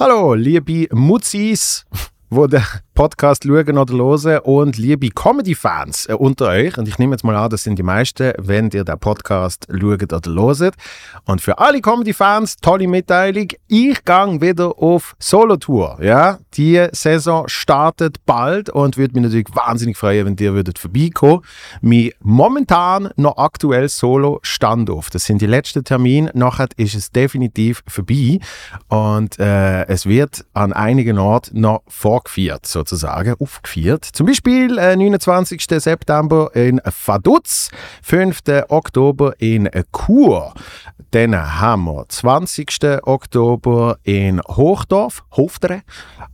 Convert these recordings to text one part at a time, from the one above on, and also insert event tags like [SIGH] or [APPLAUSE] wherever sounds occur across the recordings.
Hallo, liebe Mutzis, wo den Podcast schauen oder hören und liebe Comedy-Fans äh, unter euch. Und ich nehme jetzt mal an, das sind die meisten, wenn ihr den Podcast schaut oder hört. Und für alle Comedy-Fans, tolle Mitteilung, ich gehe wieder auf Solo-Tour. Ja? Die Saison startet bald und würde mich natürlich wahnsinnig freuen, wenn ihr würdet vorbeikommen. Mein momentan noch aktuell Solo-Standoff. Das sind die letzten Termine. Nachher ist es definitiv vorbei. Und äh, es wird an einigen Orten noch vorgeführt, sozusagen sozusagen aufgeführt. Zum Beispiel äh, 29. September in Vaduz, 5. Oktober in Chur, dann haben wir 20. Oktober in Hochdorf, Hoftere,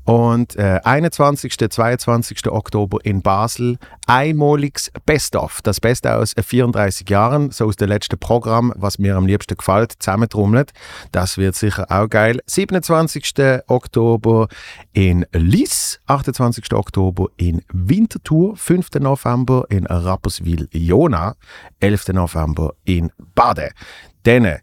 und äh, 21. 22. Oktober in Basel einmaliges Best-of. Das Beste aus 34 Jahren, so aus dem letzten Programm, was mir am liebsten gefällt, zusammentrommelt. Das wird sicher auch geil. 27. Oktober in Lies, 28. Oktober in Winterthur, 5. November in Rapperswil-Jona, 11. November in Bade. Dann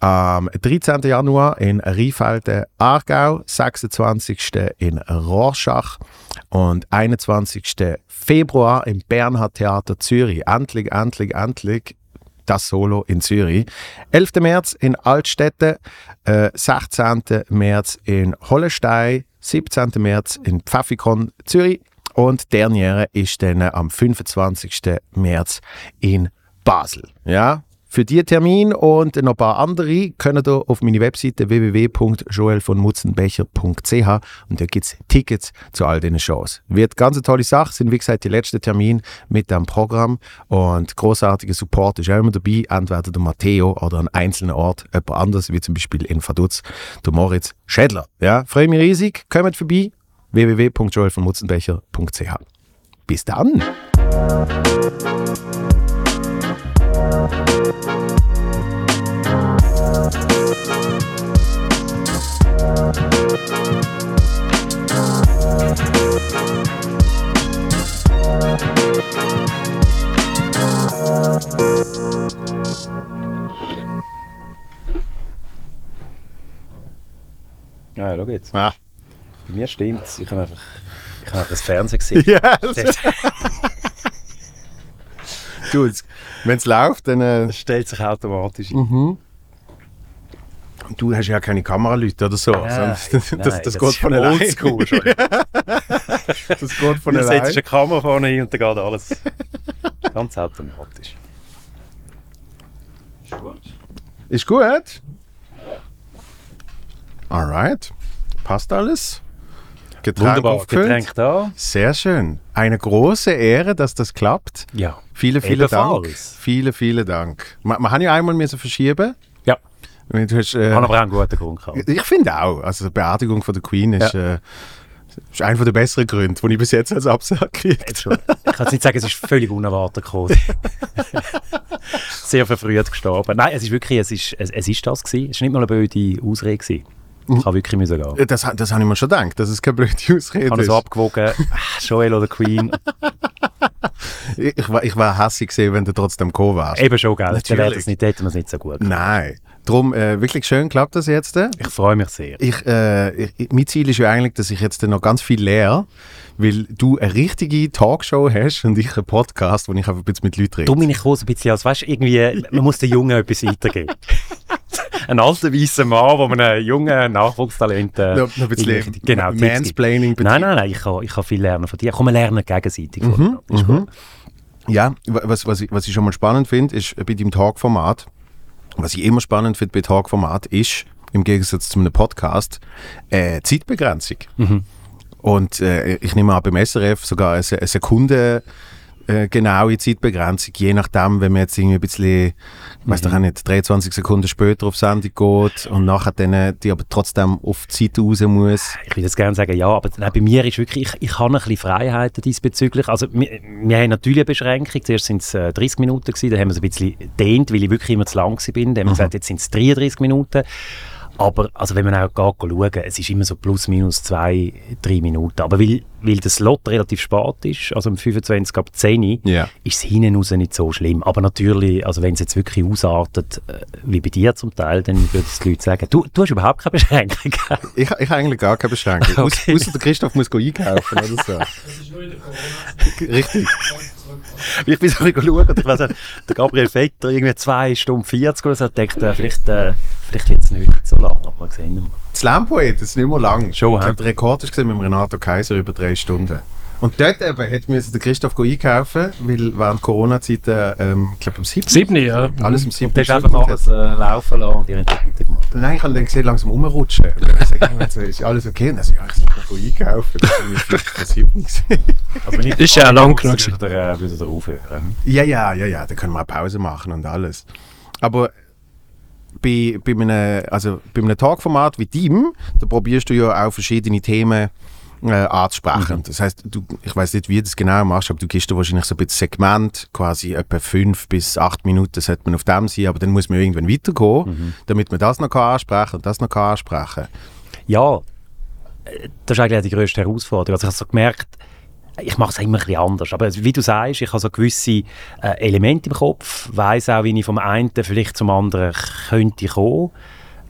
am 13. Januar in Rheinfelden, Aargau, 26. in Rorschach und 21. Februar im Bernhard Theater Zürich. Endlich, endlich, endlich das Solo in Zürich. 11. März in Altstädte, äh, 16. März in Hollestein, 17. März in Pfaffikon Zürich und Derniere ist dann am 25. März in Basel. Ja, für diesen Termin und noch ein paar andere könnt ihr auf meine Webseite www.joelvonmutzenbecher.ch und da gibt es Tickets zu all diesen Shows. Wird ganz eine tolle Sache, sind wie gesagt die letzten Termine mit dem Programm und großartiger Support ist auch immer dabei, entweder der Matteo oder an einzelnen Ort jemand anders, wie zum Beispiel in Vaduz, der Moritz Schädler. Ja, freue mich riesig, kommt vorbei, www.joelvonmutzenbecher.ch. Bis dann! Ja, schau jetzt. Ah. Bei mir stimmt es. Ich habe einfach, ich habe einfach das Fernsehen [LAUGHS] gesehen. Ja, [LAUGHS] du, wenn es läuft, dann. Äh, stellt sich automatisch ein. Mhm. du hast ja keine Kameraleute oder so. Nein, das, [LAUGHS] das, nein, das, das geht ist von allein. oldschool. [LAUGHS] Das geht von Du setzt allein. eine Kamera vorne hin und dann geht alles ganz automatisch. Ist gut? Alright. Passt alles? Getränk Wunderbar, aufgefüllt? Getränk da. Sehr schön. Eine große Ehre, dass das klappt. Ja. Vielen, vielen Dank. Vielen, vielen Dank. Wir, wir haben ja einmal müssen verschieben. Ja, Du hast, ich äh, aber auch einen guten Grund gehabt. ich finde auch. Also die Beerdigung von der Queen ist, äh, ist einer der besseren Gründe, die ich bis jetzt als Absage schon. Ich kann nicht sagen, es ist völlig unerwartet gekommen. [LAUGHS] Sehr verfrüht gestorben. Nein, es ist wirklich, es ist, es, es ist das gewesen. Es war nicht mal eine blöde Ausrede gewesen. Ich habe wirklich müssen gehen. habe. Das, das habe ich mir schon gedacht, dass es keine blöde Ich Ausrede habe ist. so abgewogen, ah, Joel oder Queen. [LAUGHS] Ich, ich, war, ich war hässlich gesehen, wenn du trotzdem gekommen wärst. Eben schon, gell? Dann wäre Natürlich. das nicht, hätten wir es nicht so gut gemacht. Nein. Darum, äh, wirklich schön klappt das jetzt. äh. Ich freue mich sehr. Ich, äh, ich, mein Ziel ist ja eigentlich, dass ich jetzt noch ganz viel lehre, weil du eine richtige Talkshow hast und ich einen Podcast, wo ich einfach ein bisschen mit Leuten rede. Dumm bin ich groß ein bisschen als, weißt du, irgendwie, man muss den Jungen etwas weitergeben. [LAUGHS] [LAUGHS] ein alter weißer Mann, wo man einen jungen Nachwuchstalent äh, Noch, noch ein bisschen genau. Mansplaining Nein, nein, nein, ich kann, ich kann viel lernen von dir. Komm, wir lernen gegenseitig. Ist gut. Ja, wa- was, was, ich, was ich schon mal spannend finde, ist bei deinem Talkformat, was ich immer spannend finde bei Talkformat, ist, im Gegensatz zu einem Podcast, äh, Zeitbegrenzung. Und äh, ich nehme an, beim SRF sogar eine, eine Sekunde äh, genaue Zeitbegrenzung, je nachdem, wenn man jetzt irgendwie ein bisschen, ich weiß doch auch nicht, 23 Sekunden später auf Sendung geht und nachher dann die aber trotzdem auf die Zeit raus muss. Ich würde jetzt gerne sagen, ja, aber nein, bei mir ist wirklich, ich, ich habe ein bisschen Freiheiten diesbezüglich. Also wir, wir haben natürlich eine Beschränkung. Zuerst sind es äh, 30 Minuten gewesen, dann haben wir es ein bisschen dehnt, weil ich wirklich immer zu lang war. Dann haben wir gesagt, jetzt sind es 33 Minuten. Aber also wenn man auch geht, schauen, es ist immer so plus minus zwei, drei Minuten. Aber weil, weil das Slot relativ spät ist, also um 25 ab 10 Ja. ist es hinten raus nicht so schlimm. Aber natürlich, also wenn es jetzt wirklich ausartet, äh, wie bei dir zum Teil, dann würden die Leute sagen, du, du hast überhaupt keine Beschränkung. [LAUGHS] Ich, ich habe eigentlich gar keine Beschränkung. [LAUGHS] Okay. Außer der Christoph muss einkaufen oder so. Richtig. Ich bin so ein bisschen schauen, und ich weiss nicht, der Gabriel Vetter, irgendwie 2 Stunden 40 oder so, denkt, äh, vielleicht, äh, vielleicht wird es nicht so lang, aber wir sehen mal. Das Lampoet, das ist nicht mehr lang. Schon, ich der Rekord ist gesehen mit Renato Kaiser über drei Stunden. Und dort eben hätte müssen der Christoph go einkaufen, weil während Corona-Zeiten, ähm, ich glaube, am 7. Siebni, ja. Alles am 7. Du hast einfach alles äh, laufen lassen und ihr habt das weitergemacht. Nein, ich habe dann gesehen, langsam rumrutschen. Und dann sage ich mir so, ist alles okay? Und dann sage ich, ja, ich sollte noch go einkaufen. Das war vielleicht am 7. gewesen. Also wenn ich Ist ja lang genug Würde er, äh, würde er aufhören. Ja, ja, ja, ja, da können wir auch Pause machen und alles. Aber bei, bei, einem, also bei einem Talkformat wie deinem, da probierst du ja auch verschiedene Themen äh, anzusprechen. Das heißt, du, ich weiß nicht, wie du das genau machst, aber du gibst da wahrscheinlich so ein bisschen Segment, quasi etwa fünf bis acht Minuten sollte man auf dem sein, aber dann muss man irgendwann weitergehen, damit man das noch kann ansprechen und das noch kann ansprechen. Ja, äh, das ist eigentlich die grösste Herausforderung. Also ich habe so gemerkt, ich mache es immer ein bisschen anders. Aber wie du sagst, ich habe so gewisse äh, Elemente im Kopf, weiß auch, wie ich vom einen vielleicht zum anderen könnte kommen.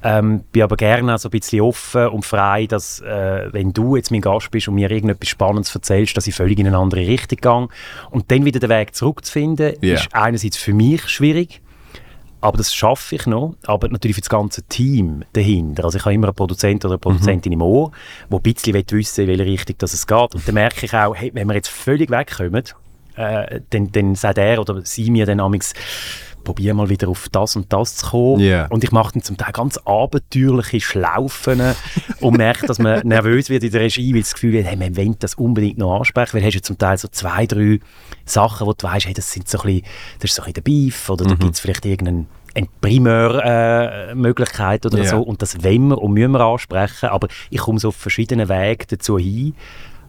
Ähm, bin aber gerne auch so ein bisschen offen und frei, dass, äh, wenn du jetzt mein Gast bist und mir irgendetwas Spannendes erzählst, dass ich völlig in eine andere Richtung gehe. Und dann wieder den Weg zurückzufinden, Ja. ist einerseits für mich schwierig, aber das schaffe ich noch. Aber natürlich für das ganze Team dahinter. Also ich habe immer einen Produzent oder eine Produzentin im Ohr, der ein bisschen will wissen in welche Richtung das es geht. Und dann merke ich auch, hey, wenn wir jetzt völlig wegkommen, äh, dann, dann sagt er oder sie mir dann amigs probier mal wieder auf das und das zu kommen. Ja. Und ich mache dann zum Teil ganz abenteuerliche Schlaufen [LAUGHS] und merke, dass man nervös wird in der Regie, weil das Gefühl hat, hey, man will das unbedingt noch ansprechen, weil hast du zum Teil so zwei, drei Sachen, wo du weißt, hey, das sind so ein bisschen, das ist so ein bisschen der Beef oder da gibt es vielleicht irgendeinen eine Primärmöglichkeit oder Ja. so und das wollen wir und müssen wir ansprechen, aber ich komme so auf verschiedenen Wegen dazu hin.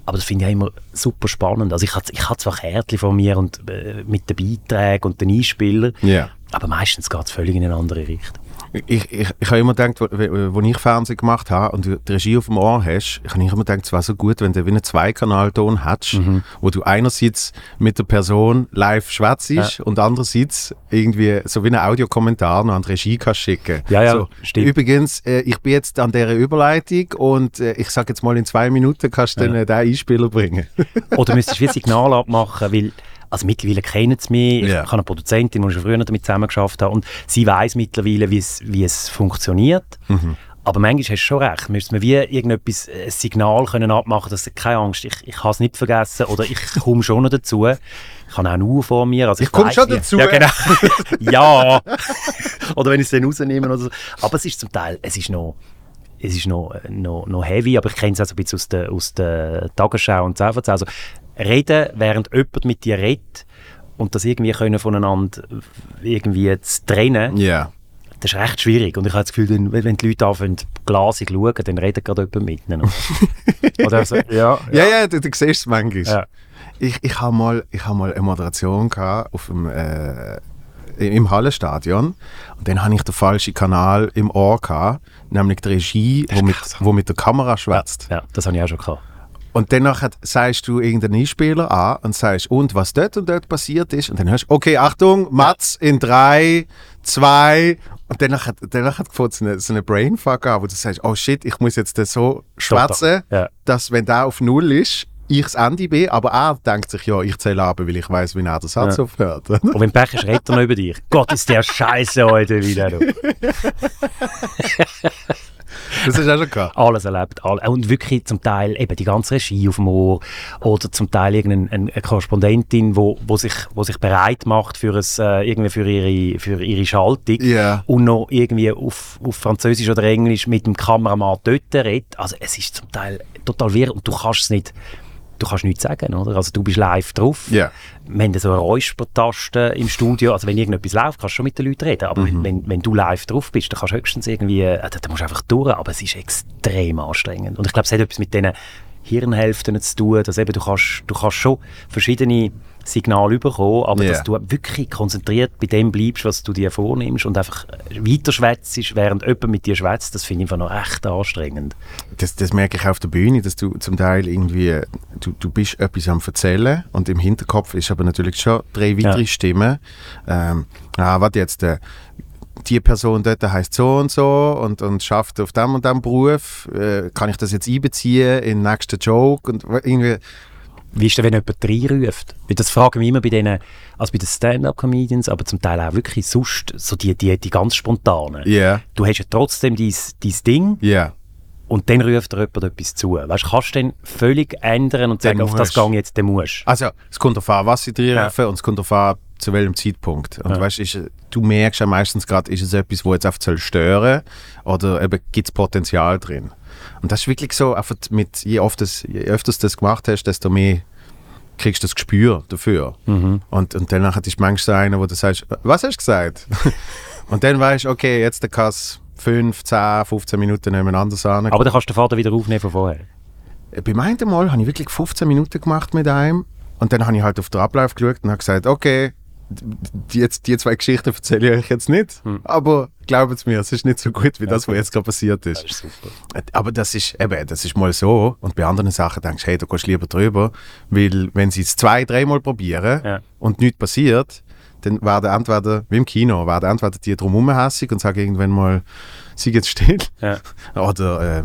Aber das finde ich auch immer super spannend. Also ich habe ich habe zwar Kärtchen von mir und äh, mit den Beiträgen und den Einspielern, Ja. aber meistens geht es völlig in eine andere Richtung. Ich, ich, ich habe immer gedacht, wo ich Fernsehen gemacht habe und du die Regie auf dem Ohr hast, ich habe immer gedacht, es wäre so gut, wenn du wie einen Zweikanalton hättest, wo du einerseits mit der Person live schwätzt und andererseits irgendwie so wie einen Audiokommentar noch an die Regie kannst schicken. Ja, ja, so, stimmt. Übrigens, äh, ich bin jetzt an dieser Überleitung und äh, ich sage jetzt mal in zwei Minuten kannst du dann äh, den Einspieler bringen. Oder müsstest du wie ein Signal abmachen, weil also mittlerweile kennen sie mich. Ich Ja. habe eine Produzentin, die ich schon früher damit zusammengearbeitet habe und sie weiß mittlerweile, wie es, wie es funktioniert. Aber manchmal hast du schon recht. Müsste man wie irgendetwas, ein Signal können abmachen, dass keine Angst, ich, ich habe es nicht vergessen oder ich komme schon noch dazu. Ich habe auch eine Uhr vor mir. Also Ich komme weiss, schon wie- dazu. Ja, genau. [LAUGHS] ja. [LAUGHS] oder wenn ich es dann rausnehme oder so. Aber es ist zum Teil, es ist noch es ist noch, noch, noch heavy, aber ich kenne es auch so ein bisschen aus der, aus der Tagesschau und so. Also reden, während jemand mit dir redet und das irgendwie können voneinander irgendwie zu trennen, Ja. das ist recht schwierig. Und ich habe das Gefühl, wenn, die Leute anfangen, glasig schauen, dann redet gerade jemand mit ihnen. [LAUGHS] Oder so, ja, Ja, ja, du, du siehst es manchmal. Ja. Ich, ich habe mal, ich hab mal eine Moderation gehabt auf dem, äh, im Hallenstadion und dann hatte ich den falschen Kanal im Ohr, gehabt, nämlich die Regie, wo mit, wo mit der Kamera schwätzt. ja, das habe ich auch schon gehabt. Und dann sagst du irgendeinen Einspieler an und sagst, und was dort und dort passiert ist. Und dann hörst du, okay, Achtung, Mats in drei, zwei. Und dann nachher fängt so eine, so eine Brainfuck an, wo du sagst, oh shit, ich muss jetzt das so schwätzen, Ja. dass wenn der auf Null ist, ich das Ende bin, aber er denkt sich, ja, ich zähle ab, weil ich weiß, wie er den Satz Ja. aufhört. [LAUGHS] Und wenn Pech ist, redet er noch über dich. Gott, ist der Scheiße heute wieder. [LAUGHS] Das ist auch schon gehabt. alles erlebt. all- Und wirklich zum Teil eben die ganze Regie auf dem Ohr oder zum Teil irgendeine eine Korrespondentin, wo, wo, sich, wo sich bereit macht für, ein, äh, irgendwie für, ihre, für ihre Schaltung Ja. und noch irgendwie auf, auf Französisch oder Englisch mit dem Kameramann dort redet. Also es ist zum Teil total wirr und du kannst es nicht du kannst nichts sagen, oder? Also du bist live drauf. Ja. Wir haben so eine Räuspertaste im Studio, also wenn irgendetwas läuft, kannst du schon mit den Leuten reden, aber wenn, wenn du live drauf bist, dann kannst du höchstens irgendwie, äh, da, da musst du einfach durch, aber es ist extrem anstrengend. Und ich glaube, es hat etwas mit diesen Hirnhälften zu tun, dass eben du kannst, du kannst schon verschiedene Signale bekommen, aber Ja. dass du wirklich konzentriert bei dem bleibst, was du dir vornimmst und einfach weiter schwätzt, während jemand mit dir schwätzt, das finde ich einfach noch echt anstrengend. Das, das merke ich auch auf der Bühne, dass du zum Teil irgendwie, du, du bist etwas am erzählen und im Hinterkopf ist aber natürlich schon drei weitere Ja. Stimmen. Ähm, ah, warte jetzt, äh, die Person dort heißt so und so und, und schafft auf dem und dem Beruf. Äh, kann ich das jetzt einbeziehen in den nächsten Joke? Und irgendwie, Wie ist denn, wenn jemand reinruft? Weil Das fragen wir immer bei denen, also bei den Stand-Up-Comedians, aber zum Teil auch wirklich sonst, so die, die, die ganz spontanen. ja, Du hast ja trotzdem dein, dein Ding ja. und dann ruft dir jemand etwas zu. Weißt kannst du dann völlig ändern und sagen, auf das gang jetzt, dann musst du. Also, es kommt darauf an, was sie drin rufen und es kommt darauf an, zu welchem Zeitpunkt. Und Ja. weißt, ist, du merkst ja meistens gerade, ist es etwas, wo jetzt einfach soll stören oder eben gibt es Potenzial drin. Und das ist wirklich so, einfach mit, je, oft das, je öfter du das gemacht hast, desto mehr kriegst du das Gespür dafür. Mhm. Und, und dann nachher ist manchmal einer, wo du sagst, was hast du gesagt? [LAUGHS] und dann weißt du, okay, jetzt kann es 5, 10, 15 Minuten nebeneinander sein. Aber dann kannst du den Vater wieder aufnehmen von vorher. Beim einen Mal habe ich wirklich 15 Minuten gemacht mit einem und dann habe ich halt auf den Ablauf geschaut und habe gesagt, okay, die, die zwei Geschichten erzähle ich euch jetzt nicht, aber glaubt mir, es ist nicht so gut wie das, was jetzt gerade passiert ist. ist super. Aber das ist eben, das ist mal so und bei anderen Sachen denkst du, hey, du gehst lieber drüber, weil wenn sie es zwei, dreimal probieren Ja. und nichts passiert, dann werden entweder, wie im Kino, werden entweder die drum hässig und sagen irgendwann mal, sie jetzt still Ja. [LAUGHS] oder, äh,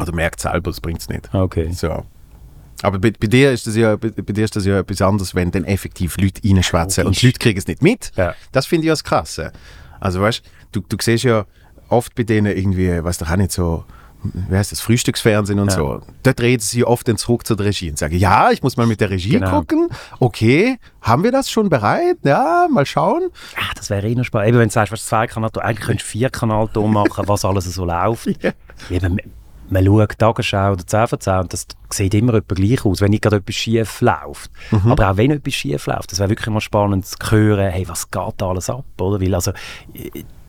oder merkt selber, es bringt es nicht. Okay. So. Aber bei, bei, dir ist das ja, bei, bei dir ist das ja etwas anderes, wenn dann effektiv Leute reinschwätzen und Leute kriegen es nicht mit. Ja. Das finde ich ja das Krasse. Also weißt du, du siehst ja oft bei denen irgendwie, weißt du, auch nicht so, wie heißt das, Frühstücksfernsehen und Ja. so. Dort reden sie oft dann zurück zu der Regie und sagen, ja, ich muss mal mit der Regie Genau. gucken. Okay, haben wir das schon bereit? Ja, mal schauen. Ah, das wäre eh noch spannend. Eben, wenn du sagst, was zwei Kanal, eigentlich könntest du vier Kanalton machen, was alles so läuft. [LAUGHS] Eben, man schaut Tagesschau oder 10 von 10 und das sieht immer etwa gleich aus, wenn nicht gerade etwas schief läuft. Aber auch wenn etwas schief läuft, das wäre wirklich mal spannend zu hören, hey, was geht da alles ab, oder? Weil also,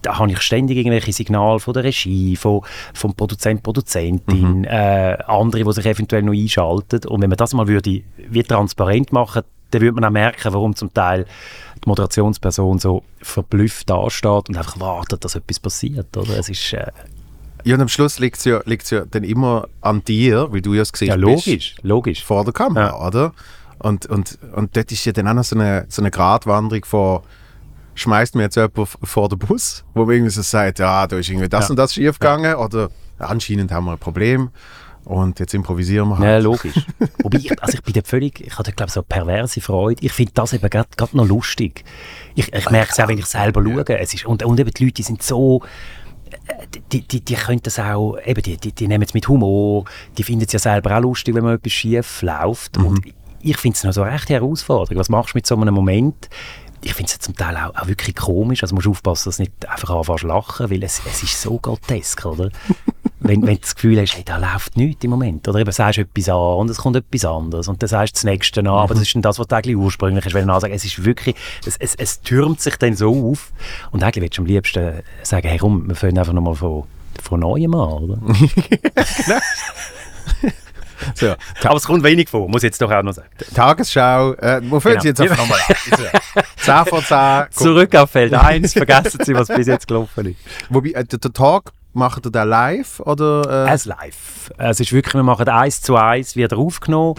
da habe ich ständig irgendwelche Signale von der Regie, von, vom Produzent, Produzentin, äh, andere, die sich eventuell noch einschalten. Und wenn man das mal würde, wie transparent machen, dann würde man auch merken, warum zum Teil die Moderationsperson so verblüfft dasteht und einfach wartet, dass etwas passiert. Oder? Es ist äh, Ja, und am Schluss liegt es ja, liegt's ja dann immer an dir, weil du ja das Gesicht ja bist. logisch, logisch. vor der Kamera, oder? Und, und, und dort ist ja dann auch noch so eine, so eine Gratwanderung von schmeißt mir jetzt jemand vor den Bus, wo man irgendwie so sagt, ja, da ist irgendwie das Ja. und das schief gegangen oder anscheinend haben wir ein Problem und jetzt improvisieren wir Ja, halt. logisch. Wobei, ich, also ich bin dort völlig, ich habe glaube so eine perverse Freude. Ich finde das eben gerade noch lustig. Ich, ich merke es auch, wenn ich selber schaue. Es ist, und, und eben die Leute die sind so, äh, die, die, die können das auch, eben, die, die, die nehmen es mit Humor, die finden es ja selber auch lustig, wenn mal etwas schief läuft. Und ich finde es noch so eine rechte Herausforderung. Was machst du mit so einem Moment? Ich finde es zum Teil auch, auch wirklich komisch. Also musst aufpassen, dass du nicht einfach anfängst lachen, weil es, es ist so grotesk, oder? [LAUGHS] wenn, wenn du das Gefühl hast, hey, da läuft nichts im Moment. Oder eben sagst du etwas an und es kommt etwas anderes. Und dann sagst du das Nächste an, aber das ist dann das, was du eigentlich ursprünglich hast. Wenn du sagen, es ist wirklich, es, es, es türmt sich dann so auf. Und eigentlich willst du am liebsten sagen, hey komm, wir fangen einfach nochmal von, von Neuem an, oder? [LAUGHS] [LAUGHS] So, [LAUGHS] aber es kommt wenig vor, muss ich jetzt doch auch noch sagen. Tagesschau, äh, wo fällt sie jetzt Genau. einfach nochmal an? 10 [LAUGHS] vor 10. Guck, Zurück auf Feld 1, vergessen Sie, was bis jetzt gelaufen ist. wobei, äh, der, der Talk, macht ihr den live oder? Äh, Es live. Es ist wirklich, wir machen eins zu eins wieder aufgenommen.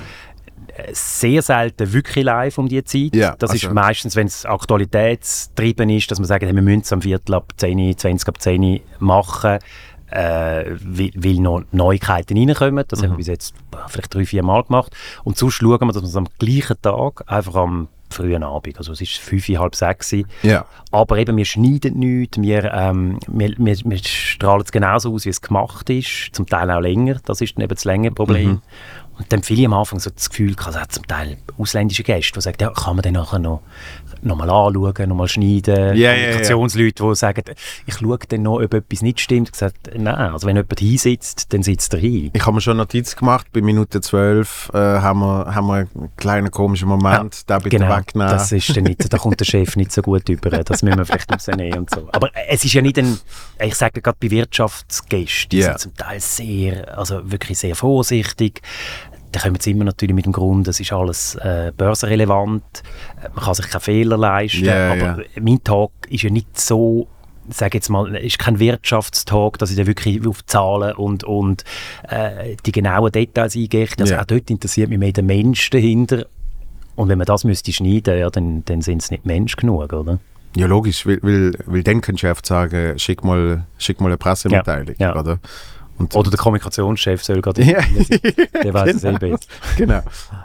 Äh, Sehr selten wirklich live um die Zeit. Ja, das also- ist meistens, wenn es aktualitätstrieben ist, dass wir sagen, hey, wir müssen es am Viertel ab 10, 20 ab 10 machen, äh, weil, weil noch Neuigkeiten reinkommen. Das haben wir bis jetzt vielleicht drei, vier Mal gemacht. Und sonst schauen wir, dass wir es am gleichen Tag, einfach am frühen Abend, also es ist fünf, halb sechs, ja. aber eben, wir schneiden nichts, wir, ähm, wir, wir, wir strahlen es genauso aus, wie es gemacht ist, zum Teil auch länger, das ist dann eben das längere Problem. Und dann viele am Anfang so das Gefühl, also hat zum Teil ausländische Gäste, die sagen, ja, kann man dann nachher noch nochmal anschauen, nochmal schneiden. Ja, ja, ja. Kommunikationsleute, die sagen, ich schaue dann noch, ob etwas nicht stimmt. Ich gesagt, nein, also wenn jemand hinsitzt, dann sitzt er hin. Ich habe mir schon Notiz gemacht, bei Minute 12 äh, haben, wir, haben wir einen kleinen komischen Moment, den bitte Genau, wegnehmen. das ist dann nicht, da kommt der Chef nicht so gut über, das müssen wir vielleicht rausnehmen und so. Aber es ist ja nicht ein, ich sage gerade bei Wirtschaftsgästen, die Ja. sind zum Teil sehr, also wirklich sehr vorsichtig. Da kommen sie immer natürlich mit dem Grund, es ist alles äh, börsenrelevant, äh, man kann sich keine Fehler leisten, Ja, aber ja. mein Tag ist ja nicht so sage jetzt mal, ist kein Wirtschaftstag, dass ich da wirklich auf Zahlen und, und äh, die genauen Details eingehe. Also Ja. auch dort interessiert mich mehr der Mensch dahinter. Und wenn man das müsste schneiden, ja, dann, dann sind es nicht Mensch genug, oder? Ja, logisch, weil, weil dann könntest du einfach sagen, schick mal, schick mal eine Pressemitteilung, Ja, ja. oder? Und, Oder der Kommunikationschef soll gerade Ja. der [LAUGHS] weiß es eh Genau. besser. [LAUGHS] genau.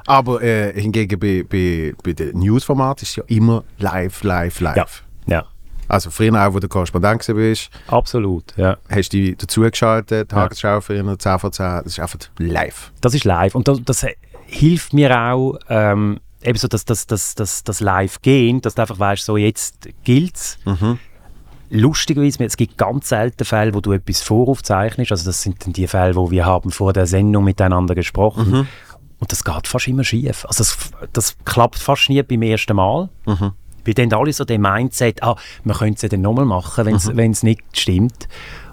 Aber äh, hingegen bei, bei, bei den Newsformaten ist ja immer live, live, live. Ja, ja, Also früher auch, wo du Korrespondent bist, absolut, ja. hast du dich dazugeschaltet, Tagesschau für 10 vor 10, das ist einfach live. Das ist live und das, das hilft mir auch, ähm, eben so das, das, das, das, das Live-Gehen, dass du einfach weißt, so jetzt gilt's. Lustigerweise, es gibt ganz selten Fälle, wo du etwas voraufzeichnest. Also das sind dann die Fälle, wo wir haben vor der Sendung miteinander gesprochen. Und das geht fast immer schief. Also das, das klappt fast nie beim ersten Mal. Weil dann alle so den Mindset, ah, wir können es ja dann nochmal machen, wenn es nicht stimmt.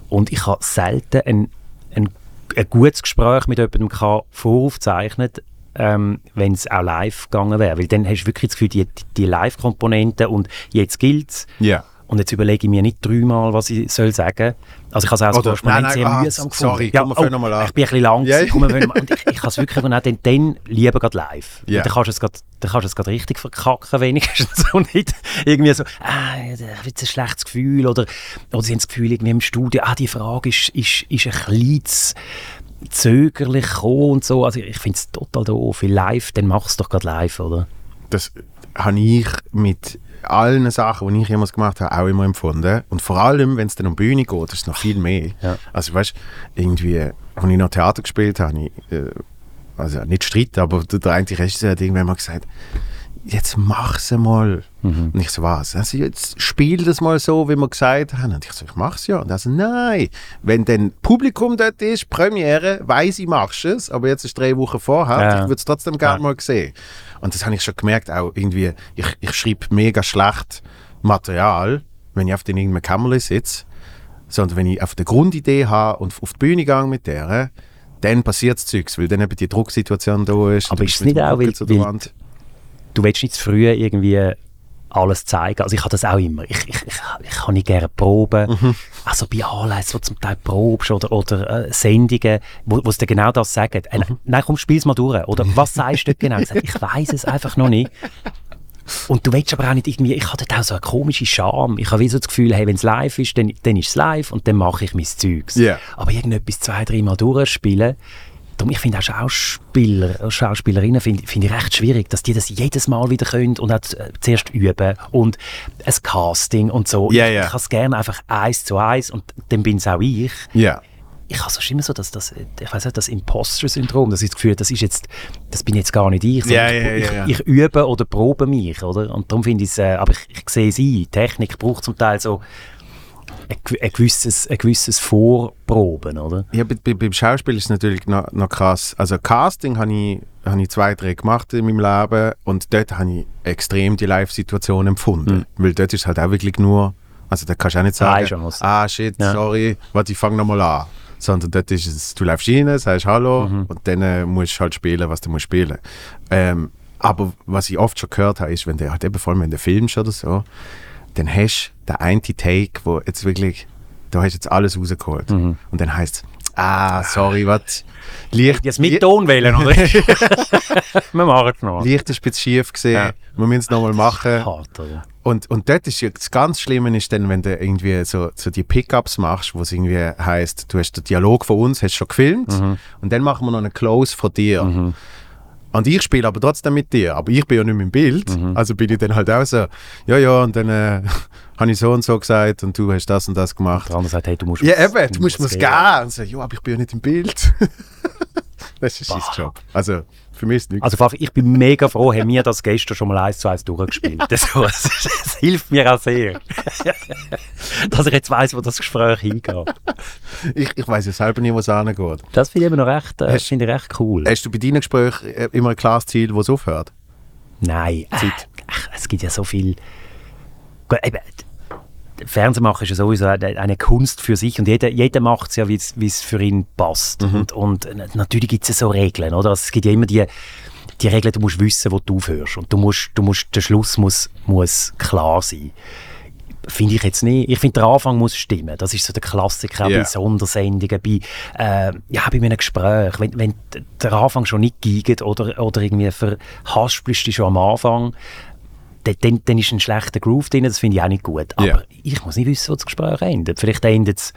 Und ich habe selten ein, ein, ein gutes Gespräch mit jemandem gehabt, voraufzeichnet, ähm, wenn es auch live gegangen wäre. Weil dann hast du wirklich das Gefühl, die, die Live-Komponente und jetzt gilt es. Ja. Und jetzt überlege ich mir nicht dreimal, was ich soll sagen. Also ich habe es auch als Korrespondent sehr ah, mühsam sorry, gefunden. komm, wir fangen noch mal an. Ich bin ein bisschen langsam. Ja, ja. komm, und ich, ich habe es wirklich gefunden, dann, dann lieber gerade live. Ja. Dann kannst du es gerade- dann kannst du es gerade richtig verkacken wenigstens [LAUGHS] und nicht irgendwie so, ah, ich habe jetzt ein schlechtes Gefühl oder, oder sie haben das Gefühl irgendwie im Studio, ah, die Frage ist, ist, ist ein zu zögerlich gekommen und so. Also ich finde es total doof. Live, dann mach es doch gerade live, oder? Das habe ich mit allen Sachen, die ich jemals gemacht habe, auch immer empfunden. Und vor allem, wenn es dann um die Bühne geht, ist es noch viel mehr. Ja. Also weißt irgendwie, als ich noch Theater gespielt habe, ich, äh, also nicht streiten, aber der, eigentliche Regisseur hat irgendwann mal gesagt, jetzt mach's mal. Mhm. Und ich so, was? Also jetzt spiel das mal so, wie wir gesagt haben. Und ich so, ich mach's ja. Und er so, nein. Wenn dann Publikum dort ist, Premiere, weiss ich, machst es, aber jetzt ist drei Wochen vorher, Ja. ich würde es trotzdem gerne Ja. mal sehen. Und das habe ich schon gemerkt, auch irgendwie, ich, ich schreibe mega schlecht Material, wenn ich auf den irgendeinem Kämmerlein sitze, sondern wenn ich auf der Grundidee habe und auf die Bühne gehe mit der, dann passiert das Zeugs, weil dann eben die Drucksituation da ist. Aber du ist es nicht auch, weil- weil- du willst nicht zu früh irgendwie alles zeigen. Also ich habe das auch immer. Ich, ich, ich, ich kann nicht gerne proben. Mhm. Also bei Anlässen, wo du zum Teil probst oder, oder äh, Sendungen, wo, wo sie dir genau das sagen. Äh, Mhm. Nein, komm, spiel's mal durch. Oder was sagst du genau? Ich, ich weiß es einfach noch nicht. Und du willst aber auch nicht irgendwie, ich habe dort auch so eine komische Scham. Ich habe wie so das Gefühl, hey, wenn es live ist, dann, dann ist es live und dann mache ich mein Zeugs. Ja. Aber irgendetwas zwei, dreimal durchspielen, Darum, ich finde auch Schauspieler, Schauspielerinnen finde find ich recht schwierig, dass die das jedes Mal wieder können und auch zuerst üben und ein Casting und so. Ich ja. ich kann es gerne einfach eins zu eins und dann bin es auch ich. Ja. Ich habe sonst immer so das, das, ich weiß nicht, das Imposter-Syndrom, das ist das Gefühl, das ist jetzt, das bin jetzt gar nicht ich, ich, ja, ja. ich, ich übe oder probe mich, oder? Und darum finde ich es, äh, aber ich, ich sehe es ein, Technik braucht zum Teil so ein, gew- ein, gewisses, ein gewisses Vorproben, oder? Ja, bei, bei, beim Schauspiel ist es natürlich noch, noch krass. Also Casting habe ich, hab ich zwei, drei gemacht in meinem Leben und dort habe ich extrem die Live-Situation empfunden. Weil dort ist halt auch wirklich nur, also da kannst du auch nicht sagen, Chance. ah shit, Ja. sorry, warte, ich fange nochmal an. Sondern dort ist es, du läufst rein, sagst Hallo und dann äh, musst du halt spielen, was du musst spielen. Ähm, aber was ich oft schon gehört habe, ist, wenn du halt eben vor allem wenn du filmst oder so, dann hast du den einen Take, wo jetzt wirklich, da hast du jetzt alles rausgeholt. Und dann heißt es, ah, sorry, was? Licht, Jetzt mit Ton wählen, oder? [LAUGHS] Wir machen es noch. Licht ist ein bisschen schief gesehen, Ja. wir müssen es nochmal machen. Hart, oder? Und, und dort ist das ganz Schlimme ist dann, wenn du irgendwie so, so die Pickups machst, wo es irgendwie heißt, du hast den Dialog von uns, hast schon gefilmt und dann machen wir noch einen Close von dir. Und ich spiele aber trotzdem mit dir, aber ich bin ja nicht mehr im Bild, also bin ich dann halt auch so, ja, ja, und dann äh, [LAUGHS] habe ich so und so gesagt und du hast das und das gemacht. Der andere sagt, hey, du musst Ja, was- eben, du musst mir es geben. Und so, ja, aber ich bin ja nicht im Bild. [LAUGHS] Das ist sein Job. Also, für mich ist nichts. Also ich bin mega froh, haben wir das gestern schon mal eins zu eins durchgespielt. Das, das, das hilft mir auch sehr. [LAUGHS] Dass ich jetzt weiss, wo das Gespräch hingeht. Ich, ich weiss ja selber nicht, wo es angeht. Das finde ich immer noch recht, äh, find ich recht cool. Hast du bei deinen Gesprächen äh, immer ein klares Ziel, wo es aufhört? Nein. Zeit. Ach, es gibt ja so viel... Eben, Fernsehen machen ist ja sowieso eine Kunst für sich und jeder, jeder macht es ja, wie es für ihn passt. Mhm. Und, und, natürlich gibt es ja so Regeln, oder? Also es gibt ja immer die, die Regeln, du musst wissen, wo du aufhörst und du musst, du musst, der Schluss muss, muss klar sein. Finde ich jetzt nicht. Ich finde, der Anfang muss stimmen. Das ist so der Klassiker yeah. bei Sondersendungen, bei, äh, ja, bei einem Gespräch. Wenn, wenn der Anfang schon nicht geigt oder, oder irgendwie verhaspelst du schon am Anfang, dann, dann ist ein schlechter Groove drin, das finde ich auch nicht gut. Aber yeah. ich muss nicht wissen, wo das Gespräch endet. Vielleicht endet es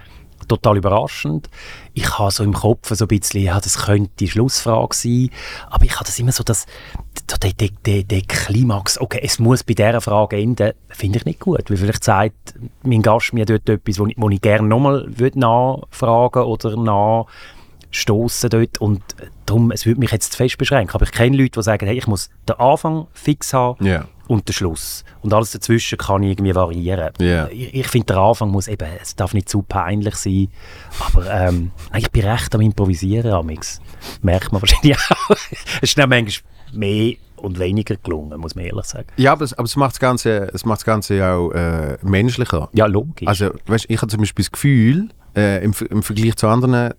total überraschend. Ich habe so im Kopf so ein bisschen, ja, das könnte die Schlussfrage sein, aber ich habe das immer so, dass der, der, der, der Klimax, okay, es muss bei dieser Frage enden, finde ich nicht gut, weil vielleicht sagt mein Gast mir dort etwas, wo ich, wo ich gerne nochmal nachfragen oder nachstoßen dort und darum, es würde mich jetzt zu fest beschränken, aber ich kenne Leute, die sagen, hey, ich muss den Anfang fix haben yeah und der Schluss. Und alles dazwischen kann irgendwie variieren. Yeah. Ich, ich finde, der Anfang muss eben, es darf nicht zu peinlich sein, aber ähm, ich bin recht am Improvisieren, amix. Merkt man wahrscheinlich auch. [LAUGHS] es ist dann manchmal mehr und weniger gelungen, muss man ehrlich sagen. Ja, aber es, aber es macht das Ganze, es macht das Ganze auch äh, menschlicher. Ja, logisch. Also, weißt, ich habe zum Beispiel das Gefühl, äh, im, im Vergleich zu anderen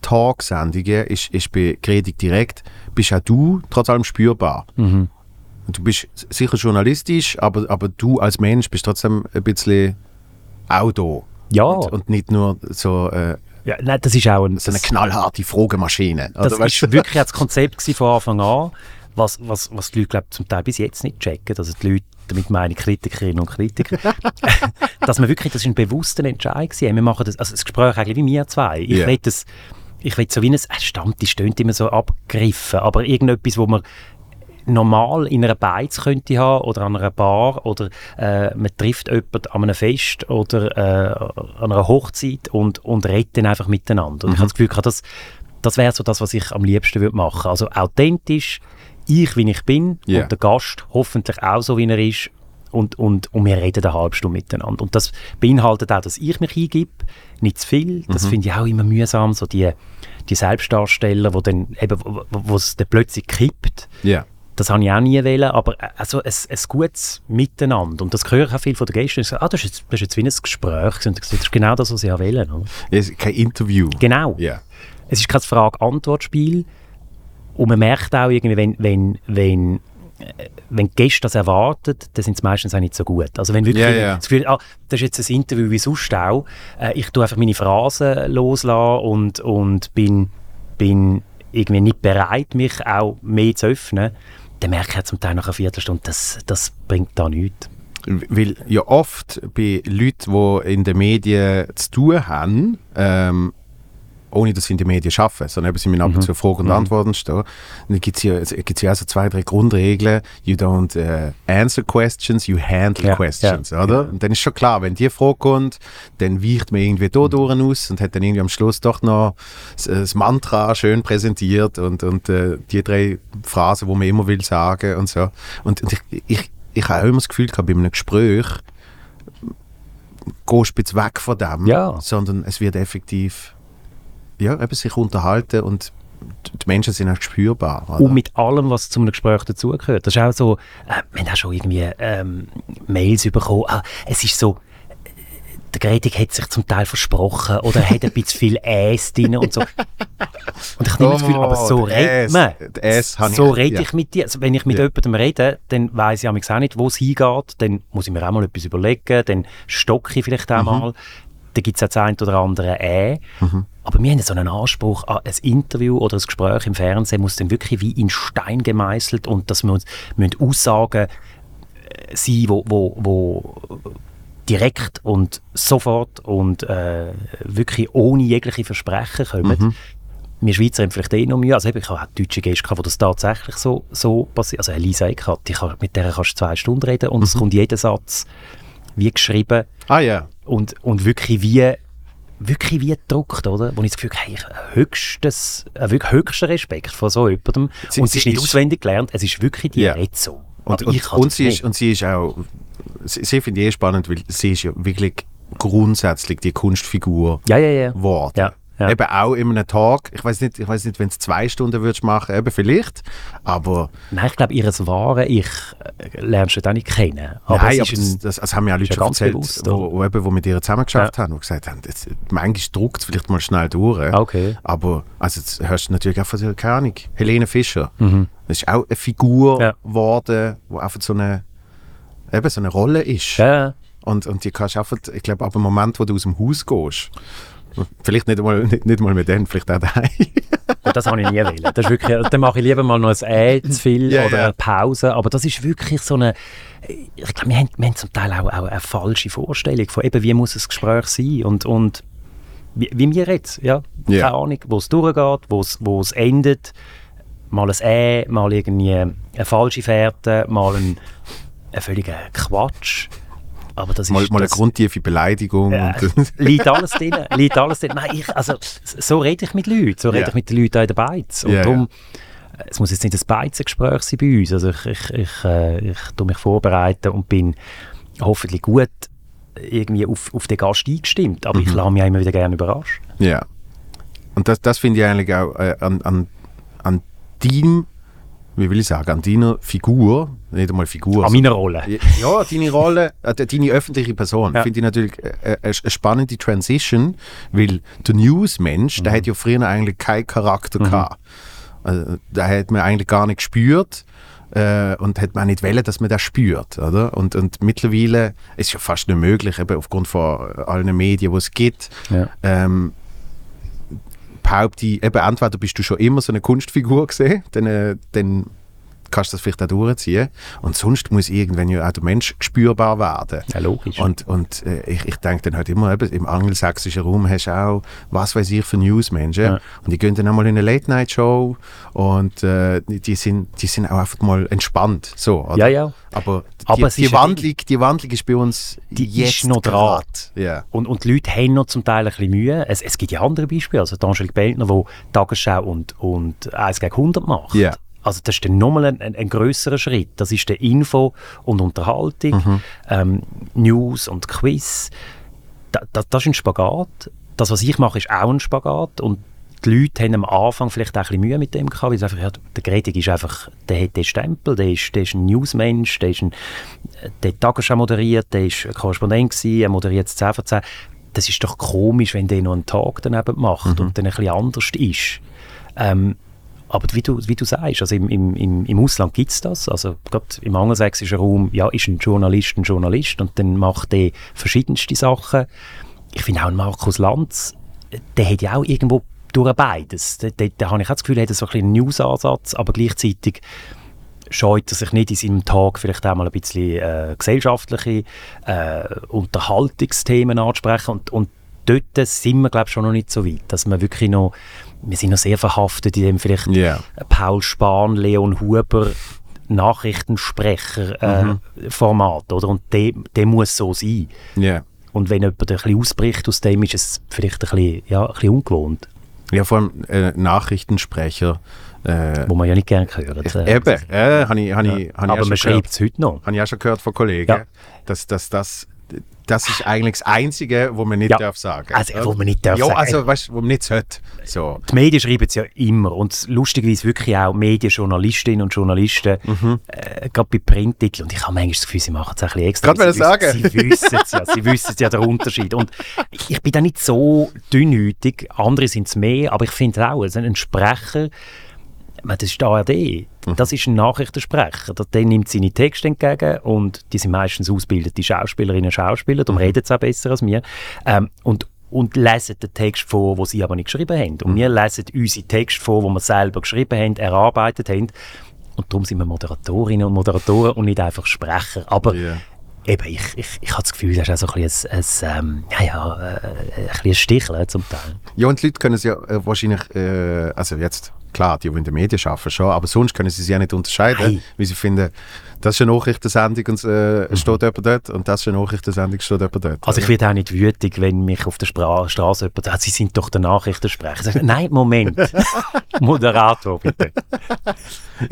Talksendungen ist, ist bei Predigt direkt, bist auch du trotz allem spürbar. Mhm. Du bist sicher journalistisch, aber, aber du als Mensch bist trotzdem ein bisschen auch da. Ja. Und, und nicht nur so... Äh, ja, nein, das ist auch ein, so eine knallharte Fragemaschine. Das war wirklich das Konzept von Anfang an, was, was, was die Leute glaub, zum Teil bis jetzt nicht checken. Also die Leute, damit meine Kritikerinnen und Kritiker, [LAUGHS] [LAUGHS] dass man wirklich, das ist ein bewusster Entscheid gewesen. Wir machen das, also das Gespräch eigentlich wie wir zwei. Ich yeah. das, ich will so wie ein, Stammtisch stöhnt immer so abgegriffen, aber irgendetwas, wo man normal in einer Beiz könnte haben oder an einer Bar oder äh, man trifft jemanden an einem Fest oder äh, an einer Hochzeit und, und redet dann einfach miteinander. Und mhm. ich habe das Gefühl, das, das wäre so das, was ich am liebsten würde machen. Also authentisch, ich, wie ich bin yeah. und der Gast hoffentlich auch so, wie er ist und, und, und wir reden eine halbe Stunde miteinander. Und das beinhaltet auch, dass ich mich hingebe, nicht zu viel. Das mhm. finde ich auch immer mühsam, so die, die Selbstdarsteller, wo dann eben, wo es dann plötzlich kippt. Yeah. Das habe ich auch nie wählen, aber äh, also ein, ein gutes Miteinander. Und das höre ich auch viel von den Gästen. Ah, das ist, jetzt, das ist jetzt wie ein Gespräch. Und das ist genau das, was ich wählen oder? Es ist kein Interview. Genau. Yeah. Es ist kein Frage-Antwort-Spiel. Und man merkt auch irgendwie, wenn, wenn, wenn, wenn Gäste das erwarten, dann sind sie meistens auch nicht so gut. Also wenn wirklich yeah, yeah. das Gefühl, ah, das ist jetzt ein Interview wie sonst auch, äh, ich tue einfach meine Phrasen loslassen und, und bin, bin irgendwie nicht bereit, mich auch mehr zu öffnen, dann merke ich zum Teil nach einer Viertelstunde, das, das bringt da nichts. Weil ja oft bei Leuten, die in den Medien zu tun haben, ähm, ohne dass sie in den Medien arbeiten, sondern eben sie müssen ab und zu Fragen und mhm. Antworten stehen. dann gibt es ja, gibt's ja also zwei, drei Grundregeln. You don't uh, answer questions, you handle ja, questions, ja. oder? Und dann ist schon klar, wenn die Frage kommt, dann weicht man irgendwie da durch aus und hat dann irgendwie am Schluss doch noch das, Mantra schön präsentiert und, und uh, die drei Phrasen, die man immer will sagen und so. Und, und ich, ich, ich habe immer das Gefühl gehabt, bei einem Gespräch, gehst du jetzt weg von dem, ja. sondern es wird effektiv ja, eben sich unterhalten und die Menschen sind auch spürbar. Oder? Und mit allem, was zu einem Gespräch dazugehört. Das ist auch so, äh, wir haben auch schon irgendwie ähm, Mails bekommen, ah, es ist so, der Gretig hat sich zum Teil versprochen oder hat ein bisschen viel Äs drin und so. Und ich habe oh, das Gefühl, aber so redet man. So rede ja. ich mit dir. Also wenn ich mit ja. jemandem rede, dann weiß ich auch nicht, wo es hingeht. Dann muss ich mir auch mal etwas überlegen. Dann stocke ich vielleicht auch mhm. mal da gibt es auch das eine oder andere «Äh». Mhm. Aber wir haben so einen Anspruch an ein Interview oder ein Gespräch im Fernsehen muss dann wirklich wie in Stein gemeißelt und dass wir uns müssen Aussagen äh, sein, wo, wo, wo direkt und sofort und äh, wirklich ohne jegliche Versprechen kommen. Mhm. Wir Schweizer haben vielleicht eh noch Mühe. Also ich habe auch deutsche Gäste gehabt, wo das tatsächlich so, so passiert. Also Elisa Eckhardt, mit der kannst du zwei Stunden reden und mhm. es kommt jeder Satz wie geschrieben. Ah ja. Und, und wirklich wie wirklich wie gedruckt, oder? Wo ich das Gefühl habe, hey, höchstes, äh, wirklich höchster Respekt vor so jemandem. Sie- und sie es ist nicht ist- auswendig gelernt, es ist wirklich die redet so. Und, und, und, sie ist, und sie ist auch, sie, sie finde ich eh spannend, weil sie ist ja wirklich grundsätzlich die Kunstfigur Ja, ja, ja. Ja, ja. Eben auch in einem Tag, ich weiß nicht, ich weiß nicht, wenn es zwei Stunden würdest machen, eben vielleicht, aber Nein, ich glaube, ihres wahre Ich äh, lernst du da nicht kennen. Aber Nein, aber das, das, das haben ja auch Leute ja schon erzählt, bewusst, wo, wo, eben, wo mit ihr zusammen geschafft haben, die gesagt haben, das, manchmal druckt es vielleicht mal schnell durch. Okay. Aber also jetzt hörst du natürlich auch von keine Ahnung, Helene Fischer. Das ist auch eine Figur Mhm. Ja. geworden, die einfach so eine, eben so eine Rolle ist. ja, Und, und die kannst einfach, ich glaube, ab dem Moment, wo du aus dem Haus gehst, vielleicht nicht mal, nicht, nicht mal mit denen, vielleicht auch daheim. [LAUGHS] Ja, das habe ich nie wollen. Das ist wirklich, dann mache ich lieber mal noch ein Äh zu viel Ja, oder eine Pause. Aber das ist wirklich so eine. Ich glaube, wir haben, wir haben zum Teil auch, auch eine falsche Vorstellung von eben, wie muss ein Gespräch sein und, und wie, wie wir jetzt. Ja? Ja. Keine Ahnung, wo es durchgeht, wo es, wo es endet. Mal ein Äh, mal irgendwie eine falsche Fährte, mal ein, ein völliger Quatsch. Aber das mal, ist mal eine das, grundtiefe Beleidigung. Und, [LAUGHS] liegt alles drin, liegt alles drin. Nein, ich, also, so rede ich mit Leuten, so rede Ja. ich mit den Leuten auch in der Beiz. Und Ja, darum, äh, es muss jetzt nicht ein Beizengespräch sein bei uns. Also ich, ich, ich, äh, ich tue mich vorbereiten und bin hoffentlich gut irgendwie auf, auf den Gast eingestimmt. Aber Mhm. ich lasse mich auch immer wieder gerne überraschen. Ja. Und das, das finde ich eigentlich auch äh, an, an, an deinem, wie will ich sagen, an deiner Figur, nicht einmal Figur. An meiner Rolle. ja, deine Rolle, äh, deine öffentliche Person, Ja. finde ich natürlich äh, äh, eine spannende Transition, weil der Newsmensch, Mhm. der hat ja früher eigentlich keinen Charakter gehabt. Also, da hat man eigentlich gar nicht gespürt äh, und hat man auch nicht wollen, dass man das spürt. Oder? Und, und mittlerweile ist es ja fast nicht möglich, eben aufgrund von allen Medien, die es gibt, Ja. ähm, behaupte eben entweder bist du schon immer so eine Kunstfigur [LAUGHS] gesehen, dann, äh, dann kannst du das vielleicht auch durchziehen. Und sonst muss irgendwann ja auch der Mensch spürbar werden. Ja, logisch. Und, und äh, ich, ich denke dann halt immer, eben, im angelsächsischen Raum hast du auch, was weiß ich, für Newsmenschen. Ja. Und die gehen dann einmal in eine Late-Night-Show und äh, die, sind, die sind auch einfach mal entspannt. So, oder? ja, ja. Aber, Aber die, es die, Wandlung, die Wandlung ist bei uns Die jetzt ist noch dran. grad. Ja. Und, und die Leute haben noch zum Teil ein bisschen Mühe. Es, es gibt ja andere Beispiele. Also die Angelique Beltner, die Tagesschau und, und 1 gegen 100 macht. Ja. Also das ist dann nochmal ein, ein, ein grösserer Schritt. Das ist der Info und Unterhaltung, ähm, News und Quiz. Da, da, das ist ein Spagat. Das, was ich mache, ist auch ein Spagat. Und die Leute haben am Anfang vielleicht auch ein bisschen Mühe mit dem gehabt, weil sie einfach, ja, der Gredig ist einfach, der hat den Stempel, der ist, der ist ein Newsmensch, der ist ein, der hat Tagesschau moderiert, der ist ein Korrespondent gewesen, er moderiert das 10 von 10. Das ist doch komisch, wenn der noch einen Tag daneben macht und dann ein bisschen anders ist. Ähm, aber wie du, wie du sagst, also im, im, im, Ausland gibt es das. Also gerade im angelsächsischen Raum ja, ist ein Journalist ein Journalist und dann macht der verschiedenste Sachen. Ich finde auch Markus Lanz, der hat ja auch irgendwo durch beides. Da, da, habe ich auch das Gefühl, er hat so ein einen News-Ansatz, aber gleichzeitig scheut er sich nicht in seinem Tag vielleicht auch mal ein bisschen äh, gesellschaftliche äh, Unterhaltungsthemen anzusprechen und, und dort sind wir glaube ich schon noch nicht so weit, dass wir wirklich noch, wir sind noch sehr verhaftet in dem vielleicht Ja. Paul Spahn, Leon Huber Nachrichtensprecher äh, Format, oder? Und der, der muss so sein. Ja. Und wenn jemand ein bisschen ausbricht aus dem, ist es vielleicht ein bisschen, ja, ein bisschen ungewohnt, Ja, vor allem äh, Nachrichtensprecher. Äh, wo man ja nicht gerne hört. Äh, eben, äh, habe ich, hab ich, hab ich Aber man gehört. schreibt es heute noch. Habe ich auch schon gehört von Kollegen, Ja. dass, dass das, das ist eigentlich das Einzige, wo man nicht Ja. darf sagen Also, wo man nicht darf ja, sagen. also, weißt du, wo man nicht sollte. So. Die Medien schreiben es ja immer und lustigerweise wirklich auch Medienjournalistinnen und Journalisten, äh, gerade bei Printtiteln. Und ich habe manchmal das Gefühl, sie machen es ein bisschen extra. Gerade sagen. Sie wissen es ja, sie wissen ja den Unterschied. Und ich, bin da nicht so dünnhütig, andere sind es mehr, aber ich finde auch, also ein Sprecher, das ist die ARD, das ist ein Nachrichtensprecher. Der, nimmt seine Texte entgegen und die sind meistens ausgebildete Schauspielerinnen und Schauspieler, darum reden sie auch besser als wir. Ähm, und und lesen den Text vor, den sie aber nicht geschrieben haben. Und wir lesen unsere Texte vor, die wir selber geschrieben haben, erarbeitet haben. Und darum sind wir Moderatorinnen und Moderatoren und nicht einfach Sprecher. Aber Ja. eben, ich, ich, ich habe das Gefühl, das ist auch so ein bisschen ein, ein, ähm, ja, ja, äh, ein, ein Sticheln zum Teil. Ja, und die Leute können es ja äh, wahrscheinlich, äh, also jetzt klar, die, die in den Medien arbeiten, schon, aber sonst können sie sich ja nicht unterscheiden, Nein. weil sie finden, das ist eine Nachrichtensendung und äh, Mhm. steht jemand dort und das ist eine Nachrichtensendung, steht jemand dort. Also ich werde auch nicht wütig, wenn mich auf der Spra Straße jemand sagt, Sie sind doch der Nachrichtensprecher. Sag ich, Nein, Moment. [LAUGHS] Moderator, bitte.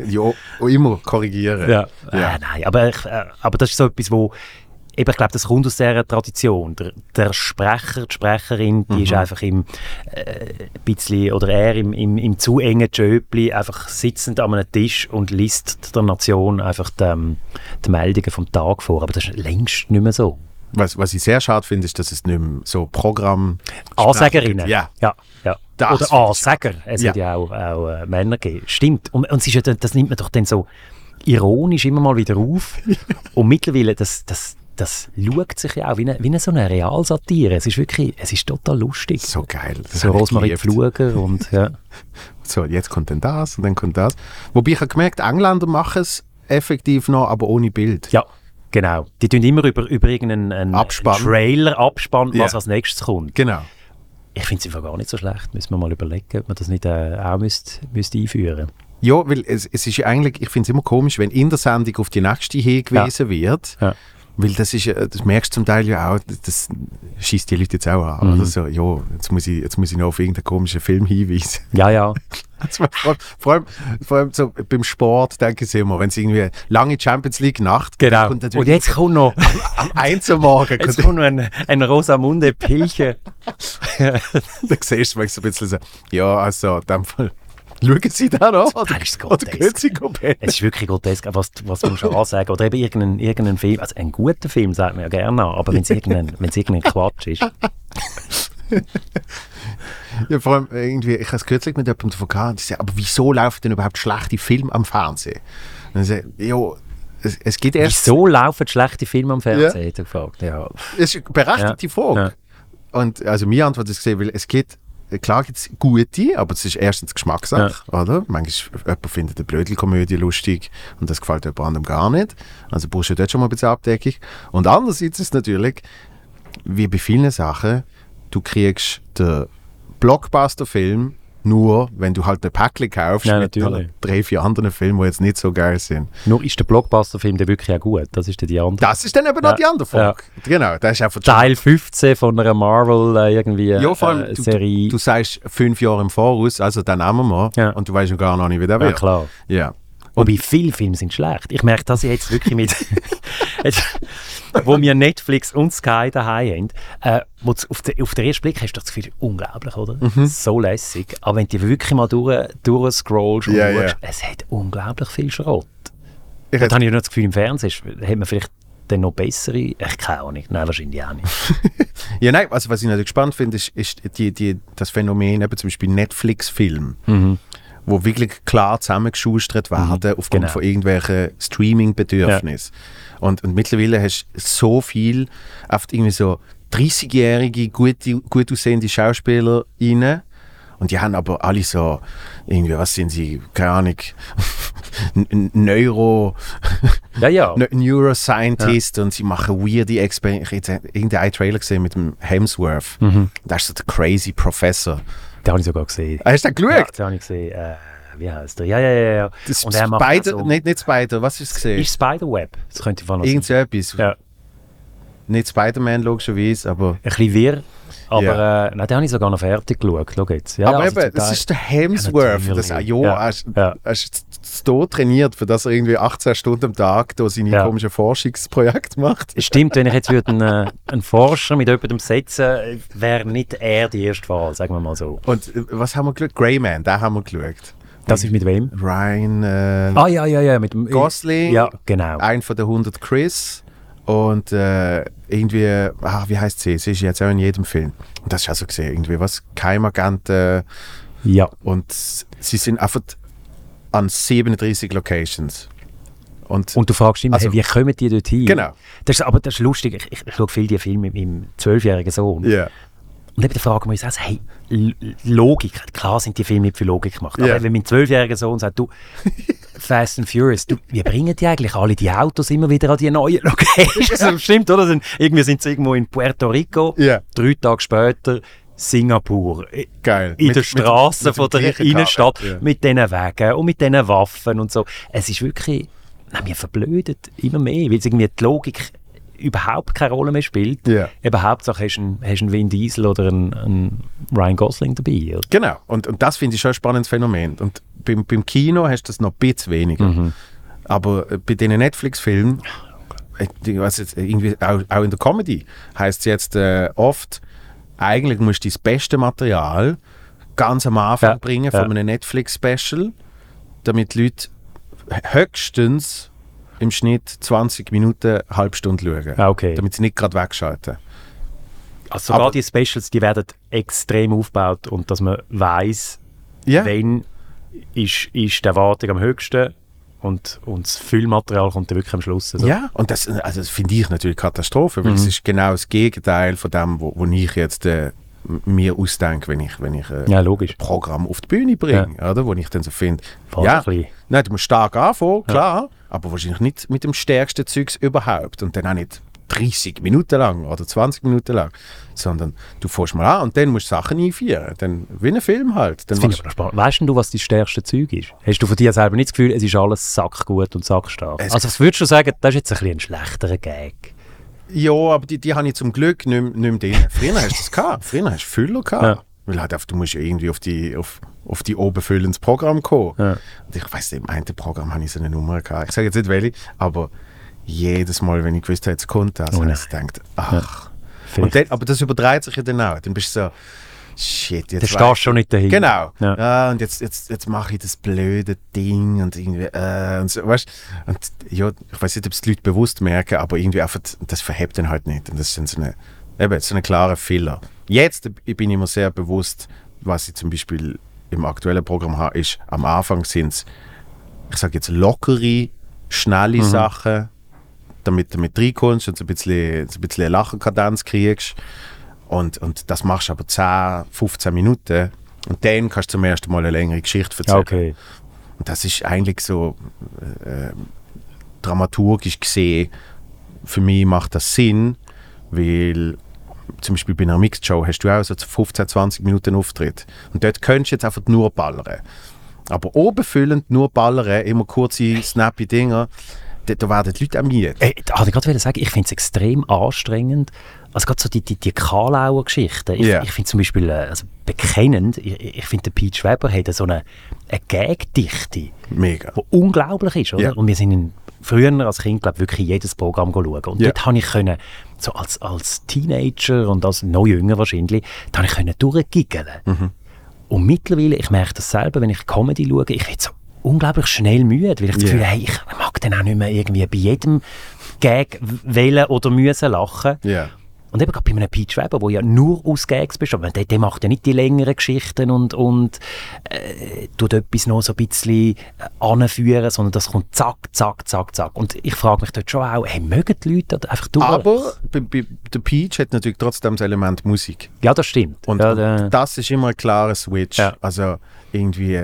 ja, immer korrigieren. Ja. Ja. Äh, nein, aber, ich, äh, aber das ist so etwas, wo eben, ich glaube, das kommt aus dieser Tradition. Der, der Sprecher, die Sprecherin, die Mhm. ist einfach im äh, bisschen, oder er im, im, im zu engen Jöbli einfach sitzend an einem Tisch und liest der Nation einfach die, ähm, die Meldungen vom Tag vor. Aber das ist längst nicht mehr so. Was, was ich sehr schade finde, ist, dass es nicht mehr so Programm... Ansagerinnen. Ja. ja, ja. Das Oder Ansager. Es Ja. hat ja auch, auch äh, Männer gegeben. Stimmt. Und, und dann- das nimmt man doch dann so ironisch immer mal wieder auf. [LAUGHS] und mittlerweile, das, das, das schaut sich ja auch wie eine, wie eine so eine Realsatire. Es ist wirklich, es ist total lustig. So geil. Das So Rosmarie. Pfluger und ja. [LAUGHS] So, jetzt kommt dann das und dann kommt das. Wobei ich habe gemerkt, Engländer machen es effektiv noch, aber ohne Bild. ja, genau. Die tun immer über, über irgendeinen einen Abspann. Trailer abspannen, was Ja. als nächstes kommt. Genau. Ich finde es einfach gar nicht so schlecht. Müssen wir mal überlegen, ob man das nicht äh, auch müsste, müsste einführen Ja, weil es, es ist ja eigentlich, ich finde es immer komisch, wenn in der Sendung auf die nächste hingewiesen wird, Ja. Weil das ist, ja- das merkst du zum Teil ja auch, das- schießt die Leute jetzt auch an. Mhm. Oder so, ja, jetzt muss, ich, jetzt muss ich noch auf irgendeinen komischen Film hinweisen. Ja, ja. [LAUGHS] Vor, vor, allem, vor allem so beim Sport, denke ich immer, wenn es irgendwie lange Champions League Nacht Genau. natürlich Und jetzt kommt noch, am 1 Uhr morgen, jetzt kommt, noch ein, ein Rosamunde Pilche. [LAUGHS] dann siehst du manchmal so ein bisschen so, ja, also, in dem Fall, schauen Sie da noch? Oder, Teil ist grotesk. gehen Sie komplett? Es ist wirklich grotesk, was, was musst du ansagen. Oder eben irgendein, irgendein Film, also ein guter Film sagt man ja gerne an, aber wenn es irgendein, [LAUGHS] irgendein Quatsch ist. Ja, vor allem irgendwie, ich habe es kürzlich mit jemandem davon gehabt, sagen, aber wieso laufen denn überhaupt schlechte Filme am Fernsehen? Und dann sage ich, ja, es, es gibt erst... Wieso laufen schlechte Filme am Fernsehen, er gefragt. Ja. Es ist eine berechtigte Frage. Und also meine Antwort ist gesehen, weil es gibt, klar gibt es gute, aber es ist erstens Geschmackssache, oder? Manchmal jemand findet eine Blödelkomödie lustig und das gefällt jemand anderem gar nicht. Also brauchst du dort schon mal ein bisschen Abdeckung. Und andererseits ist es natürlich, wie bei vielen Sachen, du kriegst den Blockbuster-Film nur, wenn du halt ein Päckchen kaufst Ja, mit noch drei, vier anderen Filmen, die jetzt nicht so geil sind. Nur ist der Blockbuster-Film der wirklich auch gut? Das ist dann die andere. Das ist dann eben noch Ja. die andere Frage. Genau, das ist einfach Teil 15 von einer Marvel äh, irgendwie Ja, vor allem, äh, du, Serie. du sagst fünf Jahre im Voraus, also dann nehmen wir Ja. und du weißt ja gar noch nicht, wie der ja, wird. klar. Ja. Wobei viele Filme sind schlecht. Ich merke das jetzt wirklich mit, [LAUGHS] wo wir Netflix und Sky daheim haben. Äh, auf, den, auf den ersten Blick hast du das Gefühl, unglaublich, oder? Mhm. So lässig. Aber wenn du wirklich mal durch, durchscrollst und schaust, ja. es hat unglaublich viel Schrott. Ich Da hätte- habe ich nur das Gefühl, im Fernsehen hat man vielleicht dann noch bessere, ich keine Ahnung, nein, wahrscheinlich auch nicht. [LAUGHS] ja, nein, also was ich natürlich spannend finde, ist, ist die, die, das Phänomen, eben zum Beispiel Netflix-Film, wo wirklich klar zusammengeschustert werden aufgrund genau. von irgendwelchen Streaming-Bedürfnissen. Und, und mittlerweile hast du so viel, oft irgendwie so 30-jährige, gute, gut aussehende Schauspieler rein. Und die haben aber alle so, irgendwie, was sind sie, keine Ahnung, [LAUGHS] Neuro, Ja, ja. [LAUGHS] Ne- Neuroscientist und sie machen weirde Experimente. Ich habe irgendeinen Trailer gesehen mit dem Hemsworth. Da ist so der crazy Professor. Den habe ich sogar gesehen. Hast du Ja, geschaut? den habe ich gesehen. Äh, wie heißt der? Ja, ja, ja. ja. Das Und er macht Spider, auch so- nicht, nicht Spider, was ist es gesehen? Ist Spiderweb. Das könnte ich noch Irgend so etwas. Ja. Nicht Spider-Man logischerweise, aber... Ein bisschen wirr. Aber Ja. äh, nein, den habe ich sogar noch fertig geschaut. Schau jetzt. Ja, aber also eben, das ist der Hemsworth. Ja, das, ja, ja, Ja, er so trainiert, für das er irgendwie 18 Stunden am Tag da seine Ja. komischen Forschungsprojekte macht. Stimmt, wenn ich jetzt würde einen, äh, einen Forscher mit jemandem setzen, äh, wäre nicht er die erste Wahl, sagen wir mal so. Und äh, was haben wir geschaut? Greyman, da haben wir geschaut. Das ist mit wem? Ryan äh, Ah ja, ja, ja, mit dem Gosling. Ja, genau. ein von den 100 Chris und äh, irgendwie, ah, wie heißt sie? Sie ist jetzt auch in jedem Film. Und das ist auch so gesehen, irgendwie was, Keimagenten Ja. und sie sind einfach an 37 Locations. Und, Und du fragst immer, Also- hey, wie kommen die dort hin? Genau. Das ist, aber das ist lustig. Ich, ich, ich schaue viel die Filme mit meinem zwölfjährigen Sohn. ja. Und eben da fragen wir uns also, hey, Logik. Klar sind die Filme nicht für Logik gemacht. Ja. Aber wenn mein zwölfjähriger Sohn sagt, du, [LAUGHS] Fast and Furious, du, wie bringen die eigentlich alle die Autos immer wieder an die neuen Locations? [LAUGHS] Stimmt, oder? Irgendwie sind sie irgendwo in Puerto Rico. Ja. Drei Tage später Singapur. Geil. In Mit- der Straße von der Innenstadt ja. mit diesen Wegen und mit diesen Waffen und so. Es ist wirklich, nein, wir verblödet immer mehr, weil es irgendwie die Logik überhaupt keine Rolle mehr spielt. Ja. Eben Hauptsache hast du einen, hast einen Vin Diesel oder einen, einen Ryan Gosling dabei. Oder? Genau, und, und das finde ich schon ein spannendes Phänomen. Und beim, beim Kino hast du das noch ein bisschen weniger. Mhm. Aber äh, bei den Netflix-Filmen, äh, irgendwie auch, auch in der Comedy, heißt es jetzt äh, oft, eigentlich musst du das beste Material ganz am Anfang Ja, bringen ja. von einem Netflix-Special, damit die Leute höchstens im Schnitt 20 Minuten, eine halbe Stunde schauen. Ah, okay. Damit sie nicht gerade wegschalten. Also sogar Aber- die Specials, die werden extrem aufgebaut und dass man weiß, Ja. wenn ist, ist die Erwartung am höchsten und, und das Füllmaterial kommt dann wirklich am Schluss. Also, Ja, und das, also das finde ich natürlich Katastrophe, weil es ist genau das Gegenteil von dem, wo, wo ich jetzt äh, mir ausdenke, wenn ich, wenn ich äh, Ja, ein Programm auf die Bühne bringe, oder? Wo ich dann so finde, ja, nein, du musst stark anfangen, klar, aber wahrscheinlich nicht mit dem stärksten Zeugs überhaupt. Und dann auch nicht 30 Minuten lang oder 20 Minuten lang, sondern du fährst mal an und dann musst du Sachen einführen, dann wie ein Film halt. Dann Das spannend. Weißt du, was dein stärkste Zeug ist? Hast du von dir selber nicht das Gefühl, es ist alles sackgut und sackstark? Also was würdest du sagen, das ist jetzt ein, bisschen ein schlechterer Gag? Ja, aber die, die habe ich zum Glück nicht, mehr- nicht mehr drin. Früher hast du das gehabt. Früher hast du Füller gehabt. Ja. Weil halt, einfach, du musst ja irgendwie auf die, auf, auf die oben füllendes Programm kommen. Ja. Und ich weiss, im einen Programm habe ich so eine Nummer gehabt. Ich sage jetzt nicht welche, aber jedes Mal, wenn ich gewusst habe, jetzt kommt das, Oh habe ich gedacht, ach. Und Vielleicht. dann, aber das übertreibt sich ja dann auch. Dann bist du so, shit, jetzt Du stehst schon nicht dahinter. Genau. Ja. Ja. und jetzt, jetzt, jetzt mache ich das blöde Ding und irgendwie, äh, und so, weißt Und ja, ich weiß nicht, ob es die Leute bewusst merken, aber irgendwie einfach, das verhebt dann halt nicht. Und das sind so eine, eben, so eine klare Fehler. Jetzt bin ich mir sehr bewusst, was ich zum Beispiel im aktuellen Programm habe, ist, am Anfang sind es, ich sage jetzt, lockere, schnelle Sachen, damit du damit reinkommst und so ein bisschen, so ein bisschen eine Lachenkadenz kriegst. Und, und das machst du aber 10, 15 Minuten. Und dann kannst du zum ersten Mal eine längere Geschichte erzählen. Okay. Und das ist eigentlich so äh, dramaturgisch gesehen, für mich macht das Sinn, weil zum Beispiel bei einer Mixed Show hast du auch so 15, 20 Minuten Auftritt. Und dort könntest du jetzt einfach nur ballern. Aber oben füllend nur ballern, immer kurze, snappy Dinger, da, werden die Leute auch müde. Äh, da wollte ich gerade sagen, ich finde es extrem anstrengend. Also gerade so die, die, die Karlauer Geschichten. Ich, Ja. ich finde zum Beispiel, äh, also bekennend, ich, ich finde der Pete Weber hat so eine, eine Gagdichte, Mega. die unglaublich ist. Oder? Ja. Und wir sind in, früher als Kind glaub, wirklich jedes Programm schauen. Und Ja. dort habe ich können, so als, als Teenager und als noch jünger wahrscheinlich, da habe ich können durchgiggeln. Mhm. Und mittlerweile, ich merke das selber, wenn ich Comedy schaue, ich werde so unglaublich schnell müde, weil ich das. Gefühl habe, hey, ich mag dann auch nicht mehr irgendwie bei jedem Gag wählen oder müssen lachen. Ja. Und eben gerade bei einem Peach Weber, der ja nur aus Gags besteht, der, der macht ja nicht die längeren Geschichten und, und äh, tut etwas noch so ein bisschen äh, anführen, sondern das kommt zack, zack, zack, zack. Und ich frage mich dort schon auch, hey, mögen die Leute das einfach durch? Aber bei, bei, der Peach hat natürlich trotzdem das Element Musik. ja, das stimmt. Und, ja, und das ist immer ein klarer Switch. Ja. Also irgendwie,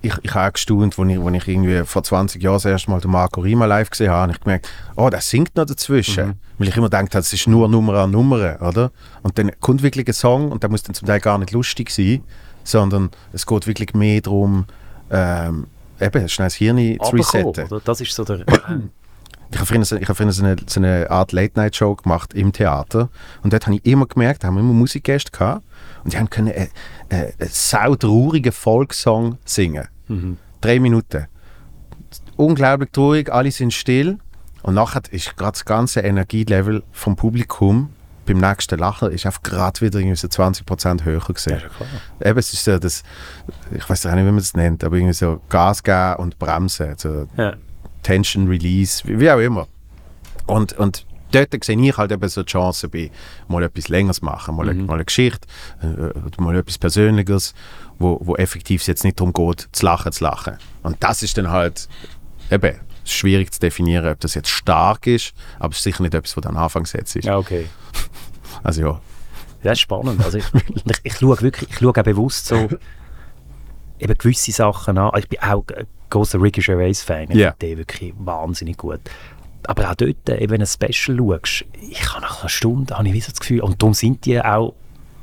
ich, ich habe gestaunt, als ich, als ich irgendwie vor 20 Jahren das erste Mal den Marco Rima live gesehen habe, habe ich gemerkt, oh, der singt noch dazwischen. Mhm. Weil ich immer gedacht habe, es ist nur Nummer an Nummer, oder? Und dann kommt wirklich ein Song und der muss dann zum Teil gar nicht lustig sein, sondern es geht wirklich mehr darum, ähm, eben, schnell das Hirn zu resetten. oder? Das ist so der... [CLEARS THROAT] Ich habe früher, so- ich habe früher so, eine, so eine Art Late-Night-Show gemacht im Theater. Und dort habe ich immer gemerkt, da haben wir immer Musikgäste gehabt. Und die haben können einen, einen, einen sautraurigen Volkssong singen. Drei Minuten. Unglaublich traurig, alle sind still. Und nachher ist gerade das ganze Energielevel vom Publikum beim nächsten Lachen ist einfach gerade wieder irgendwie so 20% höher gewesen. Ja. Eben, es ist so das, ich weiß auch nicht, wie man es nennt, aber irgendwie so Gas geben und bremsen. So ja. Tension Release, wie, wie auch immer. Und, und dort sehe ich halt eben so die Chance bei mal etwas Längeres machen, mal, mal eine Geschichte, äh, mal etwas Persönliches, wo, wo effektiv es jetzt nicht darum geht, zu lachen, zu lachen. Und das ist dann halt eben schwierig zu definieren, ob das jetzt stark ist, aber es ist sicher nicht etwas, was dann Anfangssätze ist. ja, okay. [LAUGHS] Also ja, Ja, ist spannend. Also ich, [LAUGHS] ich, ich schaue wirklich, ich schaue auch bewusst so eben gewisse Sachen an. Ich bin auch ein großer Ricky Gervais-Fan. Ich Ja. finde den wirklich wahnsinnig gut. Aber auch dort, eben wenn du ein Special schaust, ich habe nach einer Stunde habe ich wie so das Gefühl, und darum sind die auch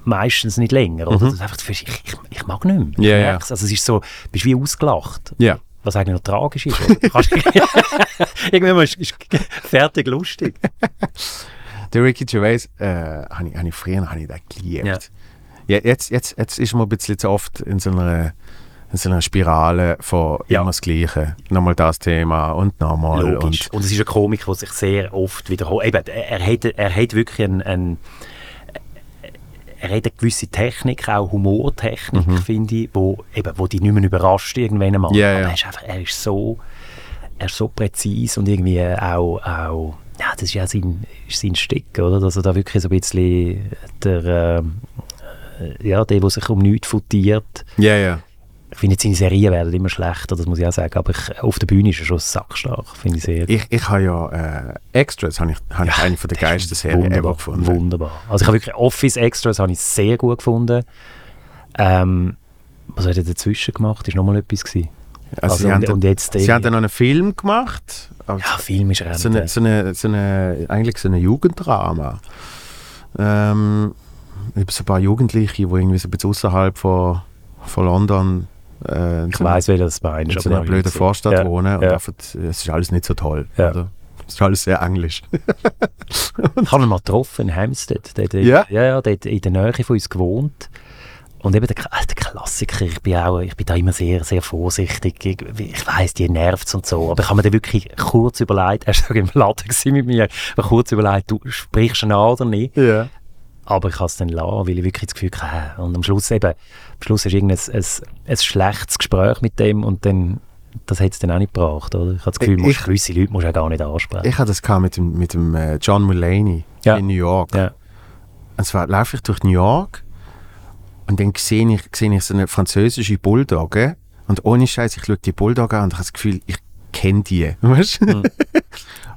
meistens nicht länger. Oder? Das ist einfach, ich, ich, ich mag nicht mehr. Ja. merk's. Also es ist so, du bist wie ausgelacht. Ja. Was eigentlich noch tragisch ist. [LAUGHS] Irgendwann ist, ist fertig lustig. [LAUGHS] Der Ricky Gervais, äh, habe ich, hab ich früher hab ich geliebt. Ja. Ja. jetzt, jetzt, jetzt ist man ein bisschen zu oft in so einer, in so einer Spirale von Ja. immer das Gleiche. Nochmal das Thema und nochmal. Logisch. Und, Und, es ist ein Komik, der sich sehr oft wiederholt. Eben, er, hat, er hat wirklich ein, ein er hat eine gewisse Technik, auch Humortechnik, finde ich, wo, eben, wo dich nicht mehr überrascht irgendwann einmal. Mhm. Aber ja. Er, ist einfach, er, ist so, er ist so präzise und irgendwie auch, auch ja, das ist ja sein, ist sein Stück, oder? Dass er da wirklich so ein bisschen der, ähm, äh, ja, der, der sich um nichts futiert. ja, ja. Ich finde, seine Serien werden immer schlechter, das muss ich auch sagen, aber ich, auf der Bühne ist er schon sackstark, finde ich sehr. Ich, ich habe ja äh, Extras, habe ich, hab ich eine von der geilsten Serien ever gefunden. Wunderbar. Also ich habe wirklich Office Extras habe ich sehr gut gefunden. Ähm, was hat er dazwischen gemacht? Ist nochmal etwas gewesen? Also, Also sie und- haben, dann- und jetzt sie haben dann noch einen Film gemacht. Ja, Film ist er so eine, so eine, so eine, eigentlich so eine Jugenddrama. Ähm, über so ein paar Jugendliche, die irgendwie so ein bisschen außerhalb von, von London äh, Ich weiss, wer das meinst. in so einer blöden. Vorstadt ja. wohnen und ja. einfach, es ist alles nicht so toll. Ja. Oder? Es ist alles sehr englisch. Ich habe ihn mal getroffen in Hampstead. Der, der, Ja? Ja, ja, der in der Nähe von uns gewohnt. Und eben der, K- der Klassiker, ich bin, auch, ich bin da immer sehr, sehr vorsichtig. Ich, ich weiss, die nervt und so. Aber ich habe mir dann wirklich kurz überlegt, er war im Laden mit mir, kurz überlegt, du sprichst ihn an oder nicht. Ja. Aber ich habe es dann lassen, weil ich wirklich das Gefühl hatte, und am Schluss eben, am Schluss ist irgendein ein, ein schlechtes Gespräch mit dem und dann, das hat es dann auch nicht gebracht, oder? Ich habe das Gefühl, Ich- musst, gewisse Leute musst du auch gar nicht ansprechen. Ich hatte das gehabt mit dem, mit dem äh, John Mulaney Ja. in New York. ja. Und zwar laufe ich durch New York und dann sehe ich, sehe ich so eine französische Bulldogge und ohne Scheiß, ich schaue die Bulldogge an und habe das Gefühl, ich kenne die. [LAUGHS] Weißt? du?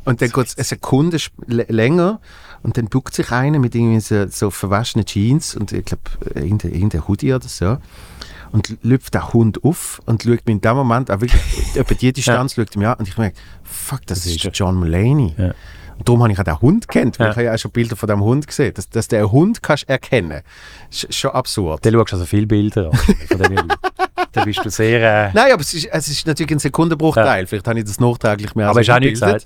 und dann geht es eine Sekunde länger und dann buckt sich einer mit irgendwie so, so verwaschenen Jeans und ich glaube, irgendein, irgendein Hoodie oder so und lüpft der Hund auf und schaut mir in dem Moment auch wirklich, [LAUGHS] etwa die Distanz schaut er mir an und ich merke, fuck, das, Das ist ist. John Mulaney. Ja. Und darum habe ich auch den Hund kennt, weil Ja. ich habe ja auch schon Bilder von dem Hund gesehen. Dass, dass der Hund kannst erkennen, ist schon absurd. Dann schaust du also viele Bilder an. [LAUGHS] Dann bist du sehr... Äh, Nein, aber es ist, es ist natürlich ein Sekundenbruchteil. Vielleicht habe ich das nachträglich mehr aber du auch nicht gesagt?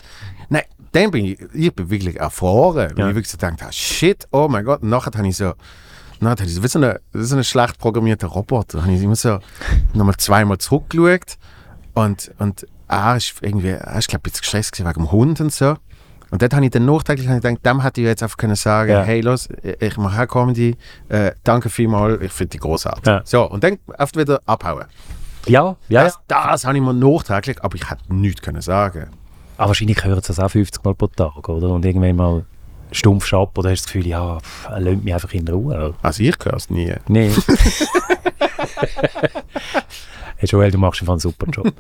Nein, dann bin ich, ich bin wirklich erfahren. Weil Ja. ich wirklich so gedacht habe, shit, oh mein Gott. Und nachher habe ich so, nachher habe ich so, wie so eine, wie so ein schlecht programmierter Roboter. Da habe ich immer so nochmal zweimal zurückgeschaut. Und, und er ist irgendwie, er ist glaube ich jetzt gestresst wegen dem Hund und so. Und dort habe ich dann nachträglich gedacht, dem hätte ich jetzt einfach können sagen, Ja. hey, los, ich mache auch Comedy, äh, danke vielmals, ich finde die großartig. Ja. So, und dann oft wieder abhauen. Ja, ja. Das, das habe ich mir nachträglich, aber ich hätte nichts können sagen. Aber wahrscheinlich hören sie das auch 50 Mal pro Tag, oder? Und irgendwann mal stumpfst du ab oder hast du das Gefühl, ja, pff, er lässt mich einfach in Ruhe. Oder? Also ich höre es nie. Nein. [LAUGHS] [LAUGHS] hey Joel, du machst einfach einen super Job.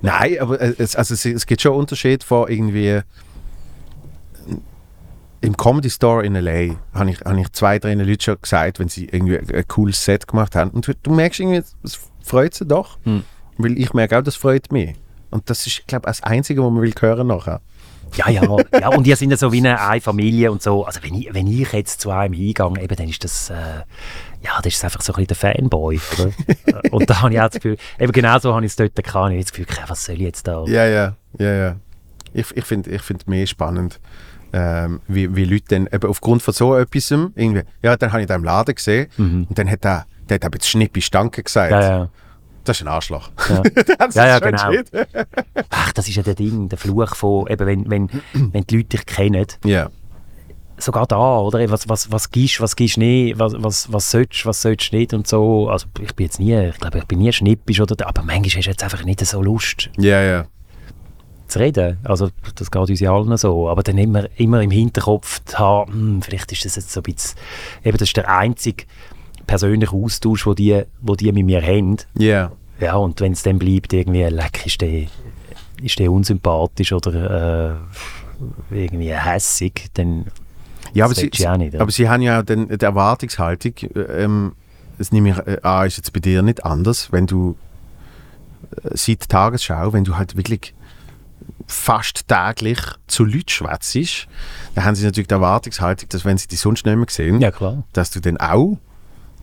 Nein, aber äh, es, also es, es gibt schon einen Unterschied von irgendwie im Comedy Store in L.A. habe ich, hab ich zwei, drei Leute schon gesagt, wenn sie irgendwie ein, ein cooles Set gemacht haben. Und du, du merkst irgendwie, es freut sie doch. Hm. Weil ich merke auch, das freut mich. Und das ist, glaube ich, das Einzige, was man will hören nachher. Ja, ja, ja. Und ihr sind ja so wie eine, eine Familie und so. Also wenn ich, wenn ich jetzt zu einem hingehe, eben, dann ist das, äh, ja, das ist einfach so ein bisschen der Fanboy. Oder? [LAUGHS] und da habe ich auch das Gefühl, eben genau so habe ich es dort gehabt. Ich habe das Gefühl, was soll ich jetzt da? Ja, ja, ja, ja. Ich, ich finde ich find mehr spannend, ähm, wie, wie Leute dann eben aufgrund von so etwas irgendwie, ja, dann habe ich da im Laden gesehen und dann hat er, der hat aber jetzt schnippisch Danke gesagt. Ja, ja. Das ist ein Arschloch. Ja. [LAUGHS] Das Ja, ja, genau. shit. Ach, das ist ja der Ding, der Fluch von, eben, wenn, wenn, wenn die Leute dich kennen, Ja. sogar da, oder? Was, was, was gibst was gibst nicht, was, was, was sollst was sollst nicht und so. Also ich bin jetzt nie, ich glaube, ich bin nie schnippisch, oder? Aber manchmal hast du jetzt einfach nicht so Lust Ja, ja. zu reden. Also das geht uns ja allen so. Aber dann immer, immer im Hinterkopf haben, hm, vielleicht ist das jetzt so ein bisschen, eben das ist der einzige persönliche Austausch, wo die, wo die mit mir haben. Ja. Ja, und wenn es dann bleibt, irgendwie, leck, ist der, ist der unsympathisch oder äh, irgendwie hässig, dann Ja, aber sie, ja auch nicht, aber sie haben ja dann die Erwartungshaltung, äh, ähm, das nehme ich äh, an, ist jetzt bei dir nicht anders, wenn du äh, seit Tagesschau, wenn du halt wirklich fast täglich zu Leuten schwätzt, dann haben sie natürlich die Erwartungshaltung, dass wenn sie die sonst nicht mehr sehen, Ja, dass du dann auch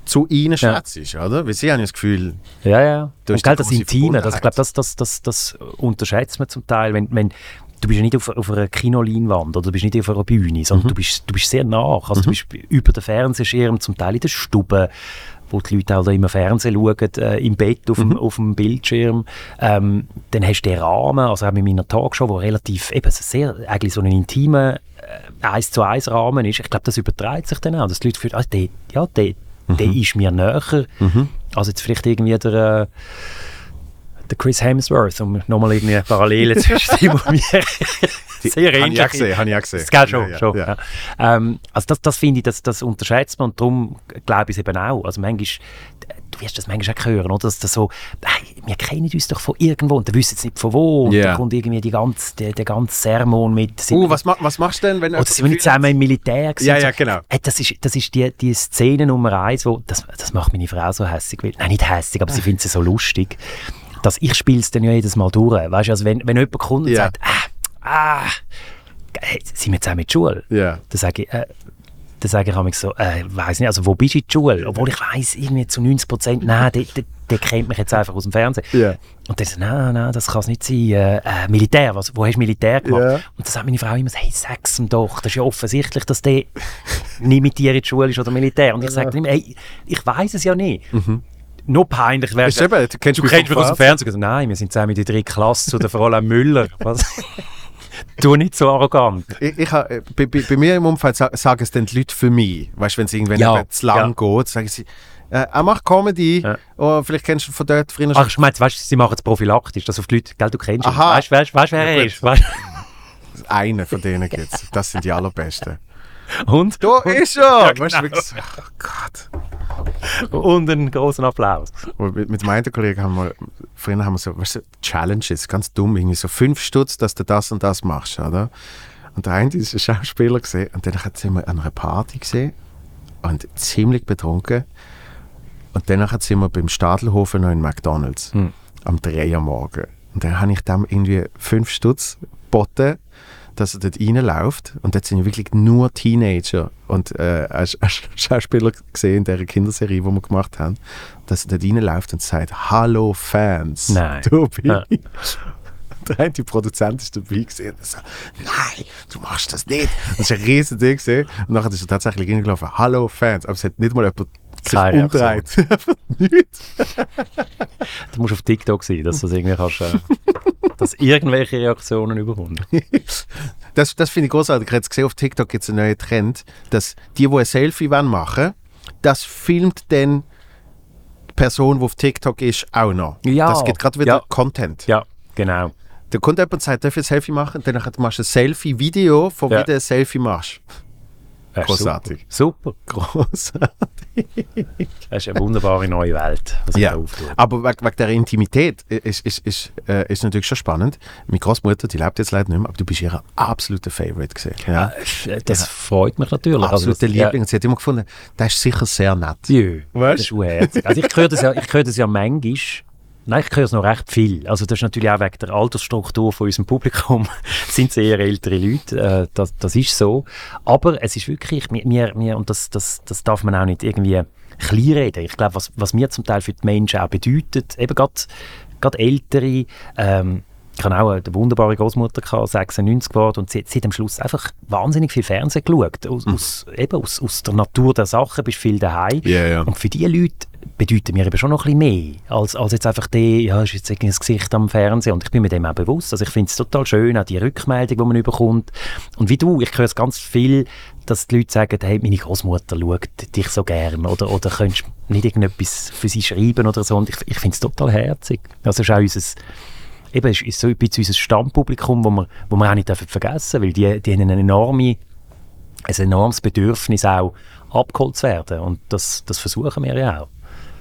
zu ihnen schwätzt, oder? Weil sie haben ja das Gefühl, Ja, ja. Du Und die das Intime, das, ich glaube, das, das, das, das unterschätzt man zum Teil. Wenn, wenn, du bist ja nicht auf, auf einer Kinoleinwand oder du bist nicht auf einer Bühne, sondern Mhm. du, bist, du bist sehr nach. Also du bist über den Fernsehschirm, zum Teil in der Stube, wo die Leute da immer Fernsehen schauen, äh, im Bett auf, Mhm. dem, auf dem Bildschirm. Ähm, dann hast du den Rahmen, also auch mit meiner Talkshow, wo relativ, eben sehr, eigentlich so ein intimer äh, eins zu eins Rahmen ist. Ich glaube, das überträgt sich dann auch, dass die Leute fühlen, ah, der, ja, der, der Mhm. ist mir näher. Also jetzt vielleicht irgendwie der, äh, der Chris Hemsworth, um nochmal irgendwie Parallelen [LAUGHS] zwischen ihm und mir. [LAUGHS] Sehr habe ich ähnlich. gesehen, habe ich auch gesehen. Das geht schon. Ja, ja, schon ja. ja. Ähm, also das, das finde ich, das, das unterschätzt man und darum glaube ich es eben auch. Also manchmal, du wirst das manchmal auch hören, oder? dass das so, hey, wir kennen uns doch von irgendwo und dann wissen jetzt nicht von wo und Ja. dann kommt irgendwie die ganze, der, der ganze Sermon mit... Uh, was, ma was machst du denn, wenn oder sind wir nicht zusammen im Militär gewesen? Ja, ja, genau. Hey, das ist, das ist die, die Szene Nummer eins, wo, das, das macht meine Frau so hässig. weil- Nein, nicht hässig, aber sie findet sie so lustig. Dass ich spiele es dann ja jedes Mal durch. Weißt du, also wenn, wenn jemand kommt und Ja. sagt, ah, ah, sind wir zusammen in die Schule? Ja. Dann sage ich, äh, dann sage ich manchmal so, äh, weiß nicht, also wo bist du in die Schule? Obwohl ich weiß irgendwie zu 90 Prozent, nein, der, der, der kennt mich jetzt einfach aus dem Fernsehen. Ja. Und dann so, nein, nein, das kann es nicht sein. Äh, äh, Militär, was, wo hast du Militär gemacht? Ja. Und dann sagt meine Frau immer so, hey, sag's ihm doch, das ist ja offensichtlich, dass der [LAUGHS] nicht mit dir in die Schule ist oder Militär. Und ich sage immer, hey, ich weiß es ja nicht. Noch peinlich wäre eben, du kennst Du mich kennst mich aus dem Fernsehen. Also, Nein, wir sind zusammen in der dritten Klasse zu der Fräulein Müller. Was? [LAUGHS] tu nicht so arrogant. Ich, ich, bei, bei, bei mir im Umfeld sa- sagen es dann die Leute für mich. Weißt du, wenn es irgendwann Ja, zu lang geht, sagen sie, äh, er macht Comedy, Ja. oh, vielleicht kennst du ihn von dort früher Ach, ich meine, weißt du, sie machen es prophylaktisch, dass auf die Leute, gell, du kennst ihn. Aha. Weißt du, weißt, weißt, wer Ja, er ist? Weißt, [LAUGHS] Einen von denen gibt es. Das sind die allerbesten. Und, Da ist er! Ja, Weißt du, genau. wirklich oh Gott. und einen großen Applaus. Und Mit, mit meinen Kollegen haben wir, früher haben wir so, weißt du, Challenges, ganz dumm, irgendwie so fünf Stutz, dass du das und das machst, oder? Und der eine ist ein Schauspieler gesehen und dann sind wir an einer Party gesehen und ziemlich betrunken. Und dann sind wir beim Stadelhofen noch in McDonalds Hm. am 3 Uhr morgen. Und dann habe ich dem irgendwie fünf Stutz geboten, dass er dort reinläuft. Und dort sind ja wirklich nur Teenager und äh, ein Sch- ein Schauspieler gesehen in dieser Kinderserie, die wir gemacht haben, dass er dort reinläuft und sagt, Hallo Fans. Nein. Du bist. Ja. [LAUGHS] Der eine Produzent ist dabei gesehen und so, nein, du machst das nicht. Das ist ein riesen Ding gesehen. Und nachher ist er tatsächlich reingelaufen, Hallo Fans. Aber es hat nicht mal jemand Keine umdreht. [LAUGHS] Nichts. Du musst auf TikTok sein, dass du das irgendwie kannst, äh, dass irgendwelche Reaktionen überkommen. [LAUGHS] Das, das finde ich großartig. Ich habe jetzt gesehen, auf TikTok gibt es einen neuen Trend, dass die, die ein Selfie wollen machen das filmt dann die Person, die auf TikTok ist, auch noch. Ja. Das gibt gerade wieder Ja. Content. Ja, genau. Da kommt jemand und sagt, darf ich ein Selfie machen? Dann machst du ein Selfie-Video, von Ja. wie du ein Selfie machst. Das Großartig. Super. Großartig. [LAUGHS] Das ist eine wunderbare neue Welt, was sich Ja, da auftut. aber wegen, wegen der Intimität ist, ist, ist, äh, ist natürlich schon spannend. Meine Großmutter, die lebt jetzt leider nicht mehr, aber du bist ihr absoluter Favorite gesehen. Ja. Äh, Das freut mich natürlich. Absoluter das- ja. Liebling. Und sie hat immer gefunden, das ist sicher sehr nett. Jö, Weißt? das ist unherzig. Also ich höre das ja, ich höre das ja manchmal, nein, ich höre es noch recht viel. Also das ist natürlich auch wegen der Altersstruktur von unserem Publikum, [LAUGHS] sind es eher ältere Leute, äh, das, das ist so. Aber es ist wirklich, mir, mir, und das, das, das darf man auch nicht irgendwie kleinreden. Ich glaube, was, was mir zum Teil für die Menschen auch bedeutet, eben gerade Ältere, ähm, ich hatte auch eine wunderbare Großmutter, 96 geworden, und sie, sie hat am Schluss einfach wahnsinnig viel Fernsehen geschaut. Aus, aus, eben aus, aus der Natur der Sache, bist viel daheim. Ja, ja. Und für diese Leute bedeuten mir eben schon noch ein bisschen mehr, als, als jetzt einfach der, ja, ist jetzt irgendwie Gesicht am Fernsehen. Und ich bin mir dem auch bewusst. Also ich finde es total schön, auch die Rückmeldung, die man bekommt. Und wie du, ich höre es ganz viel, dass die Leute sagen, hey, meine Großmutter schaut dich so gern oder, oder könntest nicht irgendetwas für sie schreiben oder so. Und ich, ich finde es total herzig. Also es ist auch unser, eben, es ist so ein bisschen unser Stammpublikum, wo wir, wo wir auch nicht dürfen vergessen weil die, die haben eine enorme, ein enormes Bedürfnis auch abgeholt zu werden. Und das, das versuchen wir ja auch.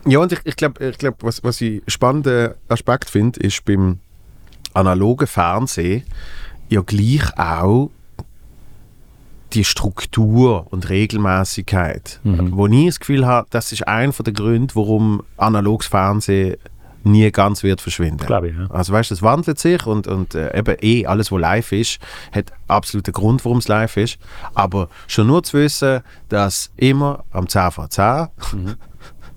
Ja, und ich, ich glaube, ich glaub, was, was ich spannenden Aspekt finde, ist beim analogen Fernsehen ja gleich auch die Struktur und Regelmäßigkeit. Mhm. Wo ich das Gefühl habe, das ist einer der Gründe, warum analoges Fernsehen nie ganz wird verschwinden. Glaube ich, ja. Also weißt du, es wandelt sich und, und äh, eben eh alles, was live ist, hat absoluten Grund, warum es live ist. Aber schon nur zu wissen, dass immer am 10 vor 10 Mhm.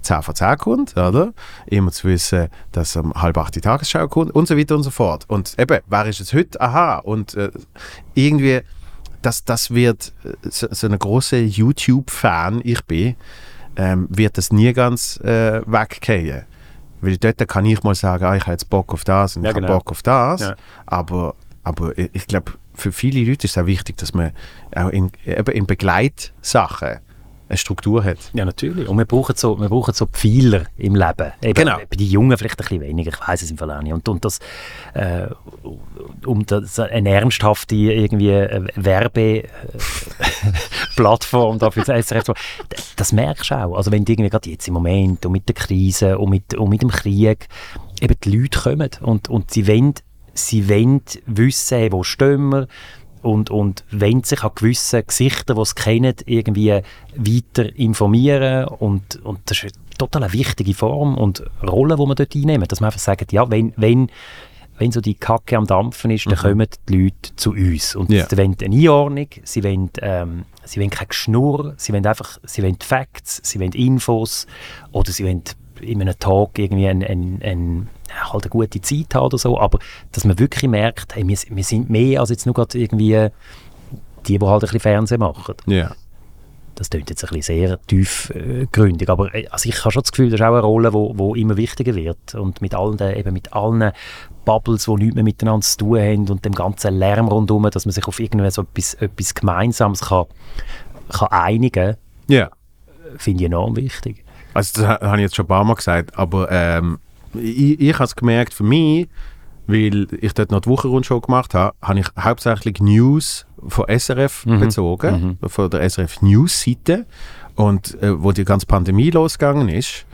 10 vor 10 kommt, oder? Immer zu wissen, dass am halb 8 die Tagesschau kommt und so weiter und so fort. Und eben, wer ist es heute? Aha. Und äh, irgendwie, das, das wird, äh, so, so ein großer YouTube-Fan ich bin, ähm, wird das nie ganz äh, weggehen. Weil dort kann ich mal sagen, ah, ich habe jetzt Bock auf das und Ja, ich habe genau. Bock auf das. Ja. Aber, aber ich ich glaube, für viele Leute ist es auch wichtig, dass man auch in, eben in Begleitsachen eine Struktur hat. Ja, natürlich. Und wir brauchen so, wir brauchen so Pfeiler im Leben. Eben, Genau. Bei den Jungen vielleicht ein bisschen weniger, ich weiß es im Fall auch nicht. Und, und das, äh, um das, eine ernsthafte irgendwie äh, Werbeplattform [LAUGHS] dafür das SRF zu das, das merkst du auch. Also wenn du irgendwie gerade jetzt im Moment und mit der Krise und mit, und mit dem Krieg eben die Leute kommen und, und sie wollen, sie wollen wissen, wo stehen wir, und, und wollen sich an gewissen Gesichtern, die es kennen, irgendwie weiter informieren. Und, und das ist eine total wichtige Form und Rolle, die man dort einnehmen, dass man einfach sagt, ja, wenn, wenn, wenn so die Kacke am Dampfen ist, dann kommen die Leute zu uns. Und Ja. sie wollen eine Einordnung, sie wollen, ähm, sie wollen kein Geschnurr, sie wollen einfach, sie wollen Facts, sie wollen Infos oder sie wollen in einem Tag irgendwie ein, ein, ein, halt eine gute Zeit haben oder so, aber dass man wirklich merkt, hey, wir, wir sind mehr als jetzt nur gerade irgendwie die, die halt ein bisschen Fernsehen machen. Ja. Das klingt jetzt ein bisschen sehr tiefgründig, aber äh, also ich habe schon das Gefühl, das ist auch eine Rolle, wo, wo immer wichtiger wird und mit allen, eben mit allen Bubbles, die nichts mehr miteinander zu tun haben und dem ganzen Lärm rundherum, dass man sich auf irgendwie so etwas, etwas Gemeinsames kann, kann einigen Ja. finde ich enorm wichtig. Also das ha- habe ich jetzt schon ein paar Mal gesagt, aber ähm, ich, ich habe es gemerkt für mich, weil ich dort noch die Wochenrundschau gemacht habe, habe ich hauptsächlich News von SRF bezogen, von der SRF News-Seite. Und äh, wo die ganze Pandemie losgegangen ist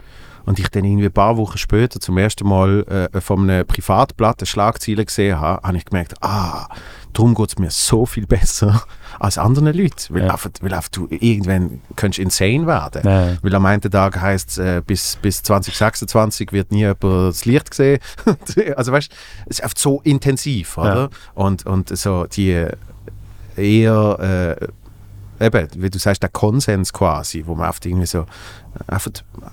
und ich dann irgendwie ein paar Wochen später zum ersten Mal äh, von einem Privatblatt eine Schlagzeile gesehen habe, habe ich gemerkt, ah, darum geht es mir so viel besser [LAUGHS] als anderen Leuten, weil, Ja. einfach, weil einfach du irgendwann könntest insane werden. Ja. Weil am einen Tag heisst es, äh, bis, bis 2026 wird nie jemand das Licht sehen. [LAUGHS] also weißt du, es ist einfach so intensiv, oder? Und, und so die eher, äh, eben, wie du sagst, der Konsens quasi, wo man oft irgendwie so, einfach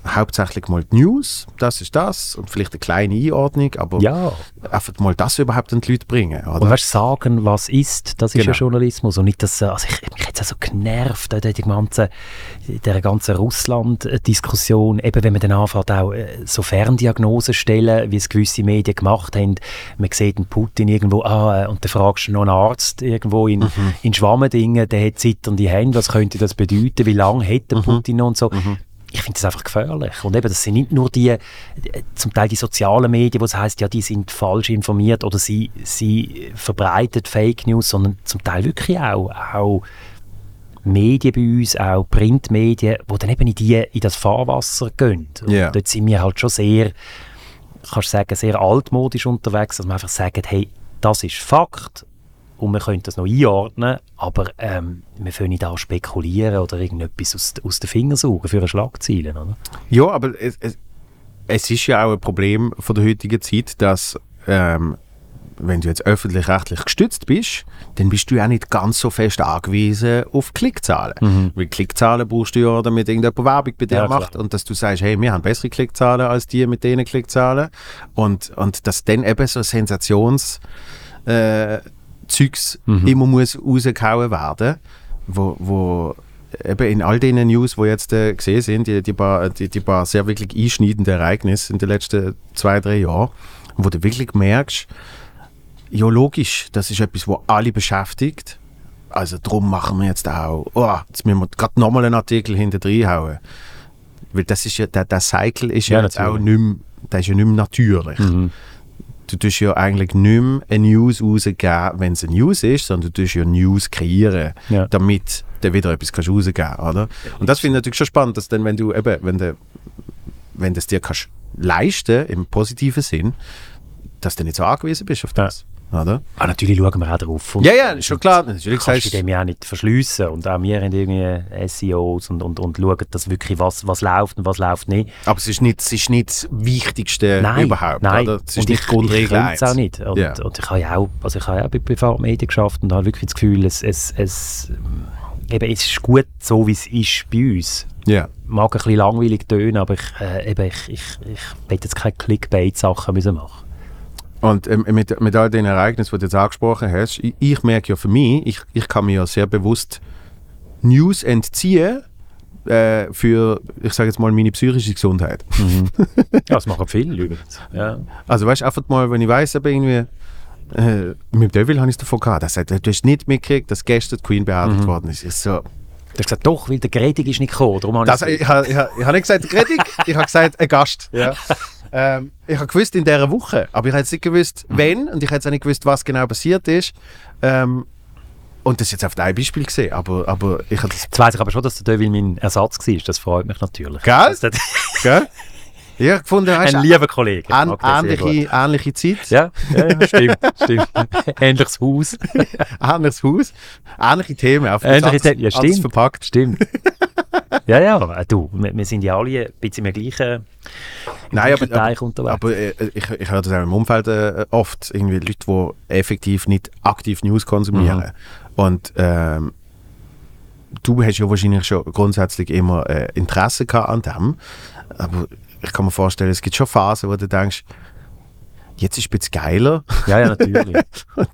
hauptsächlich mal die News, das ist das, und vielleicht eine kleine Einordnung, aber Ja, einfach mal das überhaupt an die Leute bringen, und oder? weißt, sagen, was ist, das ist Genau. ja Journalismus und nicht das, äh, also ich, mich hat es so genervt, äh, die ganze, der ganzen Russland-Diskussion, eben wenn man dann anfängt, auch äh, so Ferndiagnosen stellen, wie es gewisse Medien gemacht haben, man sieht einen Putin irgendwo, ah, äh, und dann fragst du noch einen Arzt irgendwo in, in Schwammendingen, der hat zitternde Hände, was könnte das bedeuten, wie lange hat der Putin noch und so. Ich finde das einfach gefährlich. Und eben, das sind nicht nur die, äh, zum Teil die sozialen Medien, wo es heißt, ja, die sind falsch informiert oder sie, sie verbreiten Fake News, sondern zum Teil wirklich auch, auch Medien bei uns, auch Printmedien, die dann eben in, die, in das Fahrwasser gehen. Und Ja. dort sind wir halt schon sehr, kannst sagen, sehr altmodisch unterwegs, dass wir einfach sagen, hey, das ist Fakt und wir können das noch einordnen, aber ähm, wir können nicht auch spekulieren oder irgendetwas aus, aus den Fingern suchen für eine Schlagzeile. Oder? Ja, aber es, es, es ist ja auch ein Problem von der heutigen Zeit, dass ähm, wenn du jetzt öffentlich-rechtlich gestützt bist, dann bist du ja nicht ganz so fest angewiesen auf Klickzahlen. Weil Klickzahlen brauchst du ja, damit irgendjemand Werbung bei dir Ja, klar. macht und dass du sagst, hey, wir haben bessere Klickzahlen als die mit denen Klickzahlen und, und dass dann eben so Sensations äh, Zeugs immer muss rausgehauen werden, wo, wo eben in all den News, die jetzt äh, gesehen sind, die, die, paar, die, die paar sehr wirklich einschneidenden Ereignisse in den letzten zwei, drei Jahren, wo du wirklich merkst, ja logisch, das ist etwas, was alle beschäftigt. Also darum machen wir jetzt auch, oh, jetzt müssen wir gerade nochmal einen Artikel hinter reinhauen. Weil das ist ja, der, der Cycle ist ja, Ja, jetzt auch nicht mehr, der ist ja nicht mehr natürlich. Mhm. Du tust ja eigentlich nicht mehr eine News rausgeben, wenn es eine News ist, sondern du tust ja News kreieren, Ja. damit du wieder etwas kannst rausgeben oder? Und das finde ich natürlich schon spannend, dass dann, wenn du eben, wenn du, wenn das dir kannst leisten, im positiven Sinn, dass du nicht so angewiesen bist auf das. Oder? Ah, natürlich schauen wir auch drauf. Und Ja, ja, schon klar. Natürlich kannst du dem ja auch nicht verschliessen. Und auch wir haben irgendwie SEOs und, und, und schauen, dass wirklich was, was läuft und was läuft nicht. aber es ist nicht, es ist nicht das Wichtigste Nein, überhaupt, nein. oder? Es ist und nicht ich, Grundregel ich könnte es auch 1. nicht. Und, Ja. und ich habe ja auch, also ich habe ja auch bei Privatmedien geschafft und habe wirklich das Gefühl, es, es, es, eben, es ist gut so, wie es ist bei uns. Ja. Mag ein bisschen langweilig tönen, aber ich, äh, eben, ich, ich, ich will jetzt keine Clickbait-Sachen müssen machen. Und ähm, mit, mit all den Ereignissen, die du jetzt angesprochen hast, ich, ich merke ja für mich, ich, ich kann mir ja sehr bewusst News entziehen äh, für, ich sage jetzt mal, meine psychische Gesundheit. [LAUGHS] Ja, das machen viele übrigens. Ja. Also weißt du, einfach mal, wenn ich weiss, eben irgendwie, äh, mit Devil habe ich es davon gehabt, sagt, du hast nicht mitgekriegt, dass gestern die Queen beerdigt worden ist. Ich so, Du hast gesagt, doch, weil der Gredig ist nicht gekommen. Darum das, ich ich, habe ich, ich habe nicht gesagt Kritik, ich habe gesagt ein Gast. Ja. [LAUGHS] Ähm, ich habe gewusst in dieser Woche, aber ich jetzt nicht gewusst, wenn und ich auch nicht gewusst, was genau passiert ist. Ähm, und das ist jetzt auf ein Beispiel gesehen, aber, aber ich habe das Jetzt weiss ich aber schon, dass der Devil mein Ersatz war. Das freut mich natürlich. Gell? Gell? [LAUGHS] Ich habe gefunden, weißt, ein lieber Kollege. Gut. ähnliche, ähnliche Zeit, Ja, ja, stimmt, stimmt. [LAUGHS] Ähnliches Haus. [LAUGHS] ähnliches Haus, ähnliche Themen, auf Ähnliche Themen, ja, stimmt. verpackt. Stimmt. ja, ja, äh, du, wir, wir sind ja alle ein bisschen im gleichen, im Nein, gleichen aber, Teich unterwegs. aber äh, ich, ich höre das auch im Umfeld äh, oft, irgendwie Leute, die effektiv nicht aktiv News konsumieren. Mhm. Und ähm, du hast ja wahrscheinlich schon grundsätzlich immer äh, Interesse gehabt an dem, aber ich kann mir vorstellen, es gibt schon Phasen, wo du denkst, jetzt ist es ein bisschen geiler ja, ja, natürlich. [LAUGHS] und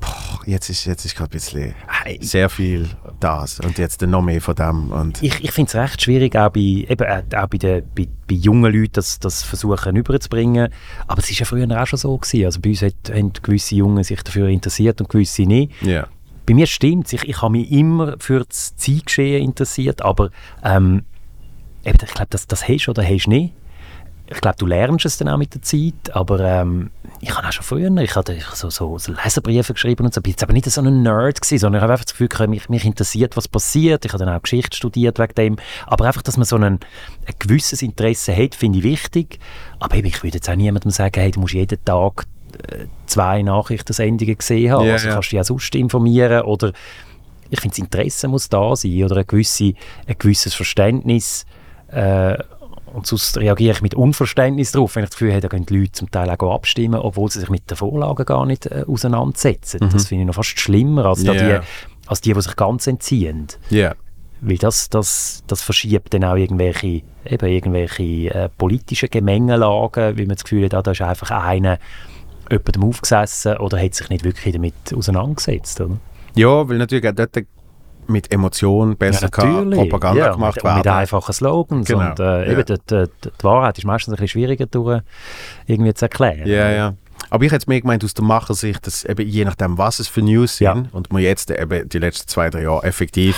boah, jetzt ist, jetzt ist gerade ein bisschen sehr viel das und jetzt noch mehr von dem und ich ich finde es recht schwierig, auch bei, eben, äh, auch bei, den, bei, bei jungen Leuten, das, das versuchen überzubringen. Aber es war ja früher auch schon so. Gewesen. Also bei uns hat, haben gewisse Jungen sich dafür interessiert und gewisse nicht. ja. Bei mir stimmt es. Ich, ich habe mich immer für das Zeitgeschehen interessiert, aber ähm, eben, ich glaube, das, das hast du oder hast du nicht. Ich glaube, du lernst es dann auch mit der Zeit, aber ähm, ich habe auch schon früher, ich habe so, so, so Leserbriefe geschrieben und so, bin jetzt aber nicht so ein Nerd gewesen, sondern ich habe einfach das Gefühl, gehabt, mich, mich interessiert, was passiert. Ich habe dann auch Geschichte studiert wegen dem, aber einfach, dass man so ein, ein gewisses Interesse hat, finde ich wichtig. Aber eben, ich würde jetzt auch niemandem sagen, hey, du musst jeden Tag äh, zwei Nachrichtensendungen gesehen haben, Ja, also kannst du dich auch sonst informieren oder ich finde, das Interesse muss da sein oder ein, gewisse, ein gewisses Verständnis. Äh, und sonst reagiere ich mit Unverständnis darauf, wenn ich das Gefühl habe, da gehen die Leute zum Teil auch abstimmen, obwohl sie sich mit den Vorlagen gar nicht äh, auseinandersetzen. Das finde ich noch fast schlimmer als, Mhm. Ja. die, als die, die sich ganz entziehen. Ja. Weil das, das, das verschiebt dann auch irgendwelche, eben irgendwelche äh, politische Gemengelagen, weil man das Gefühl hat, ah, da ist einfach einer jemandem aufgesessen oder hat sich nicht wirklich damit auseinandergesetzt. Oder? Ja, weil natürlich auch dort mit Emotion besser kann Propaganda ja, gemacht mit, und mit werden. einfachen Slogans. Genau, Und äh, eben, ja. die, die, die Wahrheit ist meistens ein bisschen schwieriger durch, irgendwie zu erklären. Ja, ja. Aber ich hätte mir gemeint aus der Machersicht, dass eben je nachdem, was es für News sind, Ja. und wir jetzt eben die letzten zwei, drei Jahre effektiv,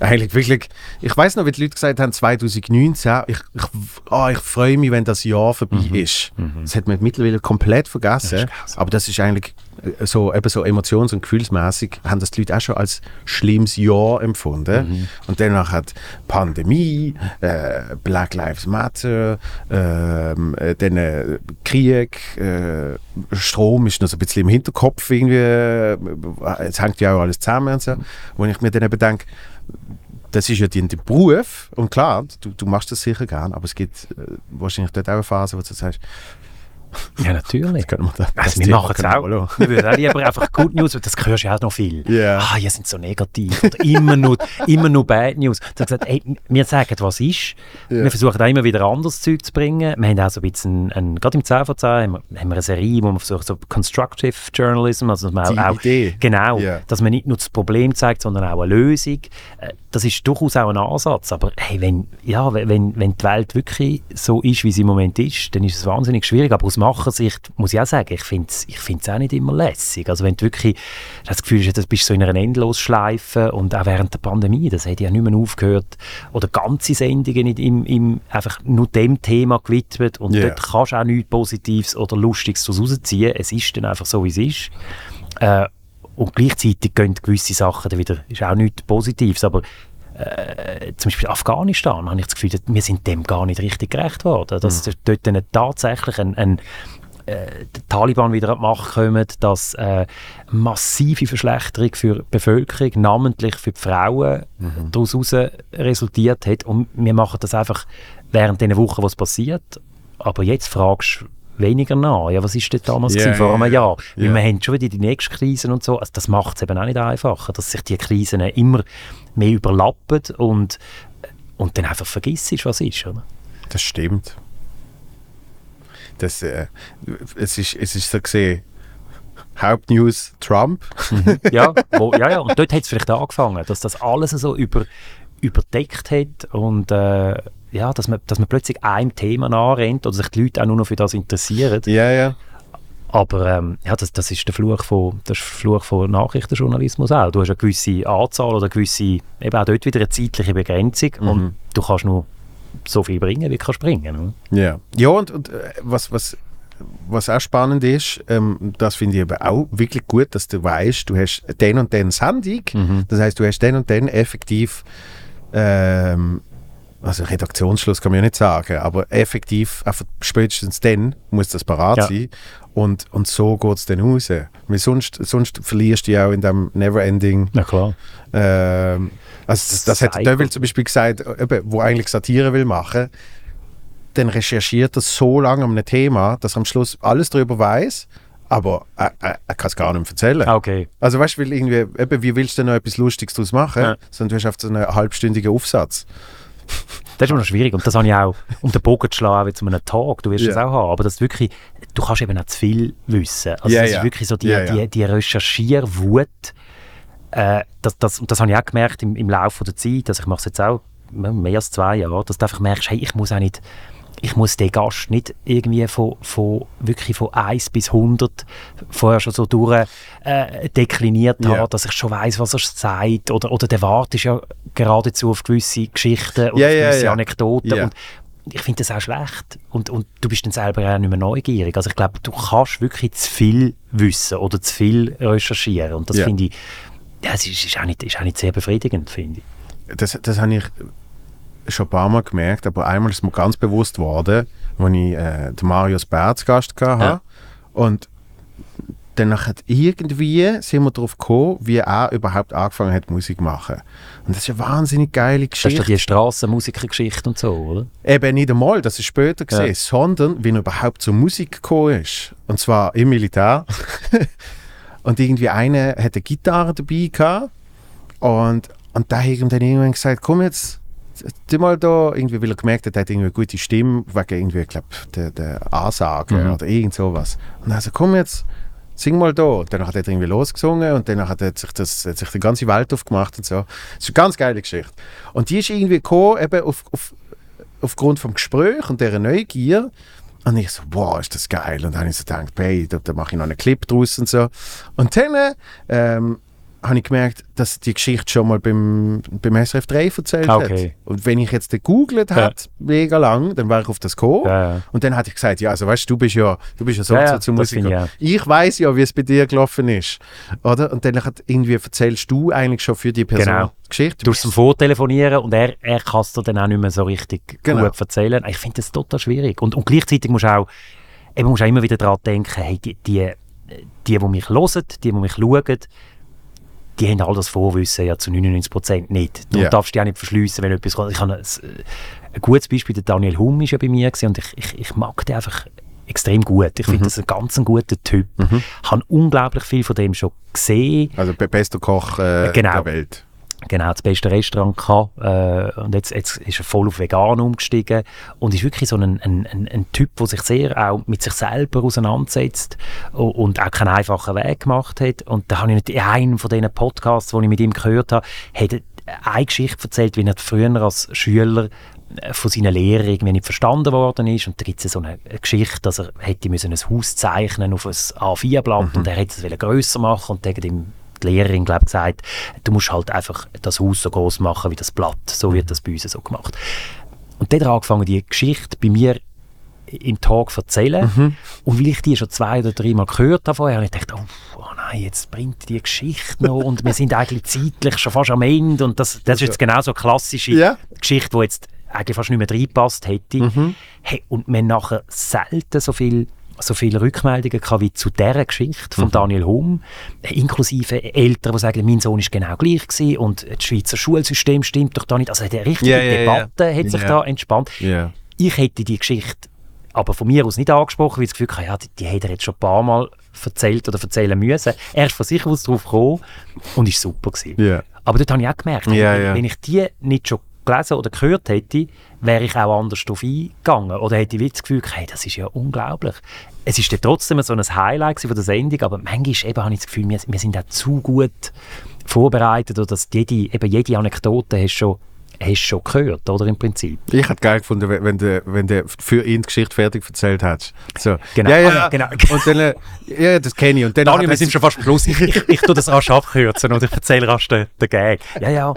eigentlich wirklich, ich weiß noch, wie die Leute gesagt haben, 2019, ich, ich, ah, ich freue mich, wenn das Jahr vorbei ist. Das hat man mittlerweile komplett vergessen, Mhm. Das aber das ist eigentlich äh, so, eben so emotions- und gefühlsmäßig, haben das die Leute auch schon als schlimmes Jahr empfunden. Mhm. Und danach hat Pandemie, äh, Black Lives Matter, ähm, äh, dann äh, Krieg, äh, Strom ist noch so ein bisschen im Hinterkopf irgendwie, äh, es hängt ja auch alles zusammen und so. Wo ich mir dann eben denke, das ist ja dein, Beruf. Und klar, du, du machst das sicher gern, aber es gibt äh, wahrscheinlich dort auch eine Phase, wo du sagst, [LAUGHS] Ja, natürlich. können wir das, Also, wir machen es auch. Wir würden auch lieber einfach Good News, weil das hörst du ja auch noch viel. Ja. Ah, ihr sind so negativ. Oder immer nur, immer nur Bad News. Da gesagt, ey, wir sagen, was ist. Wir versuchen auch immer wieder anderes Zeug zu bringen. Wir haben auch so ein bisschen, ein, gerade im 10 von 10 haben wir, eine Serie, wo wir versuchen, so Constructive Journalism, also dass man auch, auch. Genau, Ja. dass man nicht nur das Problem zeigt, sondern auch eine Lösung. Äh, Das ist durchaus auch ein Ansatz. Aber hey, wenn, ja, wenn wenn die Welt wirklich so ist, wie sie im Moment ist, dann ist es wahnsinnig schwierig. Aber aus Machersicht muss ich auch sagen, ich finde es ich find's auch nicht immer lässig. Also wenn du wirklich das Gefühl hast, du bist so in einer Endlosschleife und auch während der Pandemie, das hat ja nicht mehr aufgehört. Oder ganze Sendungen nicht im, im, einfach nur dem Thema gewidmet und Ja. dort kannst du auch nichts Positives oder Lustiges daraus rausziehen. Es ist dann einfach so, wie es ist. Äh, und gleichzeitig gehen gewisse Sachen dann wieder, ist auch nichts Positives, aber äh, zum Beispiel Afghanistan, habe ich das Gefühl, wir sind dem gar nicht richtig gerecht worden. Dass Mhm. dort dann tatsächlich ein, ein, äh, die Taliban wieder an die Macht kommen, dass äh, massive Verschlechterung für die Bevölkerung, namentlich für die Frauen, mhm. daraus resultiert hat. Und wir machen das einfach während den Wochen, was passiert. Aber jetzt fragst du weniger nach. Ja, was ist denn damals yeah, vor einem Jahr? Yeah. Weil wir haben schon wieder die nächste Krise und so. Also das macht es eben auch nicht einfacher, dass sich die Krisen immer mehr überlappen und, und dann einfach vergisst, was ist. Oder? Das stimmt. Das, äh, es, ist, es ist so gesehen, Hauptnews Trump. Mhm. [LAUGHS] ja, wo, ja, ja, und dort hat es vielleicht angefangen, dass das alles so über, überdeckt hat und äh, ja, dass man, dass man plötzlich einem Thema anrennt oder sich die Leute auch nur noch für das interessieren. Ja, ja. Aber ähm, ja, das, das, ist der Fluch von, der Fluch von Nachrichtenjournalismus auch. Du hast eine gewisse Anzahl oder eine gewisse, eben auch dort wieder eine zeitliche Begrenzung mhm. und du kannst nur so viel bringen, wie du kannst bringen. Ja, ja und, und äh, was, was, was auch spannend ist, ähm, das finde ich aber auch wirklich gut, dass du weißt, du hast den und den Sendung, mhm. das heißt, du hast den und den effektiv ähm, also Redaktionsschluss kann man ja nicht sagen, aber effektiv, spätestens dann muss das parat ja. sein und, und so geht es dann raus. Weil sonst, sonst verlierst du ja auch in dem Neverending. Na klar. Ähm, also das, das hat Devil zum Beispiel gesagt, eben, wo eigentlich Satire will machen, dann recherchiert er so lange um ein Thema, dass er am Schluss alles darüber weiß aber er, er, er kann es gar nicht erzählen. Ah, okay. Also weißt du, irgendwie, eben, wie willst du denn noch etwas Lustiges daraus machen? Ja. Sondern du hast einfach so einen halbstündigen Aufsatz. Das ist immer noch schwierig und das habe ich auch, um den Bogen zu schlagen, wie zu einem Tag, du wirst yeah. das auch haben, aber das wirklich, du kannst eben auch zu viel wissen. Also yeah, das yeah. ist wirklich so die, yeah, die, die Recherchierwut, äh, das, das, das habe ich auch gemerkt im, im Laufe der Zeit, also ich mache es jetzt auch mehr als zwei Jahre, dass du einfach merkst, hey, ich muss auch nicht ich muss den Gast nicht irgendwie von, von, wirklich von 1 bis 100 vorher schon so durch äh, dekliniert yeah. haben, dass ich schon weiß, was er sagt. Oder, oder der wartet ja geradezu auf gewisse Geschichten oder yeah, auf gewisse yeah, Anekdoten. Und ich finde das auch schlecht. Und, und du bist dann selber auch nicht mehr neugierig. Also ich glaube, du kannst wirklich zu viel wissen oder zu viel recherchieren. Und das finde ich, ja, es ist, ist, auch nicht, ist auch nicht sehr befriedigend, finde ich. Das, das habe ich schon ein paar Mal gemerkt, aber einmal ist mir ganz bewusst geworden, als ich äh, den Marius Berz Gast hatte. Ja. Und dann irgendwie sind wir darauf gekommen, wie er überhaupt angefangen hat, Musik zu machen. Und das ist eine wahnsinnig geile Geschichte. Das ist doch die Strassenmusikergeschichte und so, oder? Eben nicht einmal, das ist später gesehen, ja. sondern wie er überhaupt zur Musik gekommen ist. Und zwar im Militär. [LAUGHS] und irgendwie einer hatte eine Gitarre dabei gehabt. Und, und da hat ihm dann irgendwann gesagt, komm jetzt, tu mal da, irgendwie, weil er gemerkt hat, er hat irgendwie eine gute Stimme, wegen irgendwie, ich glaube, der, der Ansage mhm. oder irgend sowas. Und also komm jetzt, sing mal da. Und dann hat er irgendwie losgesungen und dann hat, sich, das, hat sich die ganze Welt aufgemacht und so. Das ist eine ganz geile Geschichte. Und die ist irgendwie gekommen, eben auf, auf, aufgrund vom Gespräch und dieser Neugier. Und ich so, wow, ist das geil. Und dann habe ich so gedacht, hey, da, da mache ich noch einen Clip draus und so. Und dann ähm, habe ich gemerkt, dass die Geschichte schon mal beim, beim SRF 3 erzählt okay. hat. Und wenn ich jetzt gegoogelt ja. hätte, mega lang, dann wäre ich auf das gekommen. Ja. Und dann hatte ich gesagt, ja, also weißt du, bist ja, du bist ja so ja, zu Musiker. Ich, ich weiß ja, wie es bei dir gelaufen ist. Oder? Und dann hat, irgendwie erzählst du eigentlich schon für die Person genau. die Geschichte. Du musst ihm vortelefonieren und er, er kann es dir dann auch nicht mehr so richtig genau. gut erzählen. Ich finde das total schwierig. Und, und gleichzeitig musst du auch, eben musst auch immer wieder daran denken, hey, die, die, die, die mich hören, die, die mich schauen, die haben all das Vorwissen ja zu 99 Prozent nicht. Du yeah. darfst dich auch nicht verschliessen, wenn etwas kommt. Ich habe ein, ein gutes Beispiel, der Daniel Hum ist ja bei mir und ich, ich, ich mag den einfach extrem gut. Ich finde, mhm. das ist ein ganz ein guter Typ. Mhm. Ich habe unglaublich viel von dem schon gesehen. Also bester Koch äh, genau. der Welt genau das beste Restaurant gehabt, äh, und jetzt, jetzt ist er voll auf vegan umgestiegen und ist wirklich so ein, ein, ein, ein Typ, der sich sehr auch mit sich selber auseinandersetzt und auch keinen einfachen Weg gemacht hat und da habe ich nicht in einem von diesen Podcasts, die ich mit ihm gehört habe, hat eine Geschichte erzählt, wie er früher als Schüler äh, von seinen Lehrern irgendwie nicht verstanden worden ist. Und da gibt es so eine, Geschichte, dass er hätte müssen ein Haus zeichnen auf ein A4-Blatt mhm. und er hätte es grösser machen und der ihm die Lehrerin glaub, gesagt, du musst halt einfach das Haus so groß machen wie das Blatt. So wird das bei uns so gemacht. Und dann angefangen, die Geschichte bei mir im Tag zu erzählen. Mhm. Und weil ich die schon zwei oder drei Mal gehört habe vorher, habe ich gedacht, oh, oh nein, jetzt bringt die Geschichte noch und wir sind eigentlich zeitlich schon fast am Ende. Und das, das ist jetzt genau so eine klassische ja. Geschichte, die jetzt eigentlich fast nicht mehr reinpasst hätte. Mhm. Hey, und wir haben nachher selten so viel so viele Rückmeldungen gehabt wie zu dieser Geschichte von Mhm. Daniel Hum, inklusive Eltern, die sagen, mein Sohn ist genau gleich gewesen und das Schweizer Schulsystem stimmt doch da nicht. Also eine richtige ja, ja. Debatte hat sich da entspannt. Ich hätte die Geschichte aber von mir aus nicht angesprochen, weil ich das Gefühl hatte, ja, die, die hat er jetzt schon ein paar Mal erzählt oder erzählen müssen. Er ist von sich aus drauf gekommen und ist super gewesen. Aber dort habe ich auch gemerkt, wenn, wenn ich die nicht schon gelesen oder gehört hätte, wäre ich auch anders darauf eingegangen. Oder hätte ich das Gefühl, hey, das ist ja unglaublich. Es ist trotzdem so ein Highlight von der Sendung, aber manchmal eben habe ich das Gefühl, wir, wir sind auch zu gut vorbereitet oder dass jede, eben jede Anekdote hast schon, hast schon gehört, oder im Prinzip. Ich hätte geil gefunden, wenn- du, wenn du für ihn die Geschichte fertig erzählt hättest. So. Genau. Ja, ja, Ah, ja, genau. [LAUGHS] Und dann, äh, ja, das kenne ich. Und dann Daniel, wir sind schon fast am Schluss. [LAUGHS] Ich, ich, ich tue das rasch abkürzen und ich erzähle rasch den, den Gag. Ja, ja.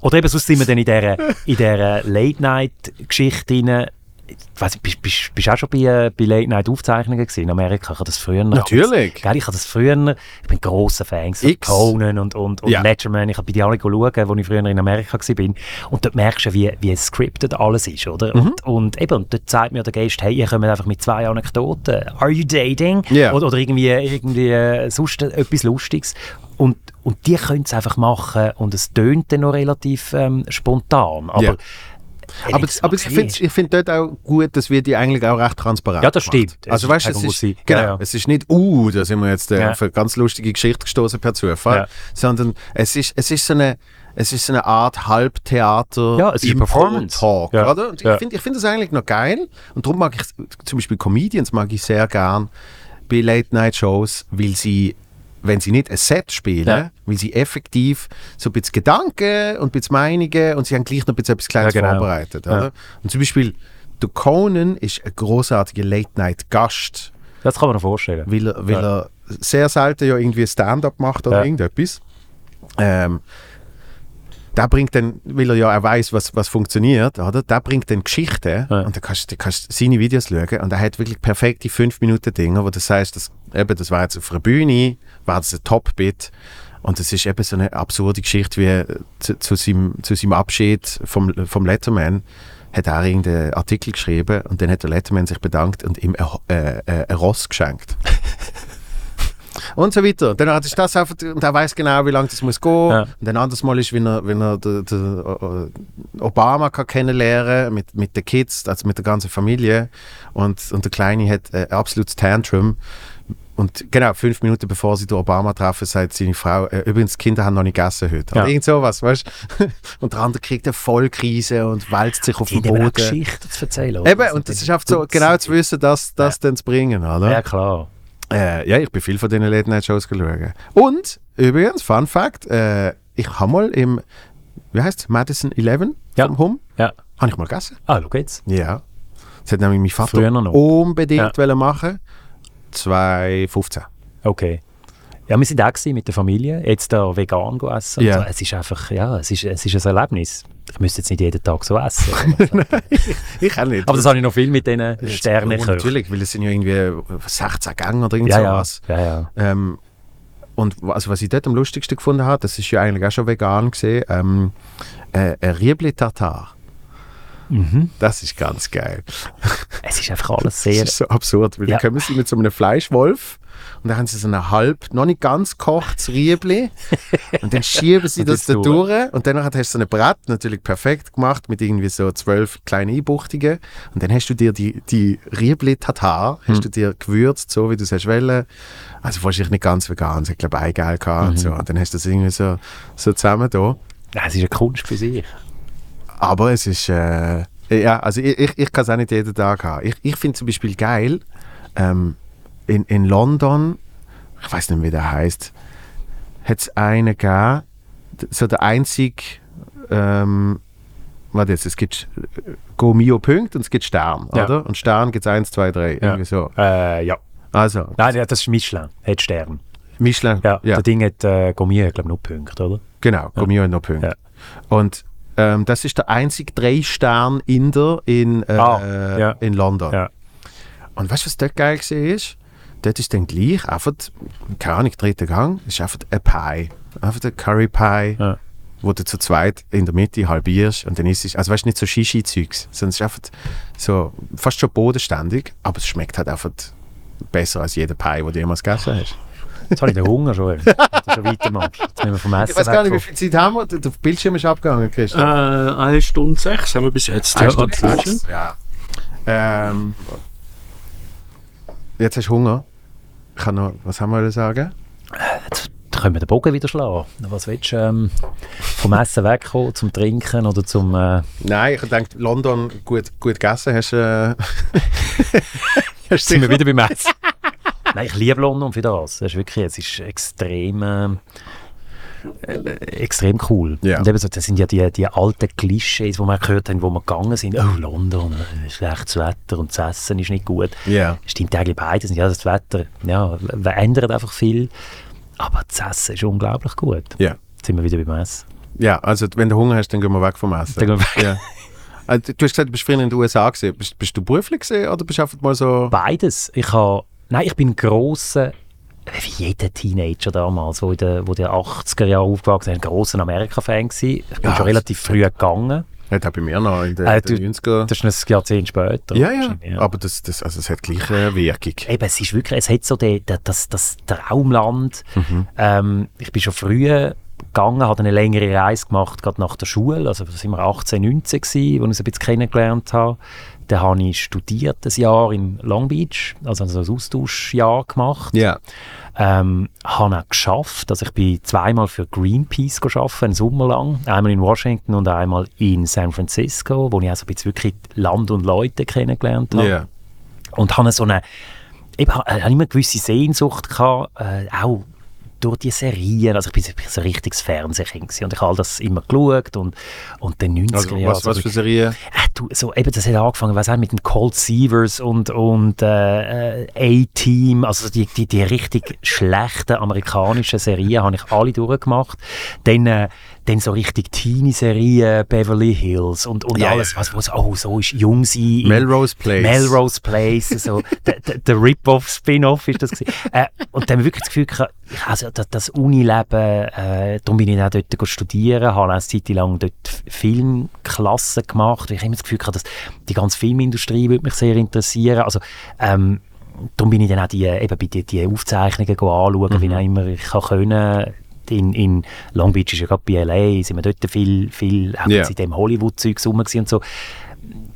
Oder eben sonst sind wir dann in dieser, in dieser Late-Night-Geschichte rein. Ich bist, bist, auch schon bei, äh, bei Late-Night-Aufzeichnungen gewesen in Amerika? Ich habe das früher... Natürlich. Gell, ich habe das früher... Ich bin grosser Fan von X. Conan und, und, und Ja. Letterman. Ich habe bei die alle schauen, als ich früher in Amerika war. Und dort merkst du, wie, wie scripted alles ist, oder? Mhm. Und, und eben, und dort sagt mir der Gast, hey, ihr kommt einfach mit zwei Anekdoten. Are you dating? Ja. Oder, oder irgendwie, irgendwie äh, sonst etwas Lustiges. Und, und die können es einfach machen und es tönt dann noch relativ ähm, spontan. Aber, Ja. Aber, das aber ich finde ich find dort auch gut, dass wir die eigentlich auch recht transparent Ja, das stimmt. Es Also weißt du, es ist, genau, Ja, ja. es ist nicht, uh, da sind wir jetzt äh, Ja. auf eine ganz lustige Geschichte gestoßen per Zufall, sondern es ist, es ist so eine es ist so eine Art Halbtheater Ja, es ist Performance. Talk, Ja. oder? Und Ja. ich finde ich find das eigentlich noch geil und darum mag ich zum Beispiel Comedians mag ich sehr gern bei Late-Night-Shows, weil sie wenn sie nicht ein Set spielen, Ja. weil sie effektiv so ein bisschen Gedanken und ein bisschen Meinungen und sie haben gleich noch ein bisschen etwas Kleines Ja, genau. vorbereitet. Ja. Oder? Und zum Beispiel, der Conan ist ein großartiger Late-Night-Gast, Das kann man noch vorstellen. weil, er, weil Ja. er sehr selten ja irgendwie Stand-up macht oder Ja. irgendetwas. Ähm, der bringt dann, weil er ja auch weiß, was, was funktioniert, oder? Der bringt dann Geschichten Ja. und da kannst du kannst seine Videos schauen und er hat wirklich perfekte 5 Minuten Dinge, wo das heißt, das, eben, das war jetzt auf einer Bühne, war das ein Top-Bit und es ist eben so eine absurde Geschichte wie äh, zu, zu, seinem, zu seinem Abschied vom, vom Letterman hat er irgendeinen Artikel geschrieben und dann hat der Letterman sich bedankt und ihm ein, äh, äh, ein Ross geschenkt. [LAUGHS] und so weiter. Dann hat ist das einfach, und er weiß genau, wie lange das muss gehen. Ja. Und ein anderes Mal ist, wenn er, wenn er den, den, Obama kann kennenlernen mit, mit den Kids, also mit der ganzen Familie. Und, und der Kleine hat ein absolutes Tantrum. Und genau, fünf Minuten bevor sie den Obama treffen, sagt seine Frau, äh, übrigens, die Kinder haben noch nicht gegessen heute. Ja. Oder irgend sowas, weißt du? [LAUGHS] Und der andere kriegt eine Vollkrise und wälzt sich auf Die den Boden. Geschichten zu erzählen. Eben, und das ist einfach so, genau zu wissen, dass das dann zu bringen, oder? Ja, klar. Äh, ja, ich bin viel von diesen Late-Night-Shows geschaut. Und, übrigens, Fun Fact, äh, ich habe mal im, wie heißt Madison 11 Ja. vom Hum, Ja. habe ich mal gegessen. Ah, schau jetzt. Ja. Das hat nämlich mein Vater unbedingt wollen machen 2015. Okay. Ja, wir sind auch mit der Familie, jetzt da vegan essen. Ja. So. Es ist einfach, ja, es ist, es ist ein Erlebnis. Ich müsste jetzt nicht jeden Tag so essen. [LAUGHS] aber- Ich auch nicht. aber das habe ich noch viel mit diesen Sternen oh, Natürlich, weil es sind ja irgendwie 16 Gänge oder irgend Ja, ja, sowas. ja, ja. Ähm, und also was ich dort am lustigsten gefunden habe, das ist ja eigentlich auch schon vegan gesehen, ähm, äh, ein Riebli Tartar. Mhm. Das ist ganz geil. Es ist einfach alles [LAUGHS] Das sehr... ist so absurd, weil Ja. da kommen sie mit so einem Fleischwolf und dann haben sie so eine halb, noch nicht ganz gekochtes Riebli [LAUGHS] und dann schieben sie das das da durch. durch und dann hast du so ein Brett, natürlich perfekt gemacht, mit irgendwie so zwölf kleinen Einbuchtungen und dann hast du dir die, die Riebli-Tatar, hast Hm. du dir gewürzt, so wie du es hast wollen. Also wahrscheinlich nicht ganz vegan, es hat glaube ich Eigelb gehabt Mhm. und so und dann hast du das irgendwie so, so zusammen da. Es ist eine Kunst für sich. Aber es ist, äh, ja, also ich, ich, ich kann es auch nicht jeden Tag haben. Ich, ich finde zum Beispiel geil, ähm, in, in London, ich weiß nicht, wie der heißt, hat es einen gegeben, so der einzige, ähm, warte jetzt, es gibt Go Mio Punkt und es gibt Stern, Ja. oder? Und Stern gibt es 1, 2, 3, Ja. irgendwie so. Äh, ja. Also, Nein, ja, das ist Michelin, hat Stern. Michelin, Ja, ja. das Ding hat äh, Gourmet, glaube ich, noch Punkte, oder? Genau, Go Mio hat noch Punkte. Ja. Und ähm, das ist der einzige Drei-Stern-Inder in, äh, Ah, ja. in London. Ja. Und weißt du, was dort geil war? Dort ist dann gleich einfach, keine Ahnung, dritter Gang, ist einfach ein Pie. Einfach der Curry Pie, Ja. wo du zu zweit in der Mitte halbierst und dann ist es, also weißt du, nicht so Shishi-Zeugs, sondern es ist einfach so fast schon bodenständig, aber es schmeckt halt einfach besser als jeder Pie, den du jemals gegessen hast. Jetzt habe ich den Hunger schon, wenn du schon weitermachst. Jetzt müssen wir vom Essen Ich weiß gar nicht, wie viel Zeit haben wir? Der Bildschirm ist abgegangen, Äh, Christian. eine Stunde sechs haben wir bis jetzt. Eine Ja, Stunde sechs. Ja. Ähm, jetzt hast du Hunger. Ich kann noch, was haben wir sagen? Jetzt können wir den Bogen wieder schlagen. Was willst du? Ähm, vom Essen wegkommen, zum Trinken oder zum... Äh, Nein, ich denke, London gut, gut gegessen hast [LAUGHS] du. Äh, hast sind wir wieder beim Essen. Nein, ich liebe London für das. Das ist wirklich, es ist extrem, äh, äh, extrem cool. Ja. Und eben so, das sind ja die, die alten Klischees, die wir gehört haben, wo wir gegangen sind. Oh, London, äh, schlechtes Wetter und das Essen ist nicht gut. Ja. Stimmt eigentlich beides. Ja, das Wetter ja, ändert einfach viel. Aber das Essen ist unglaublich gut. Ja. Jetzt sind wir wieder beim Essen. Ja, also wenn du Hunger hast, dann gehen wir weg vom Essen. Dann gehen wir weg. Ja. Also, du hast gesagt, du bist früher in den USA gewesen. Bist, bist du beruflich gewesen, oder bist du einfach mal so... Beides. Ich habe, nein, ich bin grosser, wie jeder Teenager damals, wo in den, wo den 80er Jahren aufgewachsen ist, ein grosser Amerika-Fan gewesen. Ich bin Ja, schon relativ früh gegangen. Hat auch bei mir noch in den, Äh, den du- 90er... Das ist ein Jahrzehnt später. ja, ja, aber das, das, also es hat gleich eine Wirkung. Eben, es ist wirklich, es hat so den, den, das, das Traumland. Mhm. Ähm, ich bin schon früh gegangen, habe eine längere Reise gemacht, gerade nach der Schule. Also da sind wir 18, 19 gewesen, wo ich es ein bisschen kennengelernt habe. Dann habe ich studiert ein Jahr in Long Beach, also ein Austauschjahr gemacht. Ja. Ähm, habe auch geschafft, also ich bin zweimal für Greenpeace gearbeitet, einen Sommer lang. Einmal in Washington und einmal in San Francisco, wo ich also wirklich Land und Leute kennengelernt habe. Ja. Und habe so eine, ha- habe immer eine gewisse Sehnsucht gehabt, äh, auch durch die Serien. Also ich bin, bin so ein richtiges Fernsehkind und ich habe all das immer geschaut und, und den 90er Also, Jahren. was, was für Serien? Äh, du, so, eben, das hat angefangen, auch, mit dem Cold Seavers und, und äh, äh, A-Team, also die, die, die richtig schlechten amerikanischen Serien habe ich alle durchgemacht. Dann, äh, dann so richtig Teenie-Serien, Beverly Hills und, und Ja, alles, was, was oh, so ist jung sein. in- Melrose Place. Melrose Place, so, [LAUGHS] der, der, der Rip-Off-Spin-Off ist das gewesen. äh, und dann habe ich wirklich das Gefühl gehabt, also das, das Unileben, äh, darum bin ich auch dort studieren, habe auch eine Zeit lang dort Filmklassen gemacht, ich immer das Gefühl gehabt, dass die ganze Filmindustrie würde mich sehr interessieren, also ähm, darum bin ich dann auch die, eben bei die, die Aufzeichnungen anschauen, wie auch immer ich kann können. In, in Long Beach ist ja gerade bei L.A., sind wir dort viel, viel Ja. jetzt in dem Hollywood-Zeug und so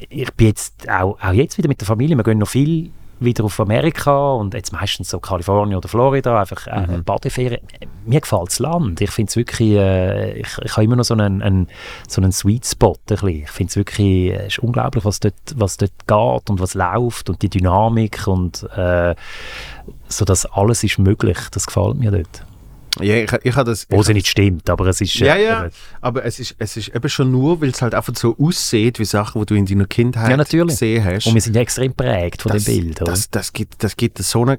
ich bin jetzt auch, auch jetzt wieder mit der Familie, wir gehen noch viel wieder auf Amerika und jetzt meistens so Kalifornien oder Florida, einfach äh, Mhm. Badeferien. Mir gefällt das Land. Ich finde es wirklich, äh, ich, ich habe immer noch so einen, einen, so einen Sweet Spot. Ein bisschen. Ich finde es wirklich, äh, es ist unglaublich, was dort, was dort geht und was läuft und die Dynamik und äh, so, dass alles ist möglich. Das gefällt mir dort. Ja, ich, ich habe das... Wo es nicht stimmt, aber es ist... Ja, äh, ja, aber es ist, es ist eben schon nur, weil es halt einfach so aussieht, wie Sachen, die du in deiner Kindheit Ja, natürlich. gesehen hast. Und wir sind ja extrem prägt von das, dem Bild. Oder? Das, das, gibt, das gibt so einen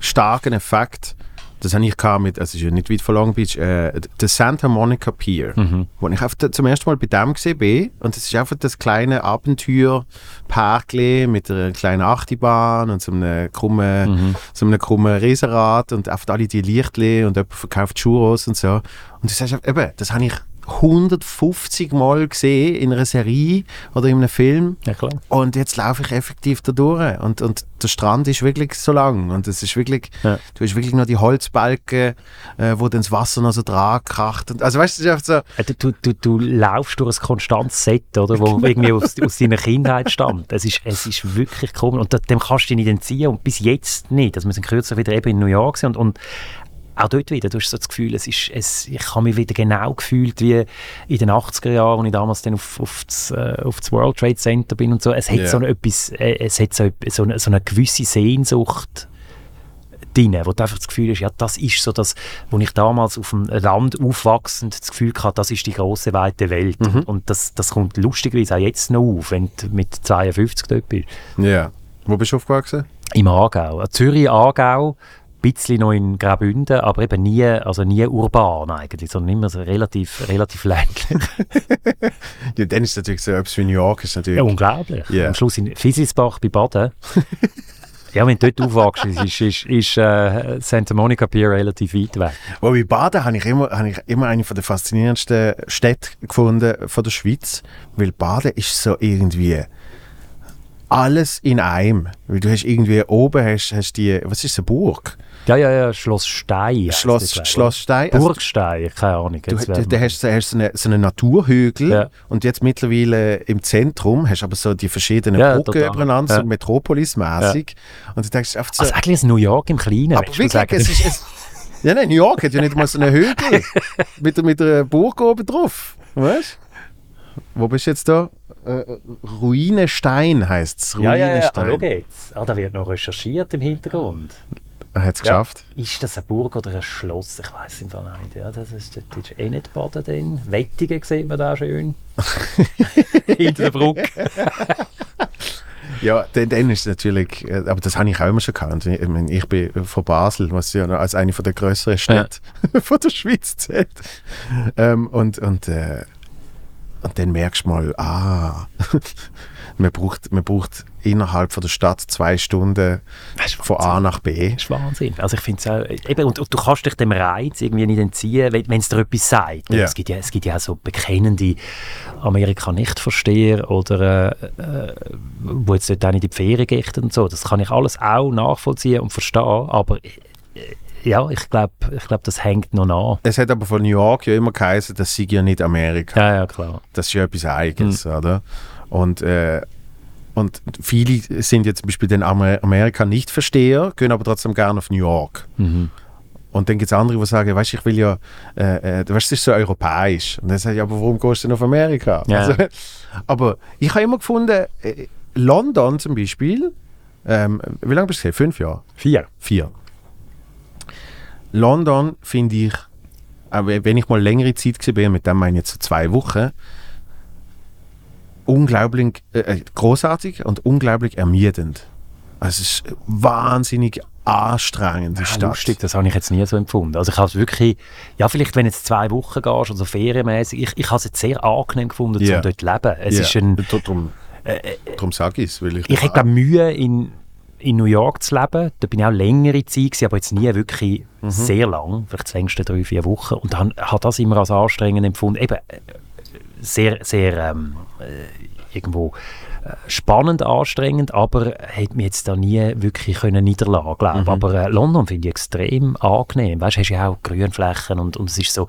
starken Effekt. Das habe ich mit, also es ist ja nicht weit von Long Beach, äh, der Santa Monica Pier, Mhm. wo ich einfach zum ersten Mal bei dem gesehen bin. Und es ist einfach das kleine Abenteuer-Parkli mit einer kleinen Achterbahn und so einem krummen, Mhm. so einem krummen Riesenrad und einfach alle die Lichtli und jemand verkauft Churros und so. Und das, heißt, eben, das habe ich 150 Mal gesehen in einer Serie oder in einem Film. ja, klar. Und jetzt laufe ich effektiv da durch. Und, und der Strand ist wirklich so lang. Und es ist wirklich, Ja. du hast wirklich noch die Holzbalken, äh, wo dann das Wasser noch so dran kracht. Und, also weißt du, ist so, Äh, Du, du, du, du laufst durch ein konstantes Set, oder, wo [LAUGHS] irgendwie aus, aus deiner Kindheit stammt. Es ist, es ist wirklich komisch. Und dem kannst du dich nicht entziehen. Und bis jetzt nicht. Also wir sind kürzlich wieder eben in New York und, und auch dort wieder, du hast so das Gefühl, es ist, es, ich habe mich wieder genau gefühlt wie in den 80er Jahren, als ich damals dann auf, auf, das, äh, auf das World Trade Center bin und so. Es hat Ja. so, eine, etwas, äh, es hat so, ep- so, eine, so eine gewisse Sehnsucht drin, wo du einfach das Gefühl hast, ja, das ist so das, wo ich damals auf dem Land aufwachsend das Gefühl hatte, das ist die große weite Welt. Und das, das kommt lustigerweise auch jetzt noch auf, wenn du mit 52 dort bist. ja. Wo bist du aufgewachsen? Im Aargau. Zürich, Aargau, bisschen noch in Graubünden, aber eben nie, also nie urban eigentlich, sondern immer so relativ, relativ ländlich. [LAUGHS] Ja, dann ist es natürlich so, etwas wie New York ist natürlich. Ja, unglaublich. Ja. Am Schluss in Fiselsbach bei Baden. [LAUGHS] ja, wenn du dort aufwachst, ist, ist, ist äh, Santa Monica Pier relativ weit weg. Wobei Baden habe ich, immer, habe ich immer eine von der faszinierendsten Städte gefunden von der Schweiz, weil Baden ist so irgendwie alles in einem. Weil du hast irgendwie oben hast, hast die, was ist eine Burg? Ja, ja, ja, Schloss Stein. Schloss. Schloss Stein. Also, Burgstein, keine Ahnung. Du, du, du hast, so- hast so einen so eine Naturhügel Ja. und jetzt mittlerweile im Zentrum hast du aber so die verschiedenen Ja, Brücken übereinander, Ja. so Metropolis-mäßig. Und du denkst einfach so, Also eigentlich ein New York im Kleinen. aber du wirklich, es ist, es, [LAUGHS] ja nein, New York hat ja nicht mal so einen Hügel mit, mit einer Burg oben drauf, weißt Wo bist du jetzt da? Äh, Ruinestein heisst es. ja, ja, ja. Ah, Ruinestein. jetzt. Ah, da wird noch recherchiert im Hintergrund. Er hat es Ja. geschafft. Ist das eine Burg oder ein Schloss? Ich weiß es im Fall nicht. Ja, das ist, das ist eh nicht Baden drin. Wettigen sieht man da schön. [LAUGHS] Hinter der Brücke. [LAUGHS] Ja, dann, dann ist es natürlich, äh, aber das habe ich auch immer schon gekannt. Ich, meine, ich bin von Basel, was ja als eine von der größeren Städte [LAUGHS] von der Schweiz zählt. Ähm, und, und, äh, und dann merkst du mal, ah, man braucht, man braucht innerhalb von der Stadt zwei Stunden von A nach B. Das ist Wahnsinn. Also ich finde es auch, eben, und, und du kannst dich dem Reiz irgendwie nicht entziehen, wenn es dir etwas sagt. Ja. Es, gibt ja, es gibt ja auch so bekennende Amerika-Nichtversteher oder äh, äh, wo jetzt dort auch nicht in die Ferien gehen und so. Das kann ich alles auch nachvollziehen und verstehen, aber äh, ja, ich glaube, ich glaub, das hängt noch nach. Es hat aber von New York ja immer geheißen, das sei ja nicht Amerika. Ja, ja, klar. Das ist ja etwas Eigenes, Hm. oder? Und, äh, und viele sind jetzt zum Beispiel den Amer Amerika nicht Versteher, gehen aber trotzdem gerne auf New York. Mhm. Und dann gibt es andere, die sagen, weißt du, ich will ja, äh, äh, weißt, das ist so europäisch. Und dann sage ich, aber warum gehst du denn auf Amerika? Ja. Also, [LAUGHS] aber ich habe immer gefunden, äh, London zum Beispiel, ähm, wie lange bist du hier? Fünf Jahre? Vier. Vier. London finde ich, aber wenn ich mal längere Zeit gesehen bin, mit dem meine ich jetzt so zwei Wochen, unglaublich äh, äh, großartig und unglaublich ermüdend. Also es ist wahnsinnig anstrengend, die Ja, Stadt. lustig, das habe ich jetzt nie so empfunden. Also ich habe es wirklich, ja vielleicht wenn jetzt zwei Wochen gehst, also ferienmäßig, ich, ich habe es jetzt sehr angenehm gefunden, Ja. um dort zu leben. Es Ja, ist ein, darum, darum sage ich es, ich, ich hätte Mühe in, in New York zu leben, da bin ich auch längere Zeit gewesen, aber jetzt nie wirklich Mhm. sehr lang, vielleicht längste drei, vier Wochen und dann hat das immer als anstrengend empfunden. Eben äh, sehr, sehr ähm, äh, irgendwo äh, spannend, anstrengend, aber hat mich jetzt da nie wirklich können niederlassen, glaube Mhm. Aber äh, London finde ich extrem angenehm. Weißt, du hast ja auch Grünflächen und, und es ist so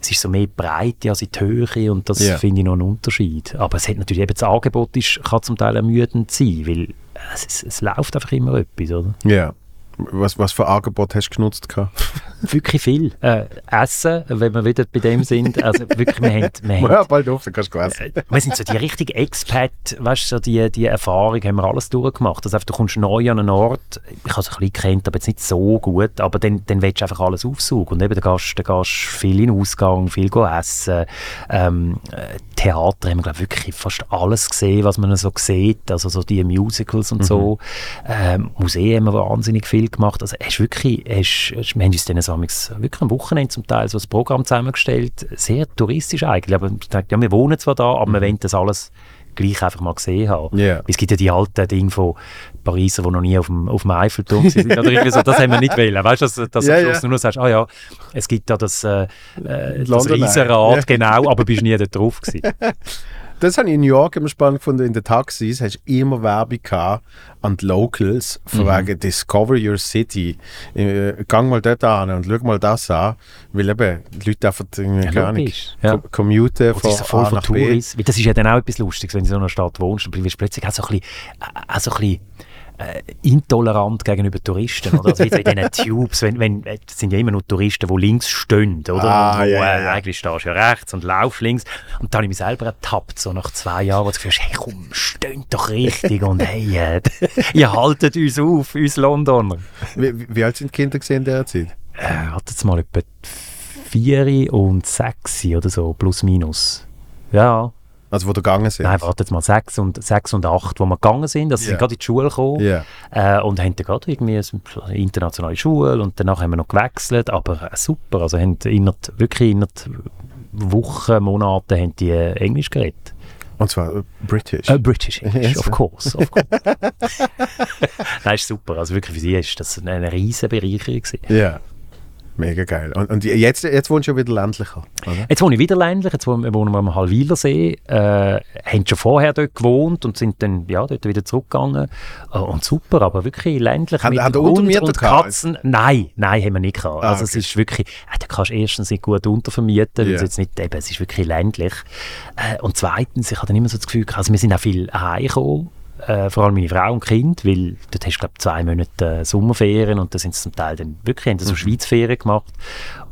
es ist so mehr Breite als in die Höhe und das Ja. finde ich noch einen Unterschied. Aber es hat natürlich eben das Angebot ist, kann zum Teil ermüdend sein, weil es, es, es läuft einfach immer etwas, oder? ja. Was, was für Angebot hast du genutzt? [LAUGHS] Wirklich viel. Äh, Essen, wenn wir wieder bei dem sind, also wirklich, wir haben, wir [LAUGHS] haben Ja, bald auf, dann kannst du essen. wir sind so die richtige Expat, weißt du, so die, die Erfahrung haben wir alles durchgemacht. Also einfach, du kommst neu an einen Ort, ich habe es ein bisschen gekannt, aber jetzt nicht so gut, aber dann, dann willst du einfach alles aufsaugen. Und eben, dann gehst du viel in den Ausgang, viel essen. Ähm, äh, Theater haben wir, glaube ich, wirklich fast alles gesehen, was man so sieht, also so die Musicals und so. Ähm, Museen haben wir wahnsinnig viel gemacht. Also hast wirklich, hast, hast, wir haben uns dann wirklich am Wochenende zum Teil so ein Programm zusammengestellt, sehr touristisch eigentlich, aber ich dachte, ja, wir wohnen zwar da, aber wir wollen das alles gleich einfach mal gesehen haben. Ja. Es gibt ja die alten Dinge von Pariser, die noch nie auf dem, auf dem Eiffelturm sind. Oder irgendwie so, das haben wir nicht wollen. Weißt du, dass, dass Ja, du am Schluss ja. nur noch sagst, ah ja, es gibt da das, äh, äh, das. Riesenrad, Ja. genau, aber bist nie da drauf gewesen. [LAUGHS] Das habe ich in New York immer spannend gefunden. In den Taxis hast du immer Werbung gehabt an die Locals, von wegen Discover Your City. Äh, gang mal dort an und schau mal das an. Weil eben die Leute einfach irgendwie Ja, gar nicht Ja. co- commuten Und von so voll A von nach B. Touris. Das ist ja dann auch etwas Lustiges, wenn du in so einer Stadt wohnst, dann wirst du plötzlich auch so ein bisschen, äh, auch so ein bisschen äh, intolerant gegenüber Touristen. Oder? Also wie so in diesen Tubes, wenn, wenn, äh, das sind ja immer nur Touristen, die links stehen, oder? Ah, und ja, äh, ja. Eigentlich stehst du ja rechts und laufst links. Und dann habe ich mich selber ertappt, so nach zwei Jahren, wo du hast, hey komm, steht doch richtig und hey, äh, [LAUGHS] ihr haltet uns auf, uns Londoner. Wie, wie- alt sind die Kinder gesehen in dieser Zeit? Äh, hat jetzt mal etwa vier und sechs oder so, plus minus. Ja, Also wo du gegangen sind? Nein, warte jetzt mal, sechs und, sechs und acht, wo wir gegangen sind, also Ja. sind gerade in die Schule gekommen Ja. äh, und haben dann gerade irgendwie eine internationale Schule und danach haben wir noch gewechselt, aber äh, super, also haben innerhalb, wirklich innerhalb Wochen, Monate haben die äh, Englisch geredet. Und zwar äh, British. Äh, British English, Yes. of course, of course. [LAUGHS] Nein, ist super, also wirklich für sie ist das eine, riesen Bereicherung. Ja. Mega geil. Und, und jetzt, jetzt wohnst du ja wieder ländlicher, oder? Jetzt wohne ich wieder ländlich, jetzt wohnen wir am Hallwilersee, äh, haben schon vorher dort gewohnt und sind dann ja, dort wieder zurückgegangen. Äh, und super, aber wirklich ländlich Haben- mit ihr Hund und gehabt? Katzen. Nein, nein, haben wir nicht gehabt. Ah, also es okay. ist wirklich, äh, da kannst du erstens nicht gut untervermieten, es jetzt nicht, eben, es ist wirklich ländlich. Äh, und zweitens, ich hatte immer so das Gefühl, gehabt, also wir sind auch viel heimgekommen, äh, vor allem meine Frau und Kind, weil dort hast du, glaube zwei Monate äh, Sommerferien und da sind sie zum Teil dann wirklich, haben Mhm. so Schweizferien gemacht.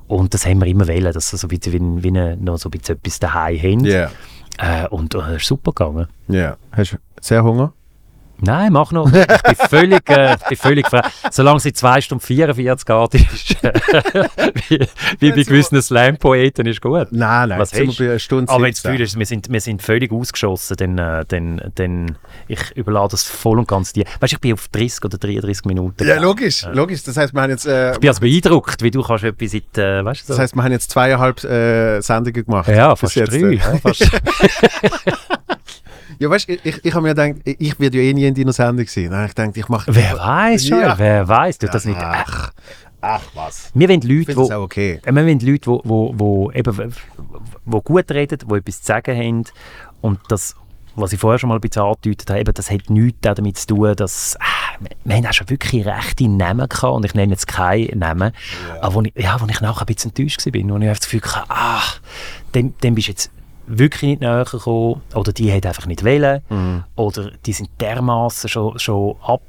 Und das haben wir immer wollen, dass sie so ein bisschen wie, wie eine, noch so ein bisschen etwas daheim haben. Ja. Äh, und es ist super gegangen. Ja. Hast du sehr Hunger? Nein, mach noch. Ich bin völlig, äh, ich bin völlig frei. Solange es in 2 Stunden 44 geht, ist, äh, [LAUGHS] wie, wie bei gewissen Slam-Poeten, ist gut. Nein, nein. Was sind wir bei einer Stunde Aber wenn das 17. Gefühl ist, wir sind, wir sind völlig ausgeschossen, dann, äh, dann, dann ich überlade das voll und ganz dir. Weißt du, ich bin auf 30 oder 33 Minuten. Ja, logisch, logisch. Das heißt, wir haben jetzt, äh, Ich bin also beeindruckt, wie du kannst etwas seit, äh, weißt du, so. das heißt, wir haben jetzt zweieinhalb äh, Sendungen gemacht. ja, fast drei. äh. Ja, fast. [LAUGHS] [LAUGHS] Ja, weißt du, ich, ich, habe mir gedacht, ich werde ja eh nie in deiner Sendung sein. Ich denke, ich mache. wer weiß schon, Ja. wer weiß, tut das nicht. Ach, ach was. wir wollen Leute, auch okay. Äh, Wir wollen Leute, die wo, wo eben, wo gut reden, die etwas zu sagen haben. Und das, was ich vorher schon mal ein bisschen angedeutet habe, eben, das hat nichts damit zu tun, dass äh, wir haben auch schon wirklich rechte Namen gehabt, und ich nenne jetzt keinen Namen, aber wo ich, ja, wo ich nachher ein bisschen enttäuscht war, wo ich einfach das Gefühl hatte, ah, dem, dem bist du jetzt wirklich nicht näher gekommen, oder die hat einfach nicht wollen, oder die sind dermaßen schon, schon ab,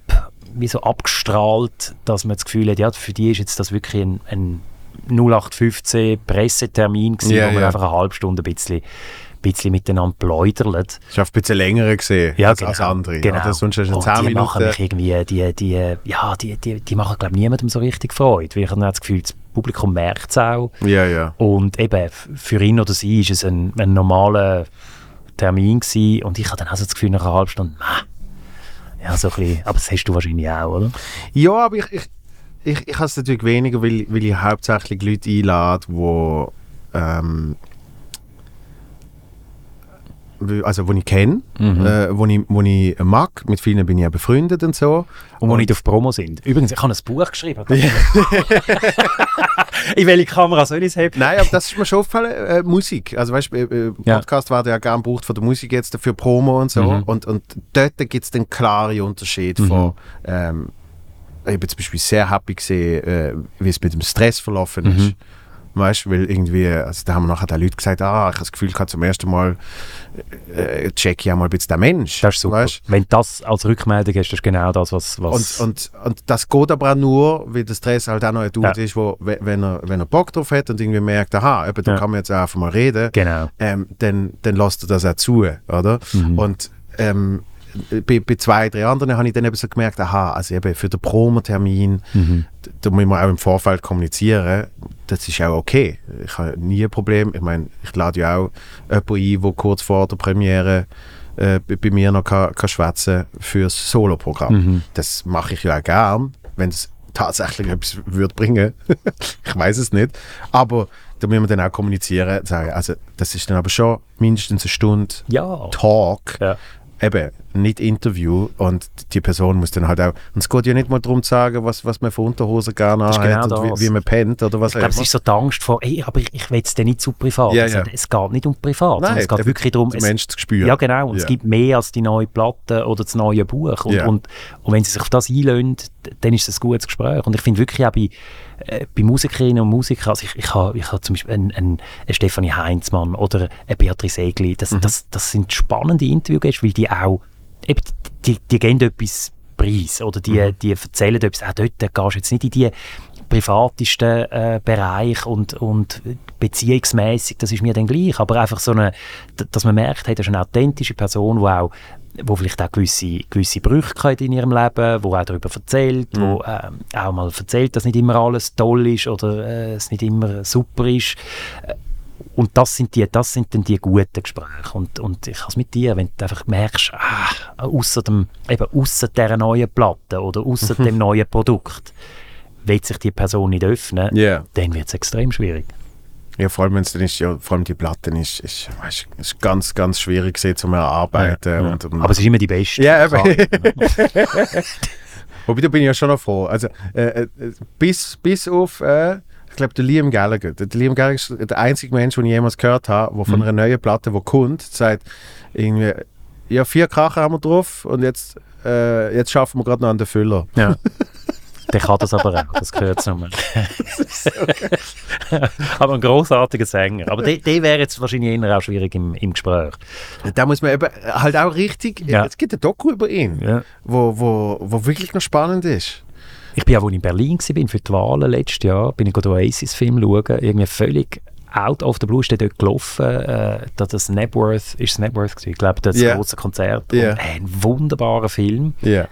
wie so abgestrahlt, dass man das Gefühl hat, ja, für die ist jetzt das wirklich ein, ein 0815 Pressetermin gewesen, Ja, wo man ja. einfach eine halbe Stunde ein bisschen, bisschen miteinander pläudert. Ich habe ein bisschen länger gesehen Ja, als, genau. als andere. Genau. Oder? Sonst hast du Und 10 die machen Minuten. mich irgendwie, die, die, ja, die, die, die machen, glaube ich, niemandem so richtig Freude, weil ich habe dann das Gefühl, das Publikum merkt es auch. Ja, ja. Und eben, für ihn oder sie ist es ein, ein normaler Termin gewesen. Und ich hatte dann auch so das Gefühl, nach einer halben Stunde, nah. Ja, so ein bisschen, aber das hast du wahrscheinlich auch, oder? Ja, aber ich, ich, ich, ich habe es natürlich weniger, weil, weil ich hauptsächlich Leute einlade, die ähm, also wo ich kenne, Mhm. äh, wo, ich, wo ich mag, mit vielen bin ich ja befreundet und so. Und die nicht auf Promo sind. Übrigens, ich habe ein Buch geschrieben. [LAUGHS] In welche Kamera soll ich es haben? Nein, aber das ist mir schon aufgefallen, äh, Musik. Also weißt du, äh, äh, Ja. Podcast war ja gern gebraucht von der Musik jetzt für Promo und so. Mhm. Und, und dort gibt es den klaren Unterschied von, ähm, ich bin zum Beispiel sehr happy gesehen, äh, wie es mit dem Stress verlaufen Mhm. ist. Weißt weil irgendwie, also da haben nachher die Leute gesagt, ah, ich habe das Gefühl, gehabt, zum ersten Mal äh, check ich auch mal ein bisschen den Mensch. Das ist super. Weißt? Wenn das als Rückmeldung hast, das ist genau das, was... Und, was und, und das geht aber auch nur, weil der Stress halt auch noch ein Dude Ja. ist, wo, we- wenn er, wenn er Bock drauf hat und irgendwie merkt, aha, eben, da Ja. kann man jetzt auch einfach mal reden, genau. ähm, dann, dann lässt er das auch zu, oder? Mhm. Und ähm, bei, bei zwei, drei anderen habe ich dann eben so gemerkt, aha, also eben für den Promotermin, Mhm. da muss man auch im Vorfeld kommunizieren, das ist auch okay. Ich habe nie ein Problem, ich meine, ich lade ja auch jemanden ein, der kurz vor der Premiere äh, bei, mir noch kann, kann schwätzen fürs Soloprogramm. Mhm. Das mache ich ja auch gern, wenn es tatsächlich etwas würde bringen. [LAUGHS] ich weiß es nicht. Aber da müssen wir dann auch kommunizieren, sagen, also das ist dann aber schon mindestens eine Stunde Ja. Talk, ja. Eben nicht Interview und die Person muss dann halt auch, und es geht ja nicht mal darum zu sagen, was, was man für Unterhosen gerne anhat genau und wie, wie man pennt oder was Ich glaube, es ist so die Angst vor, ey, aber ich, ich will es dann nicht zu privat. Ja, Also, ja. Es geht nicht um privat, sondern es geht wirklich darum, es, Mensch zu spüren. Ja, genau. Und es Ja. gibt mehr als die neue Platte oder das neue Buch. Und, Ja. und, und wenn sie sich auf das einlösen, dann ist es ein gutes Gespräch. Und ich finde wirklich auch bei, äh, bei Musikerinnen und Musikern, also ich, ich habe ich ha zum Beispiel einen, einen, einen Stefanie Heinzmann oder eine Beatrice Egli, das, Mhm. das, das sind spannende Interviewgäste, weil die auch, eben, die, die geben etwas preis oder die, Mhm. die erzählen etwas. Auch dort gehst du jetzt nicht in die privatesten äh, Bereich und, und beziehungsmäßig, das ist mir dann gleich, aber einfach so eine, dass man merkt, hey, das ist eine authentische Person, die auch wo vielleicht auch gewisse, gewisse Brüche hat in ihrem Leben, wo auch darüber erzählt, wo ähm, auch mal erzählt, dass nicht immer alles toll ist oder äh, es nicht immer super ist. Äh, Und das sind, die, das sind dann die guten Gespräche. Und, und ich habe es mit dir, wenn du einfach merkst, ah, ausser, dem, eben ausser dieser neuen Platte oder ausser dem neuen Produkt, will sich die Person nicht öffnen, Ja. dann wird es extrem schwierig. Ja, vor allem wenn es dann ist, ja, vor allem die Platten ist, ist, weißt, ist ganz, ganz schwierig zum Erarbeiten. Ja. Und, und, Aber es ist immer die beste. Ja, eben. Klar. [LAUGHS] [LAUGHS] Wobei, da bin ich ja schon noch froh. Also, äh, äh, bis, bis auf äh, Ich glaube, der Liam Gallagher. Der Liam Gallagher ist der einzige Mensch, den ich jemals gehört habe, der von Mhm. einer neuen Platte, die kommt, sagt, irgendwie, ja, vier Kracher haben wir drauf und jetzt, äh, jetzt schaffen wir gerade noch an den Füller. Ja. [LAUGHS] Der kann das aber auch, das gehört es nochmal. aber ein großartiger Sänger. Aber der, der wäre jetzt wahrscheinlich eher auch schwierig im, im Gespräch. Da muss man eben halt auch richtig, Ja. es gibt ein Doku über ihn, Ja. wo, wo, wo wirklich noch spannend ist. Ich bin auch, als ich in Berlin war, für die Wahlen letztes Jahr, bin ich den Oasis-Film schauen, irgendwie völlig out of the blue, ist der dort gelaufen, äh, da das Nebworth, ist es Nebworth gewesen? ich glaube, das Ja. große Konzert. Ja. Und, äh, ein wunderbarer Film. Ja.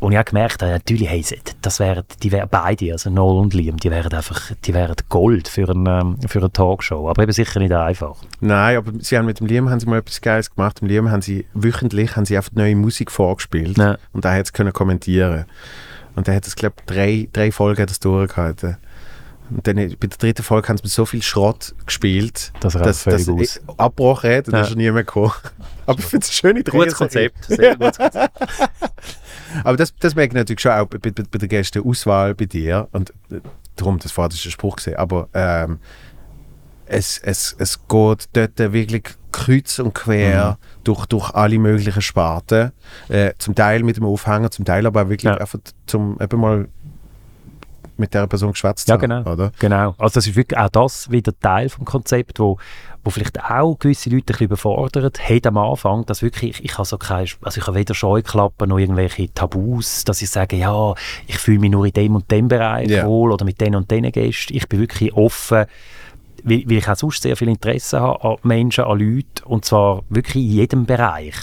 Und ich habe gemerkt, äh, natürlich, hey, das wären, die wären beide, also Noel und Liam, die wären einfach, die wären Gold für, ein, ähm, für eine Talkshow. Aber eben sicher nicht einfach. Nein, aber sie haben mit dem Liam haben sie mal etwas Geiles gemacht. Mit dem Liam haben sie wöchentlich haben sie einfach neue Musik vorgespielt Ja. und er hat es können kommentieren. Und er hat es, glaube ich, drei, drei Folgen es durchgehalten. Und dann äh, bei der dritten Folge haben sie mit so viel Schrott gespielt, Dass er dass, dass ich abgebrochen hat und Ja. dann ist er nie mehr gekommen. [LAUGHS] Aber ich finde es eine schöne Gutes Drehserie. Konzept, sehr gutes [LAUGHS] Konzept. Aber das, das merke ich natürlich schon auch bei, bei, bei der Gästeauswahl bei dir. Und äh, darum, das war ein Spruch gesehen. Aber ähm, es, es, es geht dort wirklich kreuz und quer durch, durch alle möglichen Sparten. Äh, zum Teil mit dem Aufhänger, zum Teil aber auch wirklich Ja. einfach zum eben mal mit der Person geschwätzt Ja, haben, genau. Oder? Genau. Also das ist wirklich auch das wieder Teil vom Konzept, wo, wo vielleicht auch gewisse Leute ein bisschen überfordert hat am Anfang, dass wirklich, ich, ich habe so keine, also ich habe weder Scheuklappen noch irgendwelche Tabus, dass ich sage, ja, ich fühle mich nur in dem und dem Bereich Ja. wohl oder mit den und den Gästen. Ich bin wirklich offen, weil, weil ich auch sonst sehr viel Interesse habe an Menschen, an Leuten und zwar wirklich in jedem Bereich.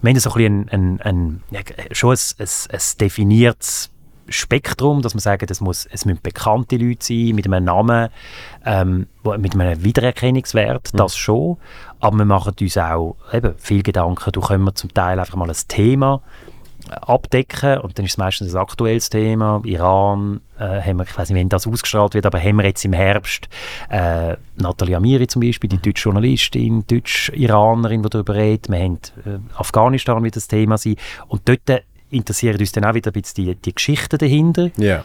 Wir haben so ein bisschen ein, ein, ein, schon ein, ein definiertes Spektrum, dass man sagen, es, muss, es müssen bekannte Leute sein, mit einem Namen, ähm, mit einem Wiedererkennungswert, das schon. Aber wir machen uns auch eben viel Gedanken, du können wir zum Teil einfach mal ein Thema abdecken und dann ist es meistens ein aktuelles Thema. Iran, äh, haben wir, ich weiß nicht, wann das ausgestrahlt wird, aber haben wir jetzt im Herbst äh, Nathalie Amiri zum Beispiel, die deutsche Journalistin, Deutsch-Iranerin, die darüber redet. Wir haben äh, Afghanistan wird das Thema sein und dort interessieren uns dann auch wieder ein bisschen die, die Geschichten dahinter. Ja.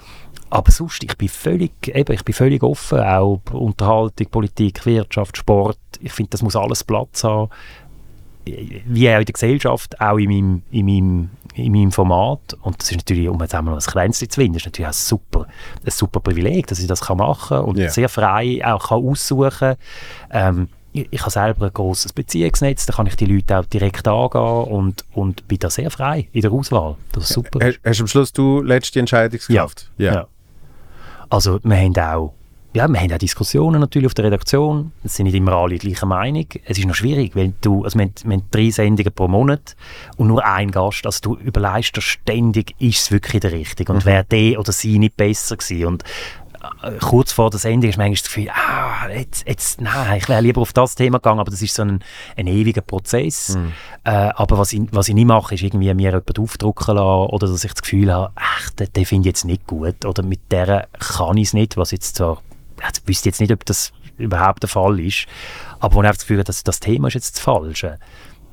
Aber sonst, ich bin völlig, eben, ich bin völlig offen, auch Unterhaltung, Politik, Wirtschaft, Sport. Ich finde, das muss alles Platz haben. Wie auch in der Gesellschaft, auch in meinem, in meinem, in meinem Format. Und das ist natürlich, um jetzt einmal noch ein Kränzchen zu finden, ist natürlich auch super, ein super Privileg, dass ich das kann machen kann und Ja. sehr frei auch kann aussuchen ähm, ich, ich habe selber ein grosses Beziehungsnetz, da kann ich die Leute auch direkt angehen und, und bin da sehr frei in der Auswahl. Das ist super. Hast, hast am Schluss du letzte Entscheidungskraft? Ja. Also wir haben auch, ja, wir haben auch Diskussionen natürlich auf der Redaktion. Es sind nicht immer alle gleicher Meinung. Es ist noch schwierig, wenn du, also wir haben, wir haben drei Sendungen pro Monat und nur ein Gast. Also du überlegst dir ständig, ist es wirklich der Richtige und wäre der oder sie nicht besser gewesen. Und kurz vor der Sendung ist manchmal das Gefühl, ah, jetzt, jetzt, nein, ich wäre lieber auf das Thema gegangen, aber das ist so ein, ein ewiger Prozess. Äh, aber was ich, was ich nicht mache, ist irgendwie mir jemanden aufdrucken lassen oder dass ich das Gefühl habe, ach, den, den finde ich jetzt nicht gut oder mit der kann ich es nicht, was jetzt so, ich wüsste jetzt nicht, ob das überhaupt der Fall ist, aber wenn ich das Gefühl habe, dass das Thema ist jetzt das Falsche,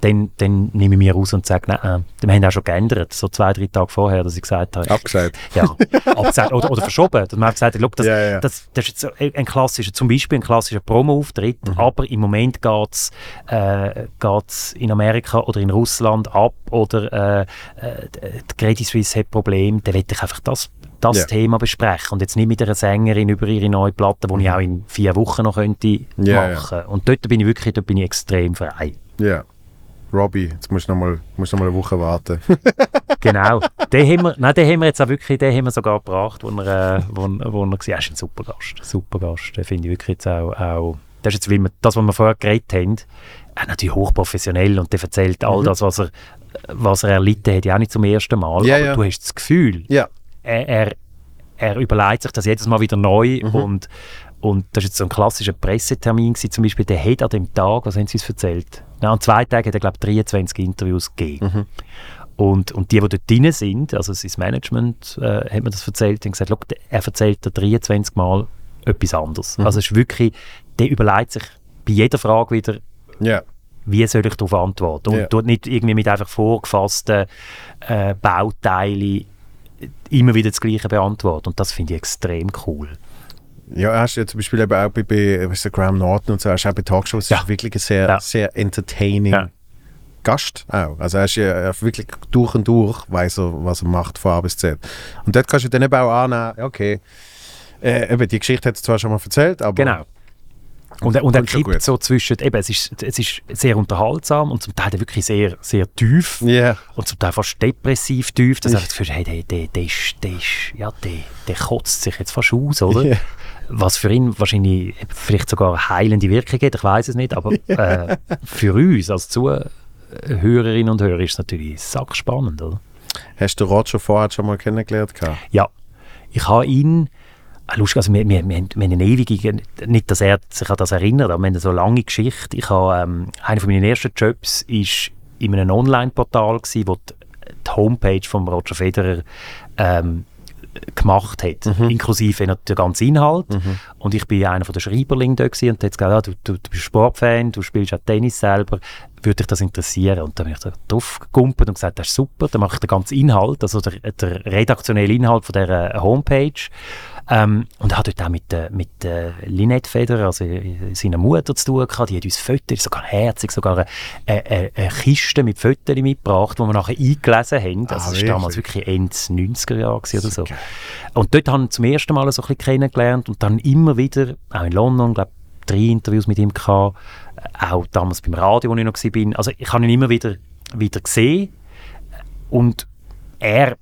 dann, dann nehme ich mir raus und sage, nein, äh, wir haben auch schon geändert, so zwei, drei Tage vorher, dass ich gesagt habe, Abgesagt. ja, abgesagt oder, oder verschoben. Dass man einfach gesagt hat, «Look, das, Ja, ja. Das, das ist jetzt ein klassischer, zum Beispiel ein klassischer Promo-Auftritt, aber im Moment geht es äh, geht's in Amerika oder in Russland ab oder äh, äh, die Credit Suisse hat Probleme, dann will ich einfach das, das Ja. Thema besprechen und jetzt nicht mit einer Sängerin über ihre neue Platte, die ich auch in vier Wochen noch könnte ja. machen. Und dort bin ich wirklich, dort bin ich extrem frei. Ja. Robbie, jetzt musst du noch mal, musst noch mal eine Woche warten. [LAUGHS] Genau. den, haben wir, nein, den haben wir jetzt auch wirklich, den haben wir sogar gebracht, wo er, äh, wo, wo er war. Er ist ein super Gast. Super Gast. Den finde ich wirklich jetzt auch, auch das ist jetzt, wie wir, das, was wir vorher geredet haben, er natürlich hochprofessionell und der erzählt all Mhm. das, was er, was er erlitten hat, ja auch nicht zum ersten Mal. Ja, aber ja. du hast das Gefühl, ja. er, er, er überlegt sich das jedes Mal wieder neu Mhm. und, und das war jetzt so ein klassischer Pressetermin gewesen, zum Beispiel, der hat an dem Tag, was haben sie uns erzählt? Na, an zwei Tagen hat er, glaube ich, 23 Interviews gegeben. Mhm. Und, und die, die dort drin sind, also sein Management äh, hat mir das erzählt, haben gesagt, «Schau, der- er erzählt dir 23 Mal etwas anderes. Mhm. Also es ist wirklich, der überlegt sich bei jeder Frage wieder, Ja. wie soll ich darauf antworten? Und Ja. tut nicht irgendwie mit einfach vorgefassten äh, Bauteilen immer wieder das Gleiche beantworten. Und das finde ich extrem cool. Ja, hast du ja zum Beispiel eben auch bei, bei weißt du, Graham Norton und so, hast du auch bei Talkshows, Ja. ist wirklich ein sehr, Ja. sehr entertaining Ja. Gast auch. Also er ist ja wirklich durch und durch, weiß er, was er macht von A bis Z. Und dort kannst du dann eben auch annehmen, okay, äh, eben, die Geschichte hat er zwar schon mal erzählt, aber Genau. Und, und er kippt so zwischen, eben, es ist, es ist sehr unterhaltsam und zum Teil wirklich sehr, sehr tief Ja, und zum Teil fast depressiv tief. Das Ja. habe ich das Gefühl, hey, der, der, der, der, ja, der, der kotzt sich jetzt fast aus, oder? Ja. Was für ihn wahrscheinlich vielleicht sogar heilende Wirkung hat, ich weiß es nicht, aber [LAUGHS] äh, für uns als Zuhörerinnen und Hörer ist es natürlich sackspannend, oder? hast du Roger vorher schon mal kennengelernt? gehabt? Ja, ich habe ihn, äh, lustig, also wir, wir, wir, haben- eine ewige, nicht, dass er sich an das erinnert, aber wir haben so eine lange Geschichte. Ich habe, ähm, einer von meinen ersten Jobs ist in einem Online-Portal gewesen, wo die, die Homepage von Roger Federer ähm, gemacht hat, inklusive noch der ganze Inhalt. Und ich bin einer von Schreiberlingen dort gewesen und hat gesagt, ah, du, du, du bist Sportfan, du spielst auch Tennis selber, würde dich das interessieren? Und dann bin ich da drauf gegumpelt und gesagt, das ist super, dann mache ich den ganzen Inhalt, also der, der redaktionelle Inhalt von dieser Homepage. Ähm, und er hat dort auch mit, äh, mit äh, Lynette Federer, also äh, seiner Mutter zu tun gehabt, die hat uns Fotos, sogar herzig, sogar eine, eine, eine Kiste mit Fotos mitgebracht, die wir nachher eingelesen haben. Also Ah, das war damals wirklich? Ende 90er Jahre oder so. Und dort habe ich zum ersten Mal so ein bisschen kennengelernt und dann immer wieder, auch in London, glaube drei Interviews mit ihm gehabt, äh, auch damals beim Radio, wo ich noch war. Also ich habe ihn immer wieder, wieder gesehen und er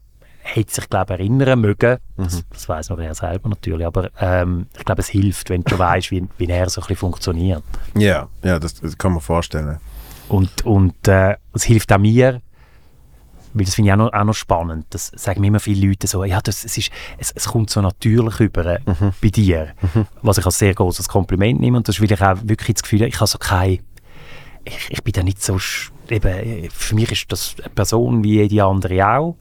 hätte sich, glaube ich, erinnern mögen, das, das weiß noch er selber natürlich, aber ähm, ich glaube, es hilft, wenn du weißt, wie, wie er so ein bisschen funktioniert. Ja, ja das, das kann man vorstellen. Und, und äh, es hilft auch mir, weil das finde ich auch noch, auch noch spannend. Das sagen mir immer viele Leute so, ja, das, es, ist, es, es kommt so natürlich über äh, bei dir, was ich als sehr großes Kompliment nehme. Und das ist, weil ich auch wirklich das Gefühl ich habe so kein, ich, ich bin da nicht so, eben, äh, für mich ist das eine Person wie jede andere auch.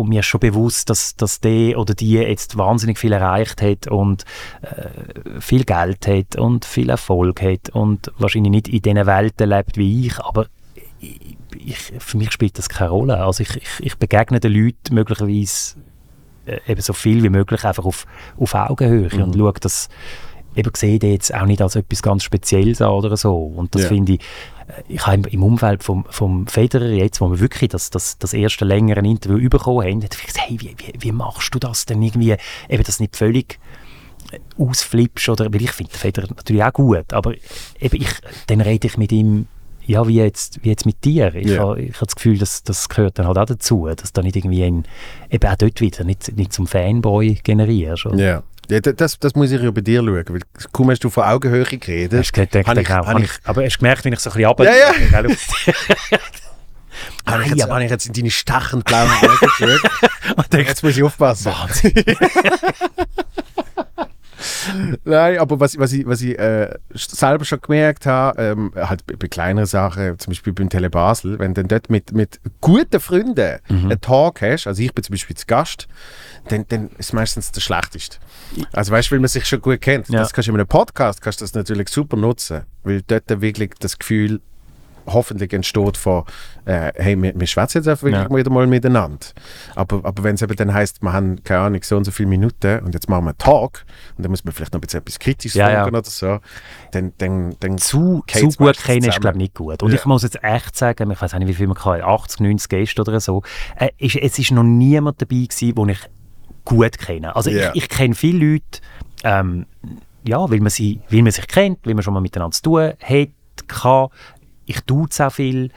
Und mir ist schon bewusst, dass, dass der oder die jetzt wahnsinnig viel erreicht hat und äh, viel Geld hat und viel Erfolg hat und wahrscheinlich nicht in diesen Welten lebt wie ich, aber ich, ich, für mich spielt das keine Rolle. Also ich, ich, ich begegne den Leuten möglicherweise äh, eben so viel wie möglich einfach auf, auf Augenhöhe und schaue, dass eben sehe ich jetzt auch nicht als etwas ganz Spezielles an oder so. Und das Ja. finde ich, äh, ich habe im, Umfeld vom, vom Federer jetzt, wo wir wirklich das, das, das erste längere Interview bekommen haben, hat gesagt, hey, wie, wie, wie machst du das denn irgendwie, eben das nicht völlig äh, ausflippst oder, weil ich finde Federer natürlich auch gut, aber eben ich, dann rede ich mit ihm ja, wie jetzt, wie jetzt mit dir. Ich Ja. habe ich habe das Gefühl, dass das gehört dann halt auch dazu, dass du nicht irgendwie ein, eben auch dort wieder nicht, nicht zum Fanboy generierst. oder? Ja. ja das, das muss ich ja bei dir schauen, weil kaum hast du von Augenhöhe geredet. Hast du gedacht, ich- habe hab ich- aber hast du gemerkt, wenn ich so ein bisschen runter... Ja, ja. [LAUGHS] [LAUGHS] Habe ich, jetzt, habe ich jetzt in deine stachend blauen Augen [LAUGHS] geschaut. Jetzt muss ich aufpassen. Wahnsinn. [LAUGHS] Nein, aber was, was ich, was ich äh, selber schon gemerkt habe, ähm, halt bei, bei kleineren Sachen, zum Beispiel beim Tele Basel, wenn du dann dort mit, mit guten Freunden einen Talk hast, also ich bin zum Beispiel zu Gast, dann, dann ist es meistens der schlechteste. Also weißt du, weil man sich schon gut kennt. Ja. Das kannst du in einem Podcast kannst du das natürlich super nutzen, weil dort dann wirklich das Gefühl hoffentlich entsteht von, äh, hey, wir, wir schwätzen jetzt einfach wirklich Ja. wieder mal miteinander. Aber, aber wenn es eben dann heisst, wir haben, keine Ahnung, so und so viele Minuten und jetzt machen wir einen Talk und dann muss man vielleicht noch ein bisschen etwas Kritisches Ja, ja. oder so, dann, dann, dann zu, zu gut kennen ist, glaube ich, nicht gut. Und Ja. ich muss jetzt echt sagen, ich weiß nicht, wie viel man kann, 80, 90 Gäste oder so, äh, ist, es ist noch niemand dabei gewesen, den ich gut kenne. Also Ja. ich, ich kenne viele Leute, ähm, ja, weil man, sie, weil man sich kennt, weil man schon mal miteinander zu tun hat, kann. Ich tue es auch viel,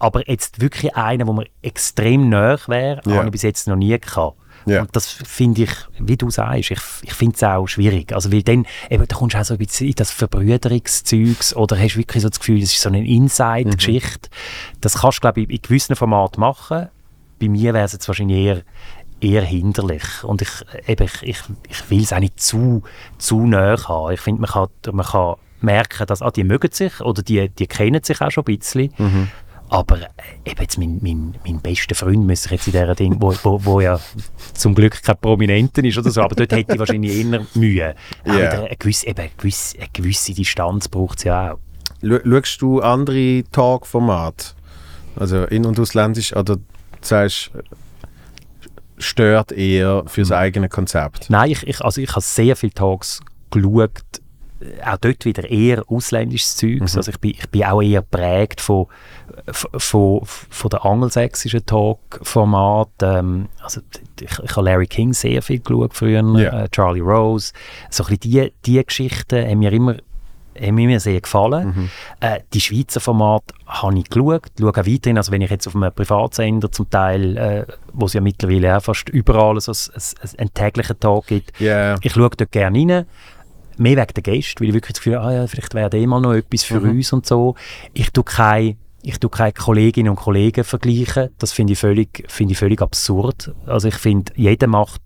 aber jetzt wirklich einer, wo mir extrem nahe wäre, Ja. habe ich bis jetzt noch nie gehabt. Ja. Und das finde ich, wie du sagst, ich, ich finde es auch schwierig. Also weil dann, eben, da kommst du auch so ein bisschen in das Verbrüderungszeugs oder hast wirklich so das Gefühl, es ist so eine Inside-Geschichte. Das kannst du, glaube ich, in gewissen Formaten machen. Bei mir wäre es jetzt wahrscheinlich eher, eher hinderlich. Und ich, eben, ich, ich, ich will es auch nicht zu, zu nahe haben. Ich finde, man kann, man kann merken, dass ah, die mögen sich oder die, die kennen sich auch schon ein bisschen. Aber äh, eben jetzt mein, mein, mein bester Freund müsste ich jetzt in dieser Ding, wo, wo, wo ja zum Glück kein Prominenten ist oder so, aber dort hätte ich wahrscheinlich eher Mühe. Ja. wieder eine, gewisse, eben eine, gewisse, eine gewisse Distanz braucht es ja auch. Schau- Schaust du andere Talk-Formate? Also in- und ausländisch oder sagst stört eher für Mhm. sein eigenes Konzept? Nein, ich, ich, also ich habe sehr viele Talks geschaut, auch dort wieder eher ausländisches Zeug. Mhm. Also ich bin, ich bin auch eher geprägt von, von, von der angelsächsischen Talk-Format. Ähm, also ich, ich habe Larry King sehr viel geschaut früher, yeah. äh, Charlie Rose. So ein bisschen die, die Geschichten haben mir immer haben mir sehr gefallen. Mhm. Äh, die Schweizer Formate habe ich geschaut, schaue auch weiterhin, also wenn ich jetzt auf einem Privatsender zum Teil, äh, wo es ja mittlerweile auch fast überall so ein, ein, einen täglichen Tag gibt, yeah. ich schaue dort gerne rein mehr wegen der Gäste, weil ich wirklich das Gefühl ah ja, vielleicht wäre eh mal noch etwas für mhm. uns und so. Ich tue keine ich tue keine Kolleginnen und Kollegen vergleichen. Das finde ich, völlig, find ich völlig absurd. Also ich finde, jeder macht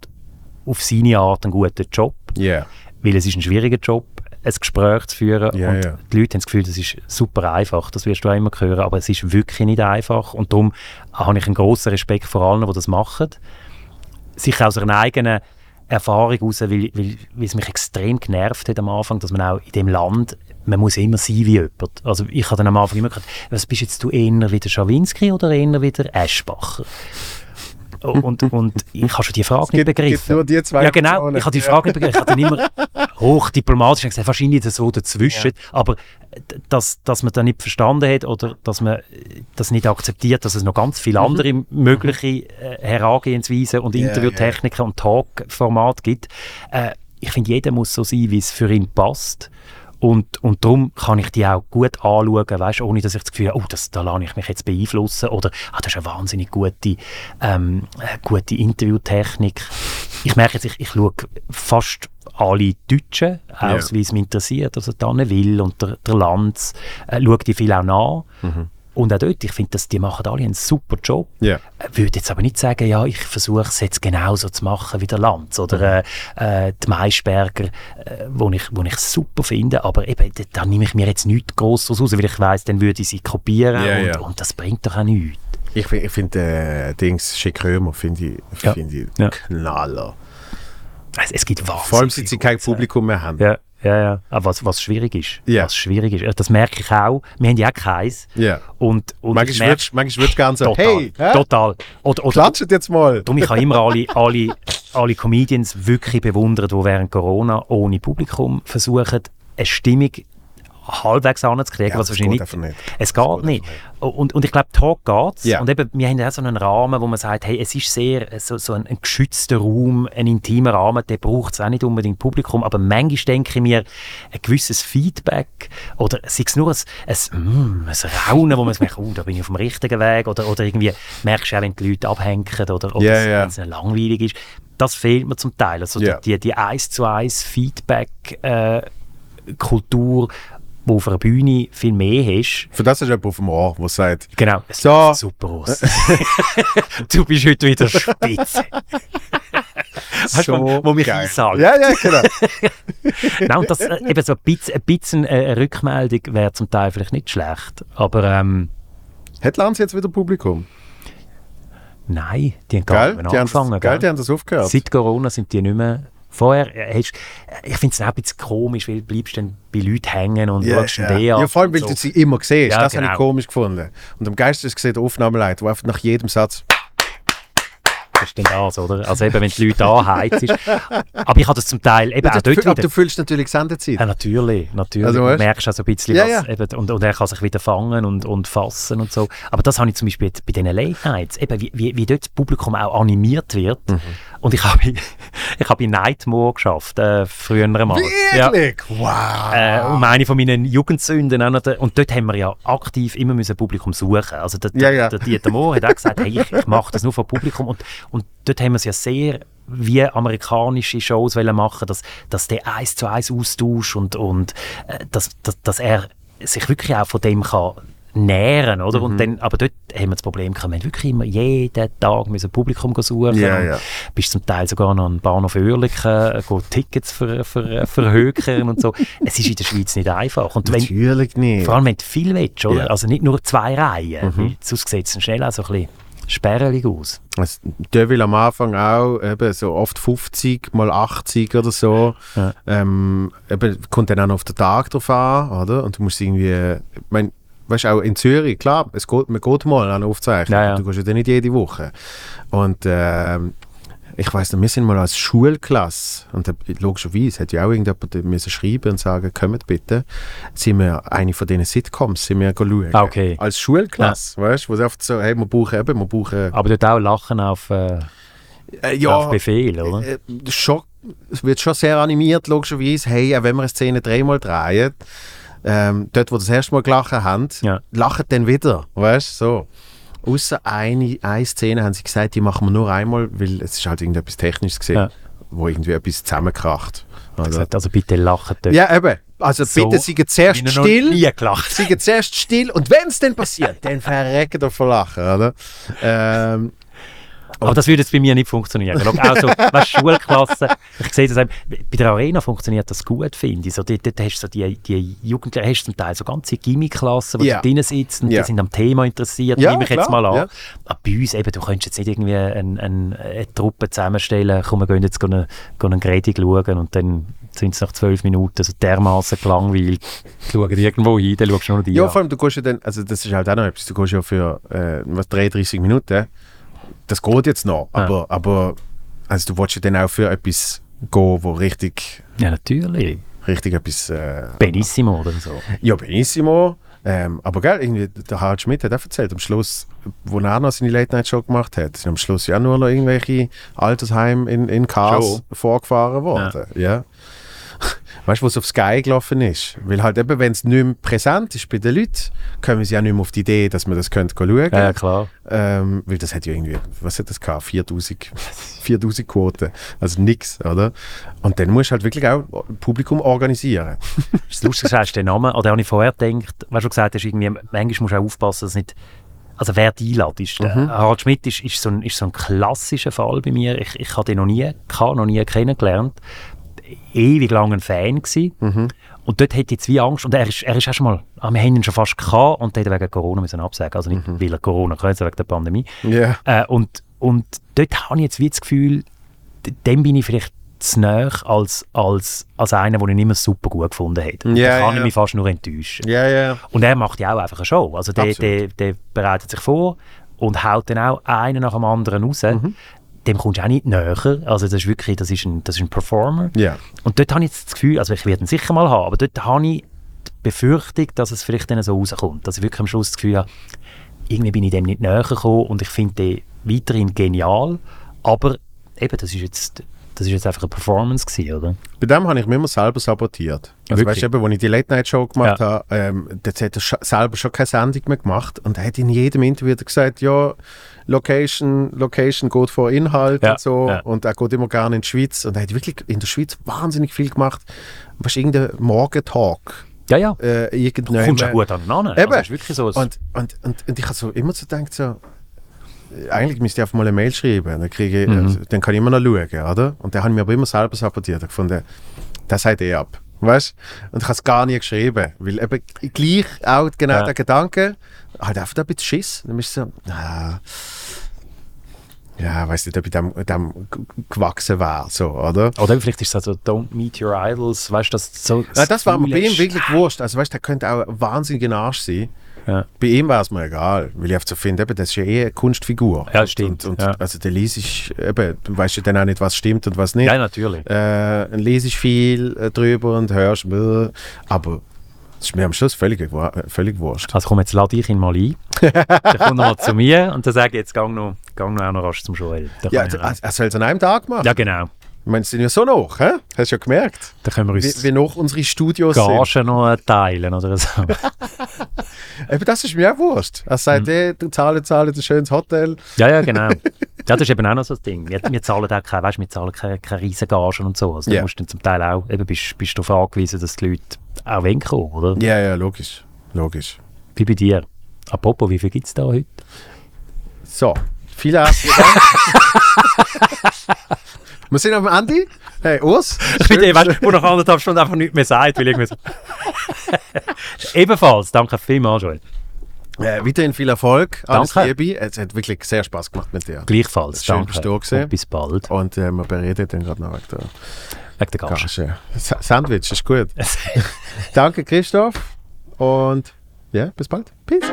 auf seine Art einen guten Job. Yeah. Weil es ist ein schwieriger Job, ein Gespräch zu führen. Yeah, und yeah. die Leute haben das Gefühl, das ist super einfach. Das wirst du auch immer hören. Aber es ist wirklich nicht einfach. Und darum habe ich einen grossen Respekt vor allen, die das machen. Sich aus einer eigenen Erfahrung heraus, weil, weil, weil es mich extrem genervt hat am Anfang, dass man auch in dem Land, man muss immer sein wie jemand. Also ich habe dann am Anfang immer gedacht, was bist jetzt du eher wieder Schawinski oder eher wieder Eschbacher? Und, und ich habe schon die Frage gibt, nicht begriffen. nur die zwei ja genau, ich habe die Frage nicht begriffen. Ich habe dann immer hochdiplomatisch gesagt, wahrscheinlich so dazwischen, ja. aber dass, dass man das nicht verstanden hat oder dass man das nicht akzeptiert, dass es noch ganz viele mhm. andere mhm. mögliche äh, Herangehensweisen und yeah, Interviewtechniken yeah. und Talkformate gibt. Äh, ich finde, jeder muss so sein, wie es für ihn passt. Und, und darum kann ich die auch gut anschauen, weißt, ohne dass ich das Gefühl habe, oh, das, da lasse ich mich jetzt beeinflussen oder ah, das ist eine wahnsinnig gute, ähm, äh, gute Interviewtechnik. Ich merke jetzt, ich, ich schaue fast alle Deutschen aus, yeah. wie es mich interessiert. Also Tanne Will und der, der Lanz, äh, schaue die viel auch nach. Mhm. Und auch dort, ich finde, die machen alle einen super Job. Yeah. Ich würde jetzt aber nicht sagen, ja, ich versuche es jetzt genauso zu machen wie der Lanz oder äh, äh, die Maischberger, äh, wo, ich, wo ich super finde, aber eben, da nehme ich mir jetzt nichts Grosses raus, weil ich weiß, dann würde ich sie kopieren yeah, und, yeah. und, das bringt doch auch nichts. Ich, ich finde äh, Dings Schick Römer finde ich, ja. find ich ja. Knaller. Es, es gibt wahnsinnig Vor allem, seit sie kein Publikum mehr haben. Ja. Ja, ja. Aber was, was schwierig ist. Ja. Was schwierig ist. Das merke ich auch. Wir haben ja auch keins. Ja. Und, und manchmal würdest du gerne sagen, total, hey, hä? total. Oder, oder, Klatscht jetzt mal. Darum, ich habe immer alle, alle, alle Comedians wirklich bewundert, die während Corona ohne Publikum versuchen, eine Stimmung halbwegs anzukriegen, Ja, was wahrscheinlich geht nicht. nicht. Es geht geht nicht. Und, und ich glaube, Talk geht's. Ja. Und eben, wir haben ja auch so einen Rahmen, wo man sagt, hey, es ist sehr so, so ein, ein geschützter Raum, ein intimer Rahmen, der braucht es auch nicht unbedingt Publikum, aber manchmal denke ich mir, ein gewisses Feedback oder sei es nur ein, ein, mm, ein Raunen, wo man sagt, oh, da bin ich auf dem richtigen Weg oder, oder irgendwie merkst du auch, wenn die Leute abhängen oder, oder Ja, es- wenn es langweilig ist. Das fehlt mir zum Teil. Also Ja. die, die 1 zu 1 Feedback äh, Kultur, wo auf einer Bühne viel mehr hast. Für das ist jemand auf dem Ohr, der sagt, Genau. Es So. sieht super aus. [LAUGHS] du bist heute wieder spitze. [LAUGHS] Weißt du, wo, mich geil. einsagt. Ja, ja, genau. [LAUGHS] Nein, und das, äh, eben so ein bisschen, ein bisschen äh, eine Rückmeldung wäre zum Teil vielleicht nicht schlecht. Aber ähm, Hat Lanz jetzt wieder Publikum? nein, die haben gar nicht mehr die haben, angefangen. gell? die haben das aufgehört. Seit Corona sind die nicht mehr. Vorher, äh, hast, ich finde es auch ein bisschen komisch, weil du bleibst dann bei Leuten hängen und Ja, schaust ja. den ja, an vor allem, weil und du sie immer siehst. Ja, das habe ich genau. komisch gefunden. Und am geilsten ist gesehen der Aufnahmeleiter, der einfach nach jedem Satz ist dann das, oder? Also eben, wenn die Leute anheizt. Aber ich habe das zum Teil eben auch Aber dort du, aber wieder. du fühlst natürlich Sendezeit. Ja, natürlich, natürlich. Also, du merkst auch so ein bisschen Ja, was. ja. Eben, und, und er kann sich wieder fangen und, und fassen und so. Aber das habe ich zum Beispiel bei diesen Late Nights, eben, wie, wie, wie dort das Publikum auch animiert wird. Mhm. Und ich [LAUGHS] habe ich habe in Nightmare geschafft, äh, früher mal. Ja. Wirklich? Wow. Äh, um eine von meinen Jugendsünden. auch noch Und dort haben wir ja aktiv immer müssen Publikum suchen. Also der, Ja, ja. der Dieter Mohr hat auch gesagt, hey, ich, ich mache das nur für Publikum. Und, und dort haben wir es ja sehr wie amerikanische Shows machen, dass, dass der eins zu eins Austausch und, und äh, dass, dass, dass er sich wirklich auch von dem kann nähren, oder? Mhm. Und dann, aber dort haben wir das Problem gehabt, wir haben wirklich immer jeden Tag müssen Publikum suchen. Ja, ja. bist zum Teil sogar noch an den Bahnhof Oerlikon, äh, go Tickets für, für, für Hökern und so. Es ist in der Schweiz nicht einfach. Und wenn, Natürlich nicht. vor allem, wenn du viel willst, oder? Ja. Also nicht nur zwei Reihen, Mhm. sonst sieht es schnell auch so ein bisschen sperrig aus. Der will am Anfang auch eben so oft 50 mal 80 oder so. Ja. Ähm, eben, kommt dann auch noch auf den Tag drauf an, oder? Und du musst irgendwie, ich mein, weißt auch in Zürich, klar, es geht, man geht mal an Aufzeichnung, Ja, ja. du gehst ja nicht jede Woche. Und ähm, ich weiß nicht, wir sind mal als Schulklasse, und logischerweise hätte ja auch irgendjemand müssen schreiben und sagen, kommt bitte, sind wir eine von diesen Sitcoms, sind wir schauen. Ah, okay. Als Schulklasse, weißt du, wo sie oft so, hey, wir brauchen eben, wir brauchen... Aber dort auch Lachen auf, äh, Äh, auf Befehl, oder? äh, schon, es wird schon sehr animiert, logischerweise. Hey, auch wenn wir eine Szene dreimal drehen, ähm, dort, wo das erste Mal gelacht haben, Ja. lachen dann wieder. Weißt du, so. Außer eine, eine Szene haben sie gesagt, die machen wir nur einmal, weil es ist halt irgendetwas Technisches gesehen, Ja. wo irgendwie etwas zusammenkracht. Also, Gesagt, Also bitte lachen dort. ja, eben. Also So, bitte seien zuerst still. nie gelacht. Seien zuerst still und wenn es dann passiert, dann verrecken ihr vor Lachen, oder? [LAUGHS] Ähm, Aber das würde jetzt bei mir nicht funktionieren. Schau, Auch so, [LAUGHS] weißt, Schulklasse, ich sehe das eben, bei der Arena funktioniert das gut, finde ich. So, dort, dort hast du so die, die Jugendlichen, hast zum Teil so ganze Gimmiklassen, die da drinnen sitzen, Ja. die sind am Thema interessiert, Ja, nehme ich jetzt klar, mal an. ja. Aber bei uns eben, du könntest jetzt nicht irgendwie ein, ein, eine Truppe zusammenstellen, komm, wir gehen jetzt gehen, gehen einen Gredig schauen und dann sind es nach zwölf Minuten so dermaßen gelangweilt, [LAUGHS] schauen irgendwo hin, dann schaust du nur noch die Ja, an. vor allem, du gehst ja dann, also das ist halt auch noch etwas, du gehst ja für äh, was, 33 Minuten, das geht jetzt noch, Ja. aber, aber also du willst ja dann auch für etwas gehen, wo richtig, Ja, natürlich. richtig etwas, äh, Benissimo oder so. ja, Benissimo, ähm, aber gell, irgendwie, der Harald Schmidt hat auch erzählt, am Schluss, wo er noch seine Late-Night-Show gemacht hat, sind am Schluss ja nur noch irgendwelche Altersheime in, in Cars Schon. vorgefahren worden, ja. Weißt du, was auf Sky gelaufen ist? Weil halt eben, wenn es nicht mehr präsent ist bei den Leuten, kommen sie ja nicht mehr auf die Idee, dass man das könnte schauen Ja, ja, klar. ähm, weil das hat ja irgendwie, was hat das gehabt? 4000, 4000 [LAUGHS] Quoten. Also nix, oder? Und dann musst du halt wirklich auch Publikum organisieren. [LAUGHS] Das Lustige ist der Name, oder habe ich vorher gedacht, was du gesagt hast, irgendwie, manchmal musst du auch aufpassen, dass nicht, also wer die einlädt. Mhm. Harald Schmidt ist, ist, so ein, ist so ein klassischer Fall bei mir. Ich, ich habe den noch nie gehabt, noch nie kennengelernt. Ewig lang ein Fan gewesen. Mhm. Und dort ich jetzt wie Angst, und er ist, er ist auch schon mal, ah, wir haben ihn schon fast gehabt, und hat wegen Corona müssen absagen. Also nicht, Mhm. weil er Corona kann, sondern wegen der Pandemie. Ja. Äh, und, und dort habe ich jetzt wie das Gefühl, dem bin ich vielleicht zu näher als, als, als einer, den ich nicht mehr super gut gefunden hätte. Ja, da kann ja. ich mich fast nur enttäuschen. Ja, ja. Und er macht ja auch einfach eine Show. Also der, der, der bereitet sich vor und haut dann auch einen nach dem anderen raus. Mhm. Dem kommst du auch nicht näher. Also das ist wirklich, das ist ein, das ist ein Performer. Ja. Und dort habe ich jetzt das Gefühl, also ich werde ihn sicher mal haben, aber dort habe ich die Befürchtung, dass es vielleicht dann so rauskommt. Dass ich wirklich am Schluss das Gefühl habe, irgendwie bin ich dem nicht näher gekommen und ich finde den weiterhin genial, aber eben, das ist jetzt, das ist jetzt einfach eine Performance gewesen, oder? Bei dem habe ich mich immer selber sabotiert. Also Wirklich? weißt du, eben, als ich die Late-Night-Show gemacht Ja. habe, ähm, dort hat er selber schon keine Sendung mehr gemacht und er hat in jedem Interview gesagt, ja, Location, Location geht vor Inhalt Ja, und so ja. und er geht immer gerne in die Schweiz und er hat wirklich in der Schweiz wahnsinnig viel gemacht. Was irgendein Morgentalk Ja, ja. äh, Du kommst ja gut aneinander. Eben. Also, es ist wirklich so. Und, und, und, und ich habe so immer so gedacht, so, eigentlich müsste ich einfach mal eine Mail schreiben, dann, kriege ich, Mhm. also, dann kann ich immer noch schauen, oder? Und dann habe ich mir aber immer selber sabotiert. Ich gefunden, das sagt eh ab. Weißt Und ich habe es gar nie geschrieben, weil eben gleich auch genau Ja. der Gedanke, halt einfach ein bisschen Schiss. Dann bist du so, ah, ja, weiß nicht, ob ich dem, dem gewachsen wäre, so, oder? Oder vielleicht ist es so Don't Meet Your Idols, weißt du, das so. Ja, das war mir bei ihm wirklich wurscht. Also, weißt du, der könnte auch ein wahnsinniger Arsch sein. Ja. Bei ihm war es mir egal, weil ich so finde, eben, das ist ja eh eine Kunstfigur. Ja, stimmt, Und, und, ja. Also der liest ist, eben, du weißt ja dann auch nicht, was stimmt und was nicht. Ja, natürlich. Äh, dann lese ich viel äh, drüber und hörst, bläh. aber es ist mir am Schluss völlig, völlig wurscht. Also komm, jetzt lade ich ihn mal ein. Dann kommt er mal zu mir und dann sage ich, jetzt gang noch, gang noch auch noch rasch zum Joel. Ja, ich er soll es an einem Tag machen. ja, genau. Ich meine, sind ja so noch, hä? Hast du ja gemerkt, Da können wir wie, uns wie noch unsere Studios sind. Gagen noch äh, teilen oder so. [LAUGHS] Eben, das ist mir auch wurscht. Er sagt, Mhm. eh, du zahlst, zahlst ein schönes Hotel. ja, ja, genau. [LAUGHS] Ja, das ist eben auch noch so das Ding. Wir, wir zahlen auch keine, weißt, wir zahlen keine, keine riesen Gagen und so. Also Ja. du musst dann zum Teil auch, eben bist, bist du darauf angewiesen, dass die Leute auch wollen kommen, oder? Ja, ja, logisch. Logisch. Wie bei dir. Apropos, wie viel gibt es da heute? So, vielen herzlichen Dank. [LAUGHS] Wir sind am Ende. Hey, Urs. Ich bin der, weißt, du, wo nach anderthalb Stunden einfach nichts mehr sagt, weil ich mir so [LAUGHS] Ebenfalls, danke vielmals, Joel. Äh, weiterhin viel Erfolg. Alles Danke. Liebe. Es hat wirklich sehr Spaß gemacht mit dir. Gleichfalls, Schön, danke. du da bis bald. Und äh, wir bereden dann gerade noch wegen der Wegen der Gage. Gage. Sa- Sandwich ist gut. [LAUGHS] Danke, Christoph. Und ja, bis bald. Peace.